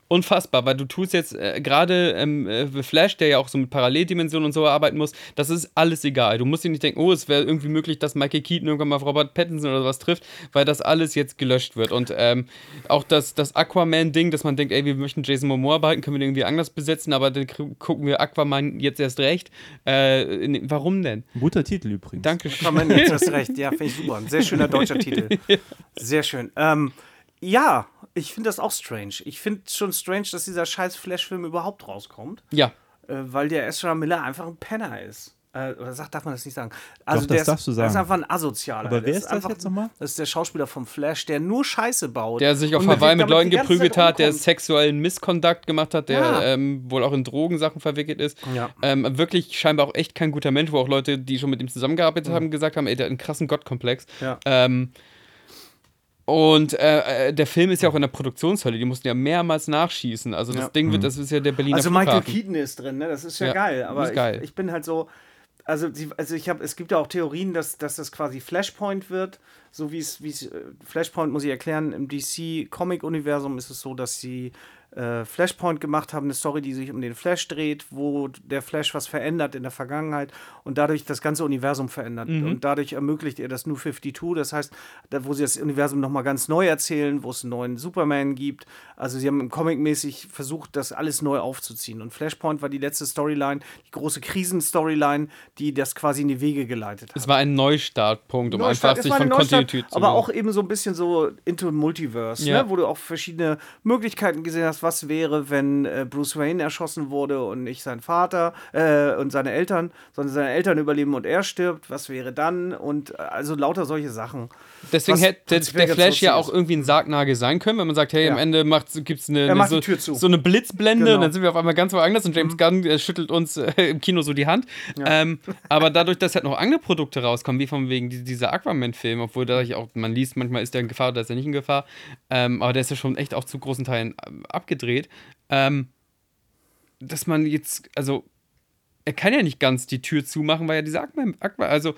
Unfassbar, weil du tust jetzt äh, gerade ähm, äh, The Flash, der ja auch so mit Paralleldimensionen und so arbeiten muss, das ist alles egal. Du musst dir nicht denken, oh, es wäre irgendwie möglich, dass Michael Keaton irgendwann mal auf Robert Pattinson oder sowas trifft, weil das alles jetzt gelöscht wird. Und ähm, auch das, das Aquaman-Ding, dass man denkt, ey, wir möchten Jason Momoa behalten, können wir den irgendwie anders besetzen, aber dann gucken wir Aquaman jetzt erst recht. Äh, nee, warum denn? Guter Titel übrigens. Dankeschön. Kann man jetzt hast <laughs> recht. Ja, finde ich super. Ein sehr schöner deutscher Titel. Sehr schön. Ähm, ja, ich finde das auch strange. Ich finde schon strange, dass dieser scheiß Flash-Film überhaupt rauskommt, Ja. äh, weil der Ezra Miller einfach ein Penner ist. Äh, oder sagt, darf man das nicht sagen? Also Doch, der das ist, darfst du Der ist sagen. einfach ein Asozialer. Aber Der wer ist das einfach, jetzt nochmal? Das ist der Schauspieler vom Flash, der nur Scheiße baut. Der sich auf Hawaii mit Leuten geprügelt hat, der sexuellen Misconduct gemacht hat, der Ja. ähm, wohl auch in Drogensachen verwickelt ist. Ja. Ähm, wirklich scheinbar auch echt kein guter Mensch, wo auch Leute, die schon mit ihm zusammengearbeitet haben, gesagt haben, ey, der hat einen krassen Gottkomplex. Ja. Ähm, und äh, äh, der Film ist ja auch in der Produktionshölle, die mussten ja mehrmals nachschießen. Also das Ja. Ding wird, das ist ja der Berliner Also Michael Flughafen. Keaton ist drin, ne? Das ist ja, Ja, geil. Aber ist ich, geil. ich bin halt so. Also, sie, also ich habe, es gibt ja auch Theorien, dass, dass das quasi Flashpoint wird. So wie es, wie es, äh, Flashpoint muss ich erklären, im DC-Comic-Universum ist es so, dass sie äh, Flashpoint gemacht haben, eine Story, die sich um den Flash dreht, wo der Flash was verändert in der Vergangenheit und dadurch das ganze Universum verändert. Und dadurch ermöglicht er das New 52, das heißt, da, wo sie das Universum nochmal ganz neu erzählen, wo es einen neuen Superman gibt. Also sie haben Comic-mäßig versucht, das alles neu aufzuziehen. Und Flashpoint war die letzte Storyline, die große Krisen-Storyline, die das quasi in die Wege geleitet hat. Es war ein Neustartpunkt, um Neustart, einfach sich von Kontinuität zu Aber lösen. auch eben so ein bisschen so into Multiverse, Ja. ne? wo du auch verschiedene Möglichkeiten gesehen hast, was wäre, wenn äh, Bruce Wayne erschossen wurde und nicht sein Vater äh, und seine Eltern, sondern seine Eltern überleben und er stirbt, was wäre dann? Und äh, also lauter solche Sachen. Deswegen Was hätte der, Flash ja auch irgendwie ein Sargnagel sein können, wenn man sagt, hey, am Ja. Ende gibt es eine, eine, so, so eine Blitzblende Genau. Mhm. und dann sind wir auf einmal ganz woanders und James Gunn äh, schüttelt uns äh, <laughs> im Kino so die Hand. Ähm, aber dadurch, dass halt noch andere Produkte rauskommen, wie von wegen die, dieser Aquaman-Film, obwohl da auch, man liest, manchmal ist der in Gefahr oder ist er nicht in Gefahr, ähm, aber der ist ja schon echt auch zu großen Teilen ähm, abgedreht, ähm, dass man jetzt, also er kann ja nicht ganz die Tür zumachen, weil ja dieser Aquaman, Aqua, also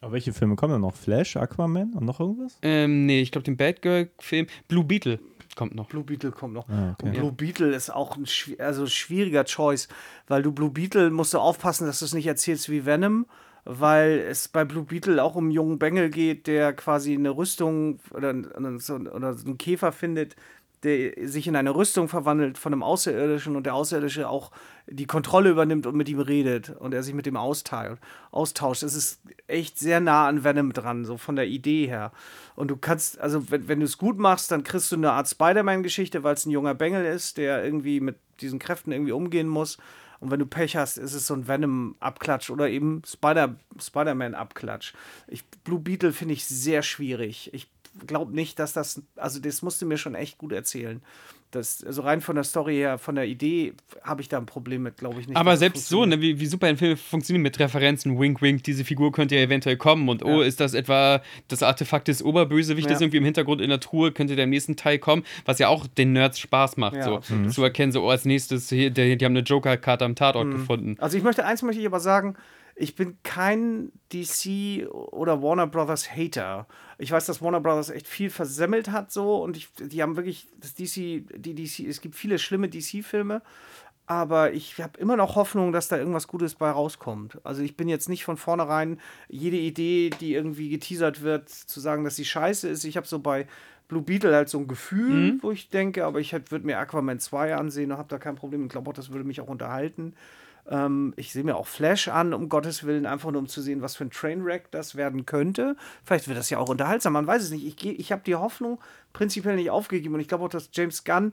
Aber welche Filme kommen denn noch? Flash, Aquaman und noch irgendwas? Ähm, nee, ich glaube, den Batgirl-Film. Blue Beetle kommt noch. Blue Beetle kommt noch. Ah, okay. Und Blue Beetle ist auch ein also schwieriger Choice, weil du Blue Beetle musst du aufpassen, dass du es nicht erzählst wie Venom, weil es bei Blue Beetle auch um einen jungen Bengel geht, der quasi eine Rüstung oder, oder, so, oder so einen Käfer findet, der sich in eine Rüstung verwandelt von einem Außerirdischen und der Außerirdische auch die Kontrolle übernimmt und mit ihm redet und er sich mit austeilt, austauscht. Es ist echt sehr nah an Venom dran, so von der Idee her. Und du kannst, also wenn, wenn du es gut machst, dann kriegst du eine Art Spider-Man-Geschichte, weil es ein junger Bengel ist, der irgendwie mit diesen Kräften irgendwie umgehen muss. Und wenn du Pech hast, ist es so ein Venom-Abklatsch oder eben Spider- Spider-Man-Abklatsch. Ich, Blue Beetle finde ich sehr schwierig. Ich glaube nicht, dass das, also das musst du mir schon echt gut erzählen. Das, also rein von der Story her, von der Idee habe ich da ein Problem mit, glaube ich nicht. Aber selbst so, funktioniert. ne, wie, wie Superheldenfilme funktionieren mit Referenzen, wink, wink, diese Figur könnte ja eventuell kommen und oh, ist das etwa das Artefakt des Oberbösewichtes Ja. irgendwie im Hintergrund in der Truhe, könnte der im nächsten Teil kommen, was ja auch den Nerds Spaß macht, Ja, so absolut. zu erkennen, so oh, als nächstes, hier, die, die haben eine Joker-Karte am Tatort Mhm. gefunden. Also ich möchte, eins möchte ich aber sagen, ich bin kein DC oder Warner Brothers Hater. Ich weiß, dass Warner Brothers echt viel versemmelt hat so und ich, die haben wirklich das DC, die DC, es gibt viele schlimme DC-Filme, aber ich habe immer noch Hoffnung, dass da irgendwas Gutes bei rauskommt. Also ich bin jetzt nicht von vornherein jede Idee, die irgendwie geteasert wird, zu sagen, dass sie scheiße ist. Ich habe so bei Blue Beetle halt so ein Gefühl, wo ich denke, aber ich würde mir Aquaman 2 ansehen und habe da kein Problem. Ich glaube auch, das würde mich auch unterhalten. Ähm, ich sehe mir auch Flash an, um Gottes Willen, einfach nur um zu sehen, was für ein Trainwreck das werden könnte. Vielleicht wird das ja auch unterhaltsam, man weiß es nicht. Ich, ich habe die Hoffnung prinzipiell nicht aufgegeben und ich glaube auch, dass James Gunn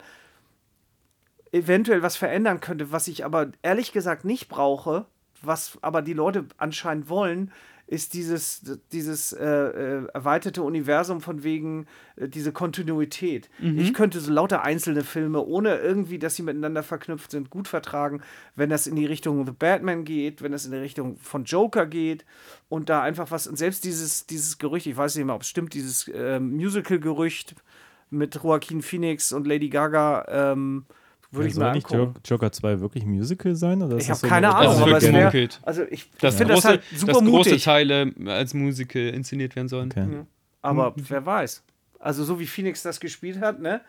eventuell was verändern könnte, was ich aber ehrlich gesagt nicht brauche, was aber die Leute anscheinend wollen, ist dieses, dieses äh, äh, erweiterte Universum von wegen äh, diese Kontinuität. Ich könnte so lauter einzelne Filme, ohne irgendwie, dass sie miteinander verknüpft sind, gut vertragen, wenn das in die Richtung The Batman geht, wenn das in die Richtung von Joker geht und da einfach was, und selbst dieses, dieses Gerücht, ich weiß nicht mehr, ob es stimmt, dieses äh, Musical-Gerücht mit Joaquin Phoenix und Lady Gaga, ähm, würde ich soll mal nicht angucken. Jo- Joker 2 wirklich Musical sein? Oder ist Ich das habe so keine eine- Das Ahnung, aber es wäre. Also ich Dass, finde das große, halt super dass große mutig. Teile als Musical inszeniert werden sollen. Okay. Aber wer weiß. Also so wie Phoenix das gespielt hat, ne?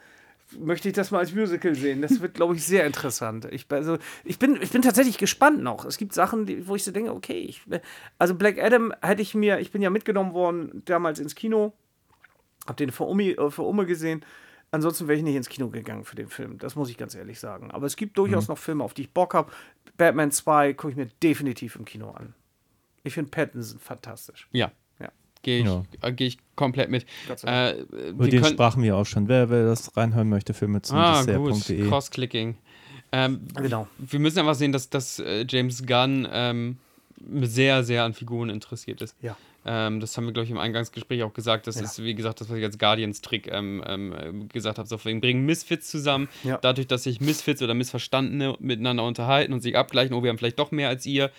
Möchte ich das mal als Musical sehen. Das wird, glaube ich, sehr interessant. Ich, also, ich, bin, ich bin tatsächlich gespannt noch. Es gibt Sachen, die, wo ich so denke, okay, ich, also Black Adam hätte ich mir, ich bin ja mitgenommen worden damals ins Kino, hab den für äh, für Umme gesehen. Ansonsten wäre ich nicht ins Kino gegangen für den Film. Das muss ich ganz ehrlich sagen. Aber es gibt durchaus noch Filme, auf die ich Bock habe. Batman 2 gucke ich mir definitiv im Kino an. Ich finde Pattinson fantastisch. Ja. Ja. Gehe ich, Ja. äh, geh ich komplett mit. Äh, Über wir den können, sprachen wir auch schon. Wer, wer das reinhören möchte, Filme zum ah, gut. Dessert.de. Cross-Clicking. Ähm, Genau. Wir müssen einfach sehen, dass, dass äh, James Gunn ähm, sehr, sehr an Figuren interessiert ist. Ja. Ähm, das haben wir, glaube ich, im Eingangsgespräch auch gesagt. Das Ja. ist, wie gesagt, das, was ich als Guardians-Trick ähm, ähm, gesagt habe. So, wir bringen Misfits zusammen. Ja. Dadurch, dass sich Misfits oder Missverstandene miteinander unterhalten und sich abgleichen, oh, wir haben vielleicht doch mehr als ihr,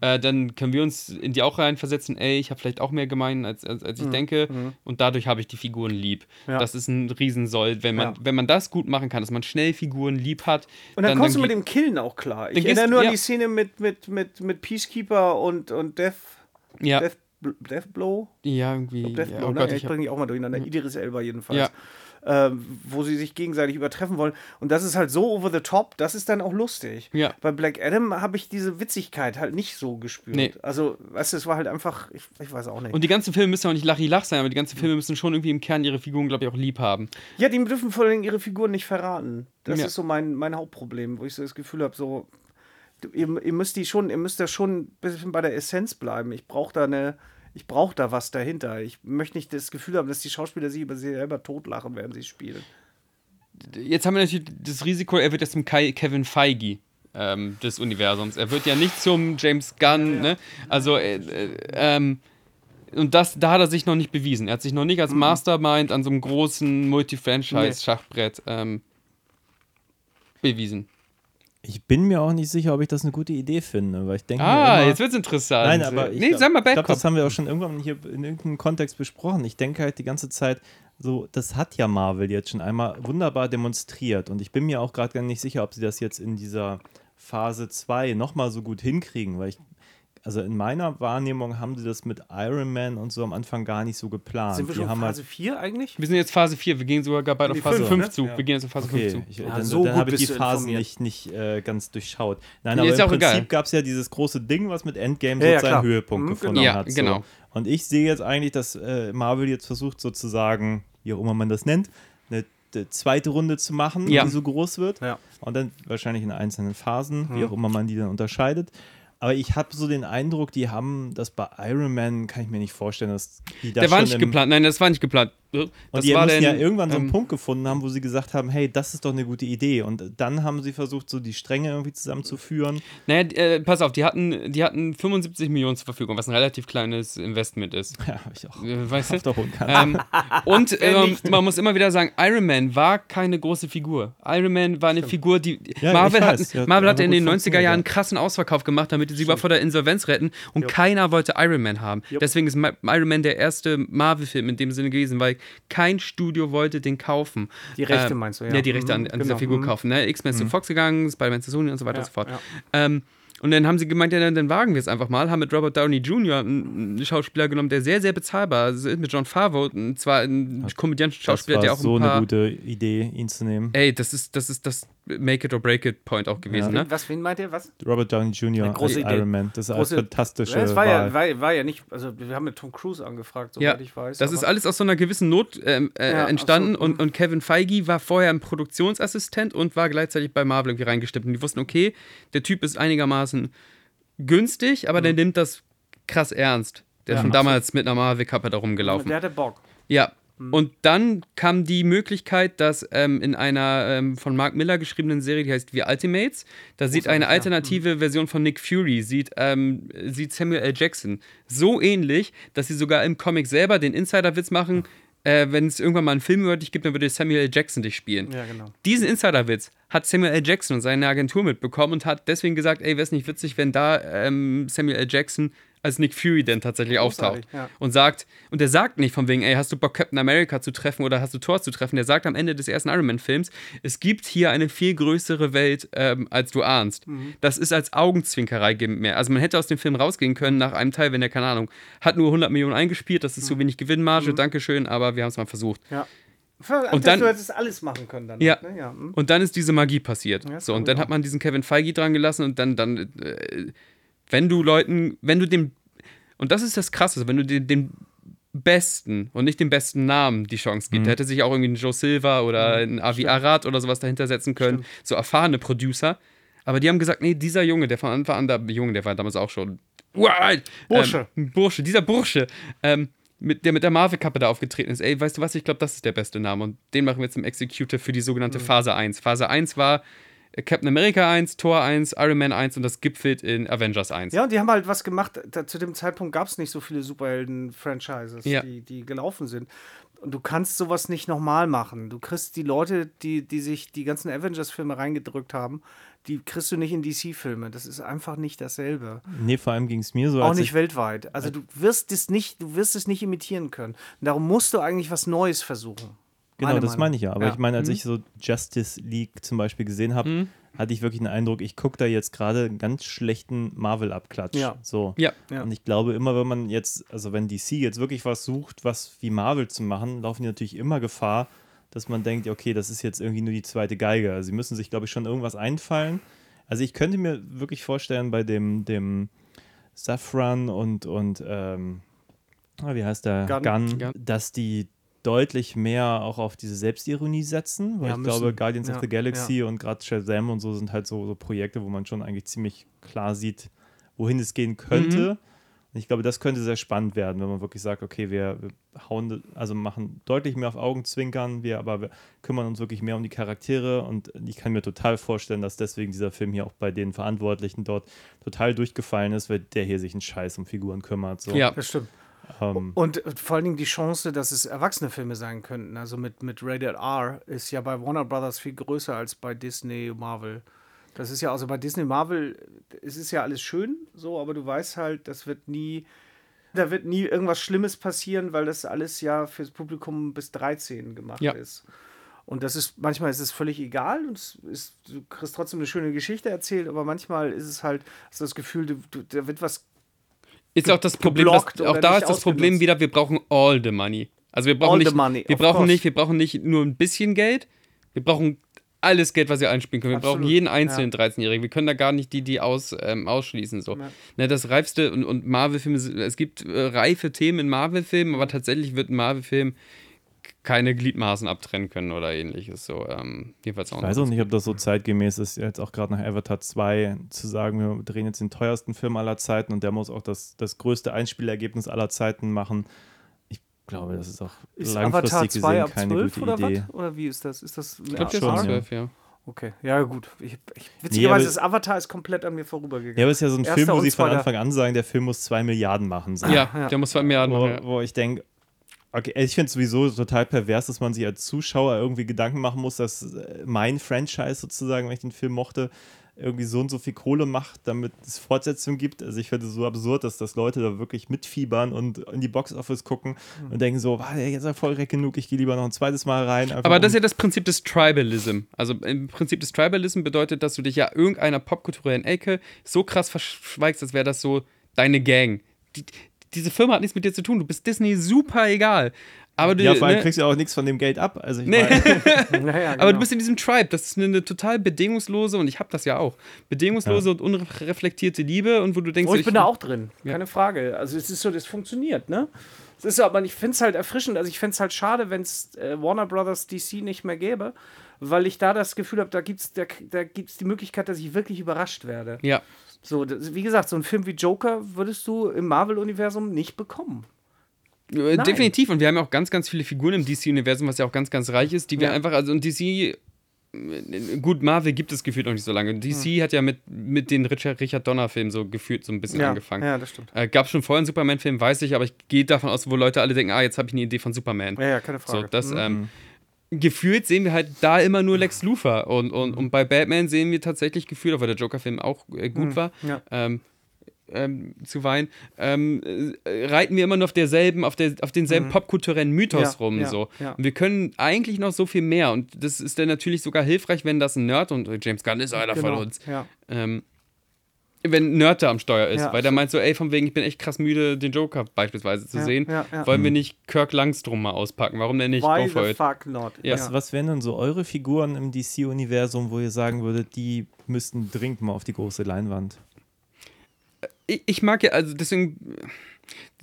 äh, dann können wir uns in die auch reinversetzen, ey, ich habe vielleicht auch mehr gemein, als, als, als ich denke. Und dadurch habe ich die Figuren lieb. Mhm. Ja. Das ist ein Riesensoll. Wenn man, Ja. wenn man das gut machen kann, dass man schnell Figuren lieb hat. Und dann, kommst du mit dem Killen auch klar. Ich Dann erinnere nur ja. an die Szene mit, mit, mit, mit Peacekeeper und, und Death, Ja, Death, Death Blow. ja irgendwie. Death ja, Blow, oh ne? Gott, Ja, ich ich bringe die auch mal durcheinander. Idris Elba jedenfalls. Ja. Ähm, wo sie sich gegenseitig übertreffen wollen. Und das ist halt so over the top, das ist dann auch lustig. Ja. Bei Black Adam habe ich diese Witzigkeit halt nicht so gespürt. Nee. Also, weißt du, es war halt einfach, ich, ich weiß auch nicht. Und die ganzen Filme müssen auch nicht Lachi-Lach sein, aber die ganzen Filme müssen schon irgendwie im Kern ihre Figuren, glaube ich, auch lieb haben. Ja, die dürfen vor allem ihre Figuren nicht verraten. Das Ja. ist so mein, mein Hauptproblem, wo ich so das Gefühl habe, so, ihr, ihr müsst die schon, ihr müsst da schon ein bisschen bei der Essenz bleiben. Ich brauche da eine, ich brauche da was dahinter. Ich möchte nicht das Gefühl haben, dass die Schauspieler sich über sich selber totlachen, während sie spielen. Jetzt haben wir natürlich das Risiko, er wird jetzt zum Kai Kevin Feige ähm, des Universums. Er wird ja nicht zum James Gunn, ne? Also, äh, äh, ähm, und das, da hat er sich noch nicht bewiesen. Er hat sich noch nicht als Mastermind an so einem großen Multi-Franchise-Schachbrett ähm, bewiesen. Ich bin mir auch nicht sicher, ob ich das eine gute Idee finde, weil ich denke Ah, immer, jetzt wird's interessant. Nein, aber ich nee, glaub- sag mal ich glaube, Bad das haben wir auch schon irgendwann hier in irgendeinem Kontext besprochen. Ich denke halt die ganze Zeit, so, das hat ja Marvel jetzt schon einmal wunderbar demonstriert. Und ich bin mir auch gerade gar nicht sicher, ob sie das jetzt in dieser Phase 2 nochmal so gut hinkriegen, weil ich, also in meiner Wahrnehmung haben sie das mit Iron Man und so am Anfang gar nicht so geplant. Sind wir die schon haben Phase halt, 4 eigentlich? Wir sind jetzt Phase 4, wir gehen sogar gar bald auf die Phase fünf, 5 ne? zu. Ja. Wir gehen jetzt auf Phase 5 Okay, zu. ich, Ja, dann, so dann habe ich die Phasen nicht, nicht äh, ganz durchschaut. Nein, Nee, aber ist im auch. Prinzip gab es ja dieses große Ding, was mit Endgame Ja, so ja, seinen klar. Höhepunkt Mhm, gefunden genau. Ja, hat. So. genau. Und ich sehe jetzt eigentlich, dass äh, Marvel jetzt versucht sozusagen, wie auch immer man das nennt, eine, zweite Runde zu machen, Ja. die so groß wird. Ja. Und dann wahrscheinlich in einzelnen Phasen, wie auch immer man die dann unterscheidet. Aber ich habe so den Eindruck, die haben das bei Iron Man, kann ich mir nicht vorstellen, dass die da Der war nicht geplant. Nein, das war nicht geplant. Und Das die müssen ja irgendwann so einen ähm, Punkt gefunden haben, wo sie gesagt haben, hey, das ist doch eine gute Idee. Und dann haben sie versucht, so die Stränge irgendwie zusammenzuführen. Naja, äh, pass auf, die hatten, die hatten 75 Millionen zur Verfügung, was ein relativ kleines Investment ist. Ja, habe ich auch Äh, weißt du? Ähm, <laughs> und ähm, nicht? man muss immer wieder sagen, Iron Man war keine große Figur. Iron Man war eine Figur, die Ja, Marvel, hat, weiß. Ja, Marvel hat hatte in den 90er funktioniert, Jahren ja. einen krassen Ausverkauf gemacht, damit sie über vor der Insolvenz retten und keiner wollte Iron Man haben. Deswegen ist Iron Man der erste Marvel-Film in dem Sinne gewesen, weil kein Studio wollte den kaufen. Die Rechte Ähm, meinst du, ja. Ja, die Rechte an, Mhm, an dieser genau. Figur Mhm. kaufen. Ne? X-Men ist zu Fox gegangen, Spider-Man zu Sony und so weiter Ja, und so fort. ja. Ähm, Und dann haben sie gemeint, ja, dann, wagen wir es einfach mal, haben mit Robert Downey Jr. einen Schauspieler genommen, der sehr, sehr bezahlbar ist, mit John Favreau, und zwar ein komödiantischen Das Schauspieler, der auch so ein paar, eine gute Idee, ihn zu nehmen. Ey, das ist, das ist das Make it or break it Point auch gewesen, ne? Was, wen meint ihr? Was? Robert Downey Jr. Eine große Idee. Iron Man. Das ist eine Große- fantastische Ja, es war Wahl. ja, war, war ja nicht, also wir haben mit Tom Cruise angefragt, soweit Ja, ich weiß. das ist alles aus so einer gewissen Not ähm, äh, Ja, entstanden absolut. und, und Kevin Feige war vorher ein Produktionsassistent und war gleichzeitig bei Marvel irgendwie reingestimmt. Und die wussten, okay, der Typ ist einigermaßen günstig, aber der nimmt das krass ernst. Der ist Mhm. Ja, schon damals mit einer Marvel-Kappe da rumgelaufen. Der hatte Bock. Ja. Und dann kam die Möglichkeit, dass ähm, in einer ähm, von Mark Miller geschriebenen Serie, die heißt The Ultimates, da sieht eine alternative Version von Nick Fury, sieht, ähm, sieht Samuel L. Jackson so ähnlich, dass sie sogar im Comic selber den Insider-Witz machen, äh, wenn es irgendwann mal einen Film über dich gibt, dann würde Samuel L. Jackson dich spielen. Ja, genau. Diesen Insider-Witz hat Samuel L. Jackson und seine Agentur mitbekommen und hat deswegen gesagt, ey, wäre es nicht witzig, wenn da ähm, Samuel L. Jackson als Nick Fury denn tatsächlich auftaucht. ja. Und sagt, und der sagt nicht von wegen, ey, hast du Bock, Captain America zu treffen oder hast du Thor zu treffen? Der sagt am Ende des ersten Iron Man-Films, es gibt hier eine viel größere Welt, ähm, als du ahnst. Mhm. Das ist als Augenzwinkerei mehr. Also man hätte aus dem Film rausgehen können nach einem Teil, wenn der, keine Ahnung, hat nur 100 Millionen eingespielt, das ist Mhm. zu wenig Gewinnmarge, Dankeschön, aber wir haben es mal versucht. Ja. Und dann- du hättest alles machen können dann. Ja. Ne? ja. hm. Und dann ist diese Magie passiert. das so, und dann auch. hat man diesen Kevin Feige dran gelassen und dann, dann äh, wenn du Leuten, wenn du dem, und das ist das Krasse, wenn du den, den besten und nicht den besten Namen die Chance gibt, hätte sich auch irgendwie ein Joe Silva oder ein Avi Arad oder sowas dahinter setzen können, so erfahrene Producer. Aber die haben gesagt, nee, dieser Junge, der von Anfang an, der Junge, der war damals auch schon uralt. Bursche. Ähm, Bursche, dieser Bursche, ähm, mit, der mit der Marvel-Kappe da aufgetreten ist. Ey, weißt du was, ich glaube, das ist der beste Name. Und den machen wir jetzt im Executive für die sogenannte Phase 1. Phase 1 war Captain America 1, Thor 1, Iron Man 1 und das gipfelt in Avengers 1. Ja, und die haben halt was gemacht. Da, zu dem Zeitpunkt gab es nicht so viele Superhelden-Franchises, Ja. die, die gelaufen sind. Und du kannst sowas nicht nochmal machen. Du kriegst die Leute, die, die sich die ganzen Avengers-Filme reingedrückt haben, die kriegst du nicht in DC-Filme. Das ist einfach nicht dasselbe. Nee, vor allem ging es mir so, Auch als nicht ich, weltweit. Also du wirst es nicht, du wirst es nicht imitieren können. Und darum musst du eigentlich was Neues versuchen. Genau, Meine das Meinung. meine ich ja. Aber Ja. ich meine, als Mhm. ich so Justice League zum Beispiel gesehen habe, hatte ich wirklich den Eindruck, ich gucke da jetzt gerade einen ganz schlechten Marvel-Abklatsch. Ja. So. Ja. Ja. Und ich glaube immer, wenn man jetzt, also wenn DC jetzt wirklich was sucht, was wie Marvel zu machen, laufen die natürlich immer Gefahr, dass man denkt, okay, das ist jetzt irgendwie nur die zweite Geige. Also sie müssen sich, glaube ich, schon irgendwas einfallen. Also ich könnte mir wirklich vorstellen, bei dem, dem Safran und, und ähm, ah, wie heißt der? Gunn. Gunn, Gunn. dass die deutlich mehr auch auf diese Selbstironie setzen, weil Ja, ich müssen. glaube, Guardians of Ja, the Galaxy und gerade Shazam und so sind halt so, so Projekte, wo man schon eigentlich ziemlich klar sieht, wohin es gehen könnte. Und ich glaube, das könnte sehr spannend werden, wenn man wirklich sagt, okay, wir, wir hauen, also machen deutlich mehr auf Augenzwinkern, wir aber wir kümmern uns wirklich mehr um die Charaktere und ich kann mir total vorstellen, dass deswegen dieser Film hier auch bei den Verantwortlichen dort total durchgefallen ist, weil der hier sich einen Scheiß um Figuren kümmert. So. Ja. Das stimmt. Ähm, Und vor allen Dingen die Chance, dass es erwachsene Filme sein könnten. Also mit, mit Rated R ist ja bei Warner Brothers viel größer als bei Disney, Marvel. Das ist ja, also bei Disney, Marvel, es ist ja alles schön so, aber du weißt halt, das wird nie, da wird nie irgendwas Schlimmes passieren, weil das alles ja fürs Publikum bis 13 gemacht Ja. ist. Und das ist, manchmal ist es völlig egal und es ist, du kriegst trotzdem eine schöne Geschichte erzählt, aber manchmal ist es halt, hast du das Gefühl, du, du, da wird was Ist auch das Problem, dass, auch da ist das Problem wieder, wir brauchen all the money. Also wir brauchen All nicht, money, wir brauchen course. nicht, wir brauchen nicht nur ein bisschen Geld, wir brauchen alles Geld, was wir einspielen können. Wir brauchen Absolut, jeden einzelnen 13-Jährigen. Wir können da gar nicht die, die aus, ähm, ausschließen. So. Ne, das reifste und, und Marvel-Filme, es gibt äh, reife Themen in Marvel-Filmen, aber tatsächlich wird ein Marvel-Film keine Gliedmaßen abtrennen können oder ähnliches. So, ähm, jedenfalls auch Ich weiß auch nicht, ob das so zeitgemäß ist, jetzt auch gerade nach Avatar 2 zu sagen, wir drehen jetzt den teuersten Film aller Zeiten und der muss auch das, das größte Einspielergebnis aller Zeiten machen. Ich glaube, das ist auch Ist langfristig Avatar 2 gesehen ab keine 12 gute oder Idee. was? Oder wie ist das? Ist das Ich glaube, schon, ist ja. ab 12, ja. Okay, ja gut. Ich, ich, Nee, witzigerweise, aber- das Avatar ist komplett an mir vorübergegangen. Ja, aber es ist ja so ein Erster Film, wo sie von. Anfang an sagen, der Film muss zwei Milliarden machen. So. Ja, ja. der muss zwei Milliarden Wo, machen. ja. wo ich denke, okay, ich finde es sowieso total pervers, dass man sich als Zuschauer irgendwie Gedanken machen muss, dass äh, mein Franchise sozusagen, wenn ich den Film mochte, irgendwie so und so viel Kohle macht, damit es Fortsetzung gibt. Also ich finde es so absurd, dass das Leute da wirklich mitfiebern und in die Box-Office gucken Mhm. und denken so, war der jetzt erfolgreich genug, ich gehe lieber noch ein zweites Mal rein. Aber das ist ja um- das Prinzip des Tribalism. Also im Prinzip des Tribalism bedeutet, dass du dich ja irgendeiner popkulturellen Ecke so krass verschweigst, als wäre das so deine Gang. Die, diese Firma hat nichts mit dir zu tun. Du bist Disney super egal. Aber du, ja, vor allem ne? kriegst du auch nichts von dem Geld ab. Also ich Nee. meine, <laughs> <laughs> Naja, Aber du genau. bist in diesem Tribe. Das ist eine, eine total bedingungslose, und ich habe das ja auch, bedingungslose und unreflektierte Liebe und wo du denkst, Oh, so, ich bin da auch drin, Ja. keine Frage. Also es ist so, das funktioniert, ne? Es ist so, aber ich finde es halt erfrischend. Also ich fände es halt schade, wenn es äh, Warner Brothers DC nicht mehr gäbe, weil ich da das Gefühl habe, da gibt es da, da gibt's die Möglichkeit, dass ich wirklich überrascht werde. Ja. So, das, wie gesagt, so ein Film wie Joker würdest du im Marvel-Universum nicht bekommen. Äh, Definitiv. Und wir haben ja auch ganz, ganz viele Figuren im DC-Universum, was ja auch ganz, ganz reich ist, die wir Ja. einfach, also und DC, äh, gut, Marvel gibt es gefühlt noch nicht so lange. DC hat ja mit, mit den Richard, Richard Donner-Filmen so gefühlt so ein bisschen Ja, angefangen. ja, das stimmt. Äh, Gab schon vorher einen Superman-Film, weiß ich, aber ich gehe davon aus, wo Leute alle denken, ah, jetzt habe ich eine Idee von Superman. Ja, ja, keine So, Frage. das, Mhm. ähm, gefühlt sehen wir halt da immer nur Lex Luthor. Und, und, und bei Batman sehen wir tatsächlich gefühlt, auch weil der Joker-Film auch äh, gut war, Mhm. ja. ähm, ähm, zu weinen, ähm, äh, reiten wir immer nur auf derselben, auf, der, auf denselben popkulturellen Mythos Mhm. Ja, rum. ja, so. ja. Und wir können eigentlich noch so viel mehr. Und das ist dann natürlich sogar hilfreich, wenn das ein Nerd und James Gunn ist einer von Genau, uns. Ja. Ähm, wenn Nerd da am Steuer ist, Ja, weil der meint so, ey, von wegen, ich bin echt krass müde, den Joker beispielsweise zu Ja, sehen. ja, ja. Wollen wir nicht Kirk Langstrom mal auspacken? Warum denn nicht? Why Go for the it. fuck not? Ja. was, was wären denn so eure Figuren im DC-Universum, wo ihr sagen würdet, die müssten dringend mal auf die große Leinwand? ich, ich mag ja, also deswegen,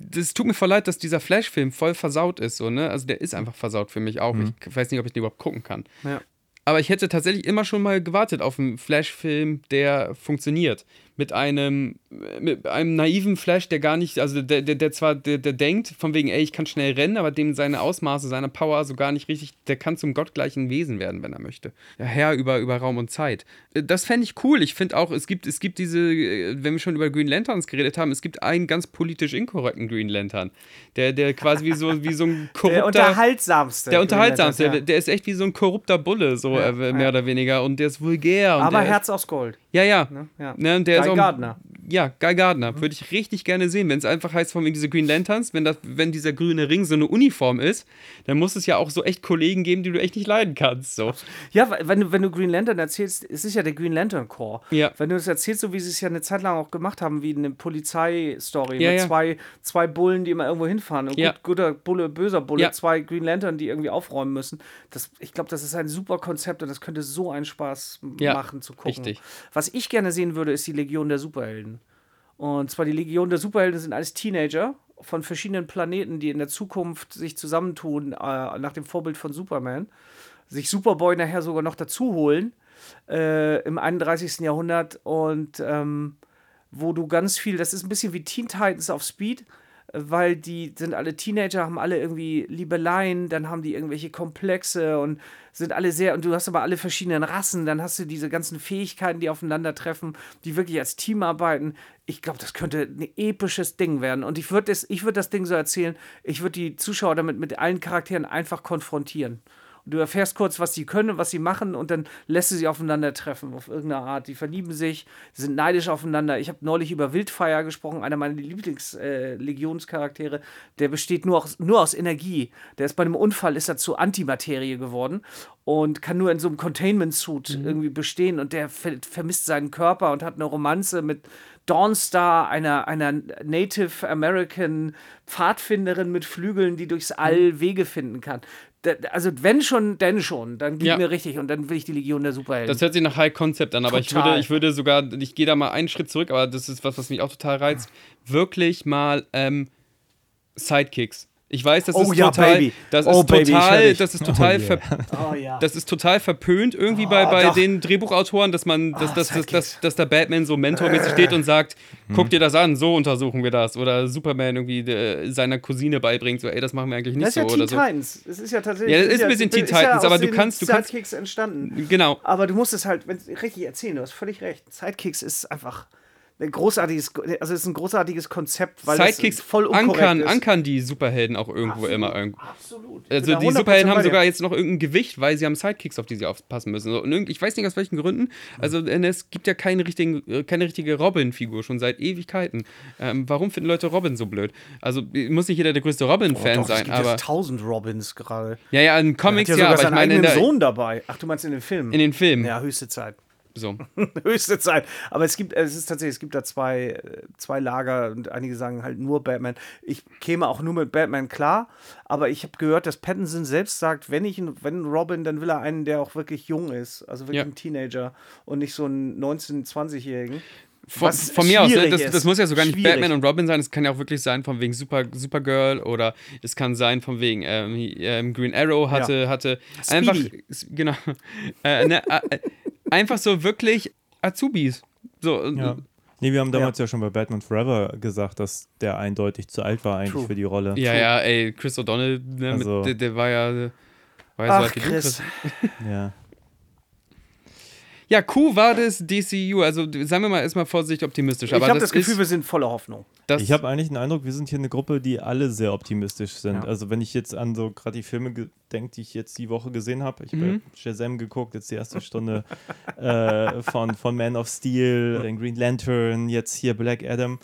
das tut mir voll leid, dass dieser Flash-Film voll versaut ist, so, ne? Also der ist einfach versaut für mich auch. Ich weiß nicht, ob ich den überhaupt gucken kann. Ja. Aber ich hätte tatsächlich immer schon mal gewartet auf einen Flash-Film, der funktioniert. Mit einem, mit einem naiven Flash, der gar nicht, also der, der, der zwar, der, der denkt, von wegen, ey, ich kann schnell rennen, aber dem seine Ausmaße, seine Power so gar nicht richtig, der kann zum gottgleichen Wesen werden, wenn er möchte. Der Herr über, über Raum und Zeit. Äh, Das fände ich cool. Ich finde auch, es gibt, es gibt diese, äh, wenn wir schon über Green Lanterns geredet haben, es gibt einen ganz politisch inkorrekten Green Lantern. Der, der quasi wie so, wie so ein <laughs> korrupter. Der unterhaltsamste. Der unterhaltsamste, Ja. der, der ist echt wie so ein korrupter Bulle, so Ja, äh, mehr ja. oder weniger. Und der ist vulgär. Und Aber Herz aus Gold. Ist, ja, ja. Ne? Ja. Ne, und der Guy auch, Gardner. Ja, Guy Gardner. Würde ich richtig gerne sehen. Wenn es einfach heißt, von diese Green Lanterns, wenn, das, wenn dieser grüne Ring so eine Uniform ist, dann muss es ja auch so echt Kollegen geben, die du echt nicht leiden kannst. So. Ja, wenn du, wenn du Green Lantern erzählst, es ist ja der Green Lantern Corps. Ja. Wenn du das erzählst, so wie sie es ja eine Zeit lang auch gemacht haben, wie eine Polizeistory Ja, mit ja. Zwei, zwei Bullen, die immer irgendwo hinfahren. Und Ja. gut, guter Bulle, böser Bulle, zwei Green Lantern, die irgendwie aufräumen müssen. Das, ich glaube, das ist ein super Konzept und das könnte so einen Spaß machen zu gucken. richtig. Was ich gerne sehen würde, ist die Legion der Superhelden. Und zwar die Legion der Superhelden sind alles Teenager von verschiedenen Planeten, die in der Zukunft sich zusammentun, äh, nach dem Vorbild von Superman. Sich Superboy nachher sogar noch dazu holen äh, im 31. Jahrhundert und ähm, wo du ganz viel, das ist ein bisschen wie Teen Titans auf Speed, weil die sind alle Teenager, haben alle irgendwie Liebeleien, dann haben die irgendwelche Komplexe und sind alle sehr, und du hast aber alle verschiedenen Rassen, dann hast du diese ganzen Fähigkeiten, die aufeinandertreffen, die wirklich als Team arbeiten. Ich glaube, das könnte ein episches Ding werden. Und ich würde würd das Ding so erzählen, ich würde die Zuschauer damit mit allen Charakteren einfach konfrontieren. Du erfährst kurz, was sie können, was sie machen und dann lässt du sie aufeinandertreffen auf irgendeine Art. Die verlieben sich, sind neidisch aufeinander. Ich habe neulich über Wildfire gesprochen, einer meiner Lieblingslegionscharaktere. der besteht nur aus, nur aus Energie. Der ist bei einem Unfall, ist er zu Antimaterie geworden und kann nur in so einem Containment-Suit irgendwie bestehen und der ver vermisst seinen Körper und hat eine Romanze mit Dawnstar, einer, einer Native American Pfadfinderin mit Flügeln, die durchs All Wege finden kann. Also wenn schon, denn schon, dann gib Ja. mir richtig und dann will ich die Legion der Superhelden. Das hört sich nach High Concept an, aber ich würde, ich würde sogar, ich gehe da mal einen Schritt zurück, aber das ist was, was mich auch total reizt. Wirklich mal ähm, Sidekicks. Ich weiß, das Oh ist ja, total, Baby. das Oh, ist hör total, das ist total, Oh, <laughs> oh ja. das ist total verpönt irgendwie bei, bei doch. den Drehbuchautoren, dass man, dass, dass, dass, Sidekicks. dass, dass der Batman so mentormäßig steht und sagt, guck dir das an, so untersuchen wir das. Oder Superman irgendwie äh, seiner Cousine beibringt, so, ey, das machen wir eigentlich nicht das ist ja so Teen oder so. Titans. Es ist ja tatsächlich. Ja, das ist ein bisschen Teen ja Titans, aus aber du kannst- du kannst- Sidekicks entstanden. Genau. Aber du musst es halt wenn, richtig erzählen, du hast völlig recht. Sidekicks ist einfach. Ein großartiges, also es ist ein großartiges Konzept, weil es Sidekicks voll unkorrekt ankern, ist. ankern die Superhelden auch irgendwo immer irgendwo. Absolut. Ich Also die 100% Superhelden haben sogar jetzt noch irgendein Gewicht, weil sie haben Sidekicks, auf die sie aufpassen müssen. Und ich weiß nicht aus welchen Gründen. Also es gibt ja keine, richtigen, äh, keine richtige Robin-Figur schon seit Ewigkeiten. Ähm, warum finden Leute Robin so blöd? Also muss nicht jeder der größte Robin-Fan Oh, Doch, es sein, gibt aber tausend Robins gerade. ja, ja, in Comics ja ja, aber ich meine in, der, Sohn dabei. Ach, du meinst in den Filmen? in den Filmen. ja, höchste Zeit. So. <laughs> höchste Zeit. Aber es gibt, es ist tatsächlich, es gibt da zwei, äh, zwei Lager und einige sagen halt nur Batman. Ich käme auch nur mit Batman klar, aber ich habe gehört, dass Pattinson selbst sagt, wenn ich, wenn Robin, dann will er einen, der auch wirklich jung ist, also wirklich Ja. ein Teenager und nicht so einen 19-, 20-Jährigen. Von, von mir aus, ne? das, das muss ja sogar nicht Schwierig. Batman und Robin sein, es kann ja auch wirklich sein von wegen Super, Supergirl oder es kann sein von wegen ähm, ähm, Green Arrow hatte, Ja. hatte Speedy. einfach, genau, <laughs> äh, ne, äh, einfach so wirklich Azubis. So, und- Ja. Nee, wir haben damals ja. schon bei Batman Forever gesagt, dass der eindeutig zu alt war eigentlich True. für die Rolle. ja, ja, ey, Chris O'Donnell, ne, Also- mit, der, der war ja, war ja so Ach, alt wie du, Chris. Ja. <laughs> Ja, Q war das DCU, also seien wir mal erstmal vorsichtig optimistisch. Ich Aber habe das, das Gefühl, ist, wir sind voller Hoffnung. das, Ich habe eigentlich den Eindruck, wir sind hier eine Gruppe, die alle sehr optimistisch sind. Ja. Also wenn ich jetzt an so gerade die Filme denke, die ich jetzt die Woche gesehen habe, ich habe Mhm. Shazam geguckt, jetzt die erste Stunde <laughs> äh, von, von Man of Steel, den Green Lantern, jetzt hier Black Adam.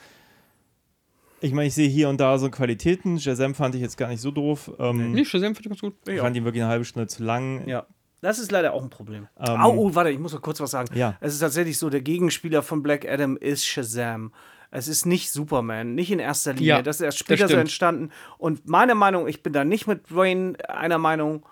Ich meine, ich sehe hier und da so Qualitäten. Shazam fand ich jetzt gar nicht so doof. Ähm, nee, Shazam finde ich ganz gut. Ich fand ihn wirklich eine halbe Stunde zu lang. Ja. Das ist leider auch ein Problem. Ähm, Au, oh, warte, ich muss noch kurz was sagen. Ja. Es ist tatsächlich so, der Gegenspieler von Black Adam ist Shazam. Es ist nicht Superman, nicht in erster Linie. Ja, das ist erst später so entstanden. Und meine Meinung, ich bin da nicht mit Dwayne einer Meinung.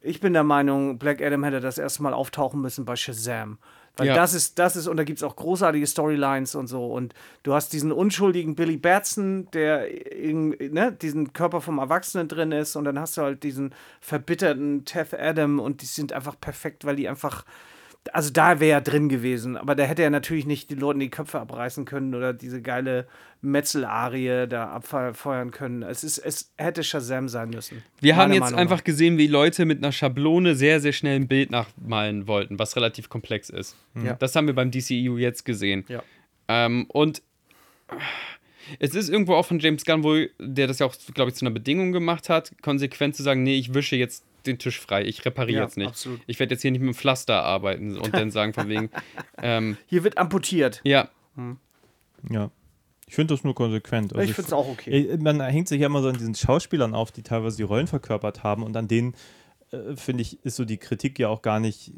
Ich bin der Meinung, Black Adam hätte das erste Mal auftauchen müssen bei Shazam. Weil Ja. das ist, das ist, und da gibt es auch großartige Storylines und so. Und du hast diesen unschuldigen Billy Batson, der in, ne, diesen Körper vom Erwachsenen drin ist. Und dann hast du halt diesen verbitterten Teth Adam und die sind einfach perfekt, weil die einfach. Also da wäre er drin gewesen, aber da hätte er natürlich nicht den Leuten die Köpfe abreißen können oder diese geile Metzelarie da abfeuern können. Es, ist, es hätte Shazam sein müssen. Wir haben jetzt Meinung einfach nach. gesehen, wie Leute mit einer Schablone sehr, sehr schnell ein Bild nachmalen wollten, was relativ komplex ist. Ja. Das haben wir beim DCEU jetzt gesehen. Ja. Ähm, und es ist irgendwo auch von James Gunn wohl, der das ja auch, glaube ich, zu einer Bedingung gemacht hat, konsequent zu sagen, nee, ich wische jetzt den Tisch frei, ich repariere Ja, jetzt nicht. absolut. Ich werde jetzt hier nicht mit dem Pflaster arbeiten und dann sagen von wegen, <laughs> ähm, Hier wird amputiert. ja, Ja. Ich finde das nur konsequent. Also ich finde es auch okay. Man hängt sich ja immer so an diesen Schauspielern auf, die teilweise die Rollen verkörpert haben und an denen, äh, finde ich, ist so die Kritik ja auch gar nicht,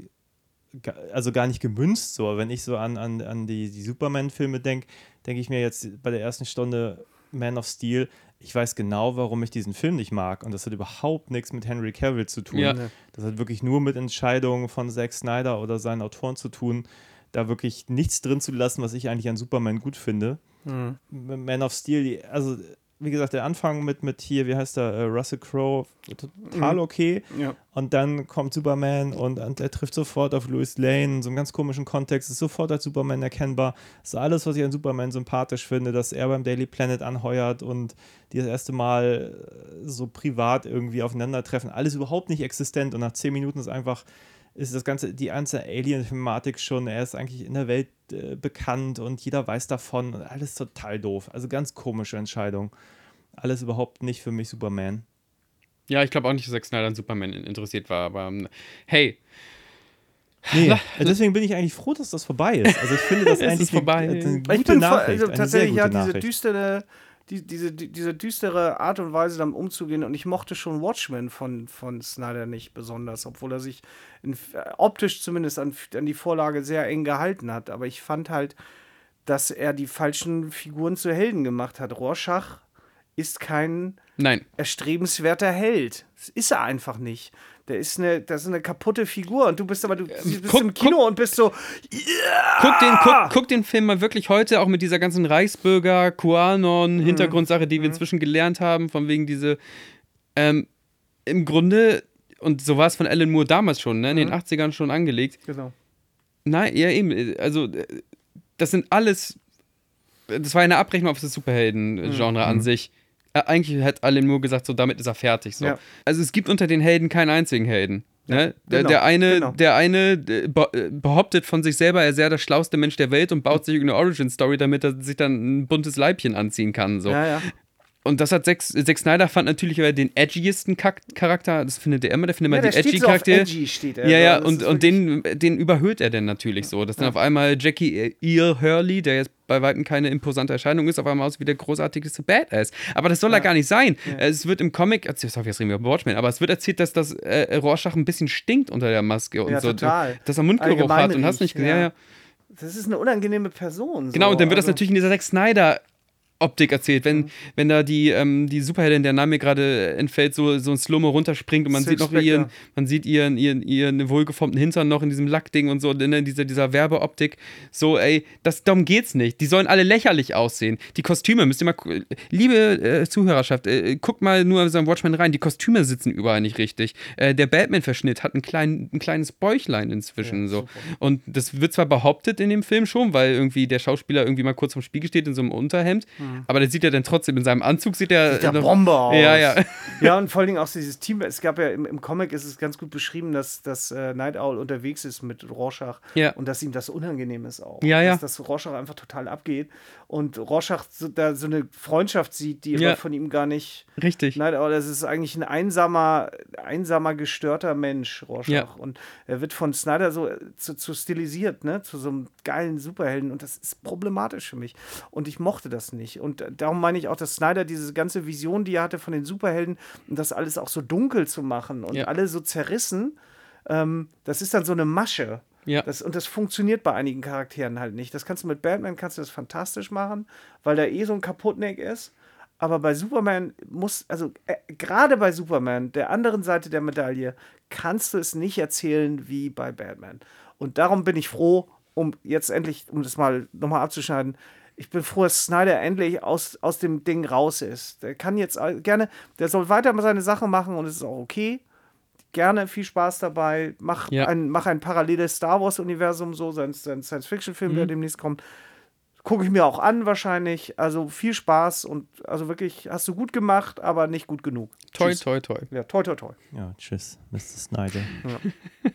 also gar nicht gemünzt so. Wenn ich so an, an, an die, die Superman-Filme denke, denke ich mir jetzt bei der ersten Stunde Man of Steel, ich weiß genau, warum ich diesen Film nicht mag und das hat überhaupt nichts mit Henry Cavill zu tun. Ja. Das hat wirklich nur mit Entscheidungen von Zack Snyder oder seinen Autoren zu tun, da wirklich nichts drin zu lassen, was ich eigentlich an Superman gut finde. Man of Steel, die, also wie gesagt, der Anfang mit, mit hier, wie heißt der, äh, Russell Crowe, total okay. Ja. Und dann kommt Superman und, und er trifft sofort auf Louis Lane, in so einem ganz komischen Kontext, ist sofort als Superman erkennbar. Das ist alles, was ich an Superman sympathisch finde, dass er beim Daily Planet anheuert und die das erste Mal äh, so privat irgendwie aufeinandertreffen. Alles überhaupt nicht existent und nach zehn Minuten ist einfach ist das ganze, die ganze Alien-Thematik schon, er ist eigentlich in der Welt äh, bekannt und jeder weiß davon. und Alles total doof. Also ganz komische Entscheidung. Alles überhaupt nicht für mich Superman. ja, ich glaube auch nicht, dass Zack Snyder an Superman interessiert war, aber ähm, hey, Nee, <laughs> deswegen bin ich eigentlich froh, dass das vorbei ist. Also ich finde das <laughs> Es eigentlich ist vorbei. Eine, eine gute Ich bin Nachricht. also eine tatsächlich sehr ja gute diese Nachricht. düstere, die, diese, die, diese düstere Art und Weise damit umzugehen und ich mochte schon Watchmen von, von Snyder nicht besonders, obwohl er sich in, äh, optisch zumindest an, an die Vorlage sehr eng gehalten hat. Aber ich fand halt, dass er die falschen Figuren zu Helden gemacht hat. Rorschach ist kein nein, erstrebenswerter Held. Das ist er einfach nicht. Der ist eine, das ist eine kaputte Figur und du bist aber du bist Ähm, guck- im Kino und bist so, Guck den, guck, guck den Film mal wirklich heute, auch mit dieser ganzen Reichsbürger, QAnon, Hintergrundsache, die wir inzwischen gelernt haben, von wegen diese. Ähm, Im Grunde, und so war es von Alan Moore damals schon, ne, in den 80ern schon angelegt. genau. Nein, ja, eben. Also, äh, das sind alles. Das war eine Abrechnung auf das Superhelden-Genre an sich. Äh, eigentlich hat Alan Moore gesagt, so damit ist er fertig. So. Ja. Also es gibt unter den Helden keinen einzigen Helden. Ne? Der, genau, der eine, genau. der eine äh, äh, behauptet von sich selber, er sei der schlauste Mensch der Welt und baut sich irgendeine Origin-Story, damit er sich dann ein buntes Leibchen anziehen kann. So. Ja, ja. Und das hat Zack, Zack Snyder fand natürlich aber den edgiesten Charakter, das findet er immer, der findet Ja, immer der die steht so edgy, steht er. Ja, ja, Das und, und den, den überhöht er dann natürlich so. Dass dann auf einmal Jackie Earl Hurley, der jetzt bei Weitem keine imposante Erscheinung ist, auf einmal aus wie der großartigste Badass. Aber das soll er gar nicht sein. Es wird im Comic, erzählt- sorry, jetzt reden wir über Watchmen, aber es wird erzählt, dass das äh, Rorschach ein bisschen stinkt unter der Maske und Ja, so. total. Dass er Mundgeruch Allgemein hat und hast nicht riecht, gesehen. Ja. ja. Ja. Das ist eine unangenehme Person. Genau, so. und dann wird das Also- natürlich in dieser Zack Snyder. Optik erzählt, wenn, wenn da die, ähm, die Superheldin, der Name mir gerade entfällt, so, so ein Slow-Mo runterspringt und man Silk sieht noch Spectre. ihren, man sieht ihren, ihren, ihren wohlgeformten Hintern noch in diesem Lackding und so, in dieser, dieser Werbeoptik. So, ey, das, darum geht's nicht. Die sollen alle lächerlich aussehen. Die Kostüme, müsst ihr mal, liebe äh, Zuhörerschaft, äh, guckt mal nur so ein Watchmen rein, die Kostüme sitzen überall nicht richtig. Äh, der Batman-Verschnitt hat ein, klein, ein kleines Bäuchlein inzwischen so. Und das wird zwar behauptet in dem Film schon, weil irgendwie der Schauspieler irgendwie mal kurz vom Spiegel steht in so einem Unterhemd, aber der sieht ja dann trotzdem in seinem Anzug, sieht er. Sieht noch- Bombe aus. Ja, ja. <laughs> Ja, und vor allen Dingen auch dieses Team. Es gab ja im, im Comic ist es ganz gut beschrieben, dass, dass äh, Night Owl unterwegs ist mit Rorschach Ja. und dass ihm das unangenehm ist auch. Ja, ja. Dass, dass Rorschach einfach total abgeht und Rorschach so, da so eine Freundschaft sieht, die Ja. von ihm gar nicht. Richtig. Night Owl, das ist eigentlich ein einsamer, einsamer, gestörter Mensch, Rorschach. Ja. Und er wird von Snyder so zu, zu stilisiert, ne? Zu so einem geilen Superhelden. Und das ist problematisch für mich. Und ich mochte das nicht. Und darum meine ich auch, dass Snyder diese ganze Vision, die er hatte von den Superhelden, und das alles auch so dunkel zu machen und Ja. alle so zerrissen, ähm, das ist dann so eine Masche. Ja. Das, und das funktioniert bei einigen Charakteren halt nicht. Das kannst du mit Batman kannst du das fantastisch machen, weil der eh so ein Kaputtneck ist. Aber bei Superman muss, also äh, gerade bei Superman, der anderen Seite der Medaille, kannst du es nicht erzählen wie bei Batman. Und darum bin ich froh, um jetzt endlich, um das mal nochmal abzuschneiden, ich bin froh, dass Snyder endlich aus, aus dem Ding raus ist. Der kann jetzt all- gerne, der soll weiter mal seine Sache machen und es ist auch okay. Gerne viel Spaß dabei. Mach, Ja. ein, mach ein paralleles Star Wars-Universum, so sein, sein Science-Fiction-Film, der demnächst kommt. Gucke ich mir auch an, wahrscheinlich. Also viel Spaß und also wirklich hast du gut gemacht, aber nicht gut genug. Toi, Tschüss. toi, toi. Ja, toi, toi, toi. Ja, tschüss, Mr. Snyder. Ja, <laughs>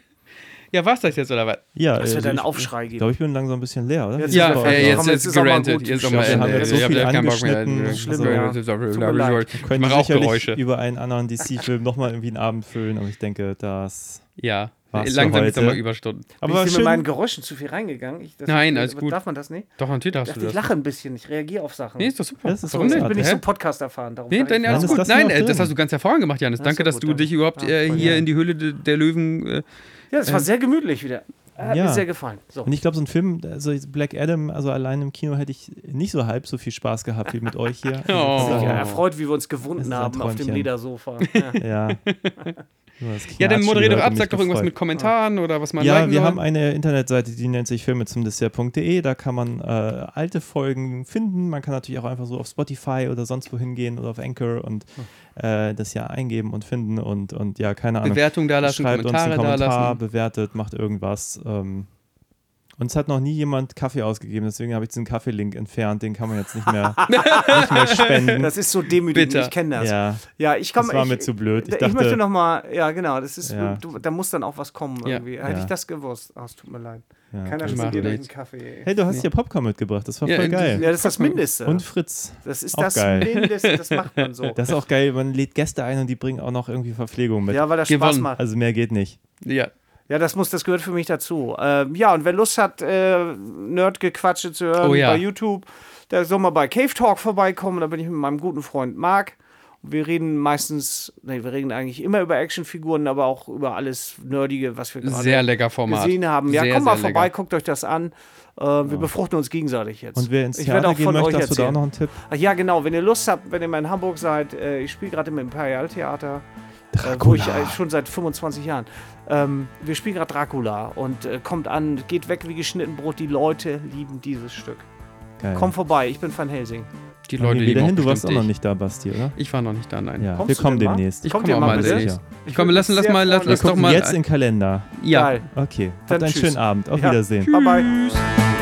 war's das jetzt oder was? Ja, Es wird also einen ich- Aufschrei Ich geben. glaube, ich bin langsam ein bisschen leer, oder? Jetzt Ja, er äh, jetzt, jetzt mal gerantet. Jetzt ist Ich haben Ende. jetzt so Ich hab viel ja keinen Bock mehr. Schlimm, ja. Ich mache auch sicherlich Geräusche. über einen anderen DC-Film nochmal irgendwie einen Abend füllen, aber ich denke, das. Ja, langsam jetzt nochmal Überstunden. Aber Bin ich schön. mit meinen Geräuschen zu viel reingegangen? Ich, das, Nein, alles gut. Darf man das nicht? Doch, natürlich Ich darfst dachte, du ich das. lache ein bisschen. Ich reagiere auf Sachen. Nee, ist doch super. Das ist Warum doch nicht? ich bin nicht so Podcast erfahren. Darum Nee, ich dann das. alles gut. das Nein, äh, das hast du ganz hervorragend gemacht, Janis. Danke, dass gut, du dann. dich überhaupt äh, hier in die Höhle de, der Löwen. Äh, Ja, das war sehr gemütlich wieder. Hat Ja. mir sehr gefallen. So. Und ich glaube, so ein Film, also Black Adam, also allein im Kino hätte ich nicht so halb so viel Spaß gehabt wie mit euch hier. <laughs> Also Oh. ist Ja, ja, erfreut, wie wir uns gewunden haben auf dem. Ledersofa. <laughs> Ja. ja. Ja, dann Knatschen moderier doch ab, und sag mich doch irgendwas mit Kommentaren oder was man Ja, wir soll. haben eine Internetseite, die nennt sich filme zum Dessert.de. Da kann man äh, alte Folgen finden. Man kann natürlich auch einfach so auf Spotify oder sonst wo hingehen oder auf Anchor und äh, das ja eingeben und finden und, und ja, keine Ahnung. Bewertung da lassen, Schreibt uns Kommentare einen da Kommentar, lassen. bewertet, macht irgendwas. Ähm, uns hat noch nie jemand Kaffee ausgegeben, deswegen habe ich diesen Kaffee-Link entfernt. Den kann man jetzt nicht mehr, <laughs> nicht mehr spenden. Das ist so demütigend, Bitter. ich kenne das. ja, Ja, ich komme. das war ich, mir zu blöd. Ich Ich, dachte, möchte noch mal, ja genau, das ist, Ja. du, da muss dann auch was kommen Ja. irgendwie. Hätte Ja. ich das gewusst, oh, es tut mir leid. Ja, Keiner euch einen nichts. Kaffee. ey. Hey, du hast hier Popcorn mitgebracht, das war Ja, voll die- geil. Ja, das ist das Mindeste. Und Fritz. das ist auch das geil. Mindeste, das macht man so. Das ist auch geil, man lädt Gäste ein und die bringen auch noch irgendwie Verpflegung mit. ja, weil das Spaß Gewonnen. macht. Also mehr geht nicht. Ja. Ja, das muss, das gehört für mich dazu. Ähm, ja, und wer Lust hat, äh, Nerdgequatsche zu hören Oh ja. bei YouTube, der soll mal bei Cave Talk vorbeikommen. Da bin ich mit meinem guten Freund Marc. Wir reden meistens, nee, wir reden eigentlich immer über Actionfiguren, aber auch über alles Nerdige, was wir gerade Sehr lecker Format. gesehen haben. Ja, Sehr, komm mal vorbei, lecker. guckt euch das an. Äh, wir befruchten uns gegenseitig jetzt. Und wer ins ich werde Theater auch gehen von möchte, euch hast du da auch erzählen. noch einen Tipp? Ach ja, genau. Wenn ihr Lust habt, wenn ihr mal in Hamburg seid, äh, ich spiele gerade im Imperialtheater. Äh, wo ich äh, schon seit 25 Jahren. Ähm, wir spielen gerade Dracula und äh, kommt an, geht weg wie geschnitten Brot. Die Leute lieben dieses Stück. Geil. Komm vorbei, ich bin Van Helsing. Die Leute wieder hin, du warst auch noch nicht da, Basti, oder? Ich war noch nicht da, nein. Ja, wir kommen demnächst. Ich komme auch mal demnächst. Sicher. Ich komme, lass, lass mal, lass, lass doch mal. jetzt in den Kalender. ja. Okay, Dann habt einen tschüss. schönen Abend. Auf Ja. Wiedersehen. Bye bye.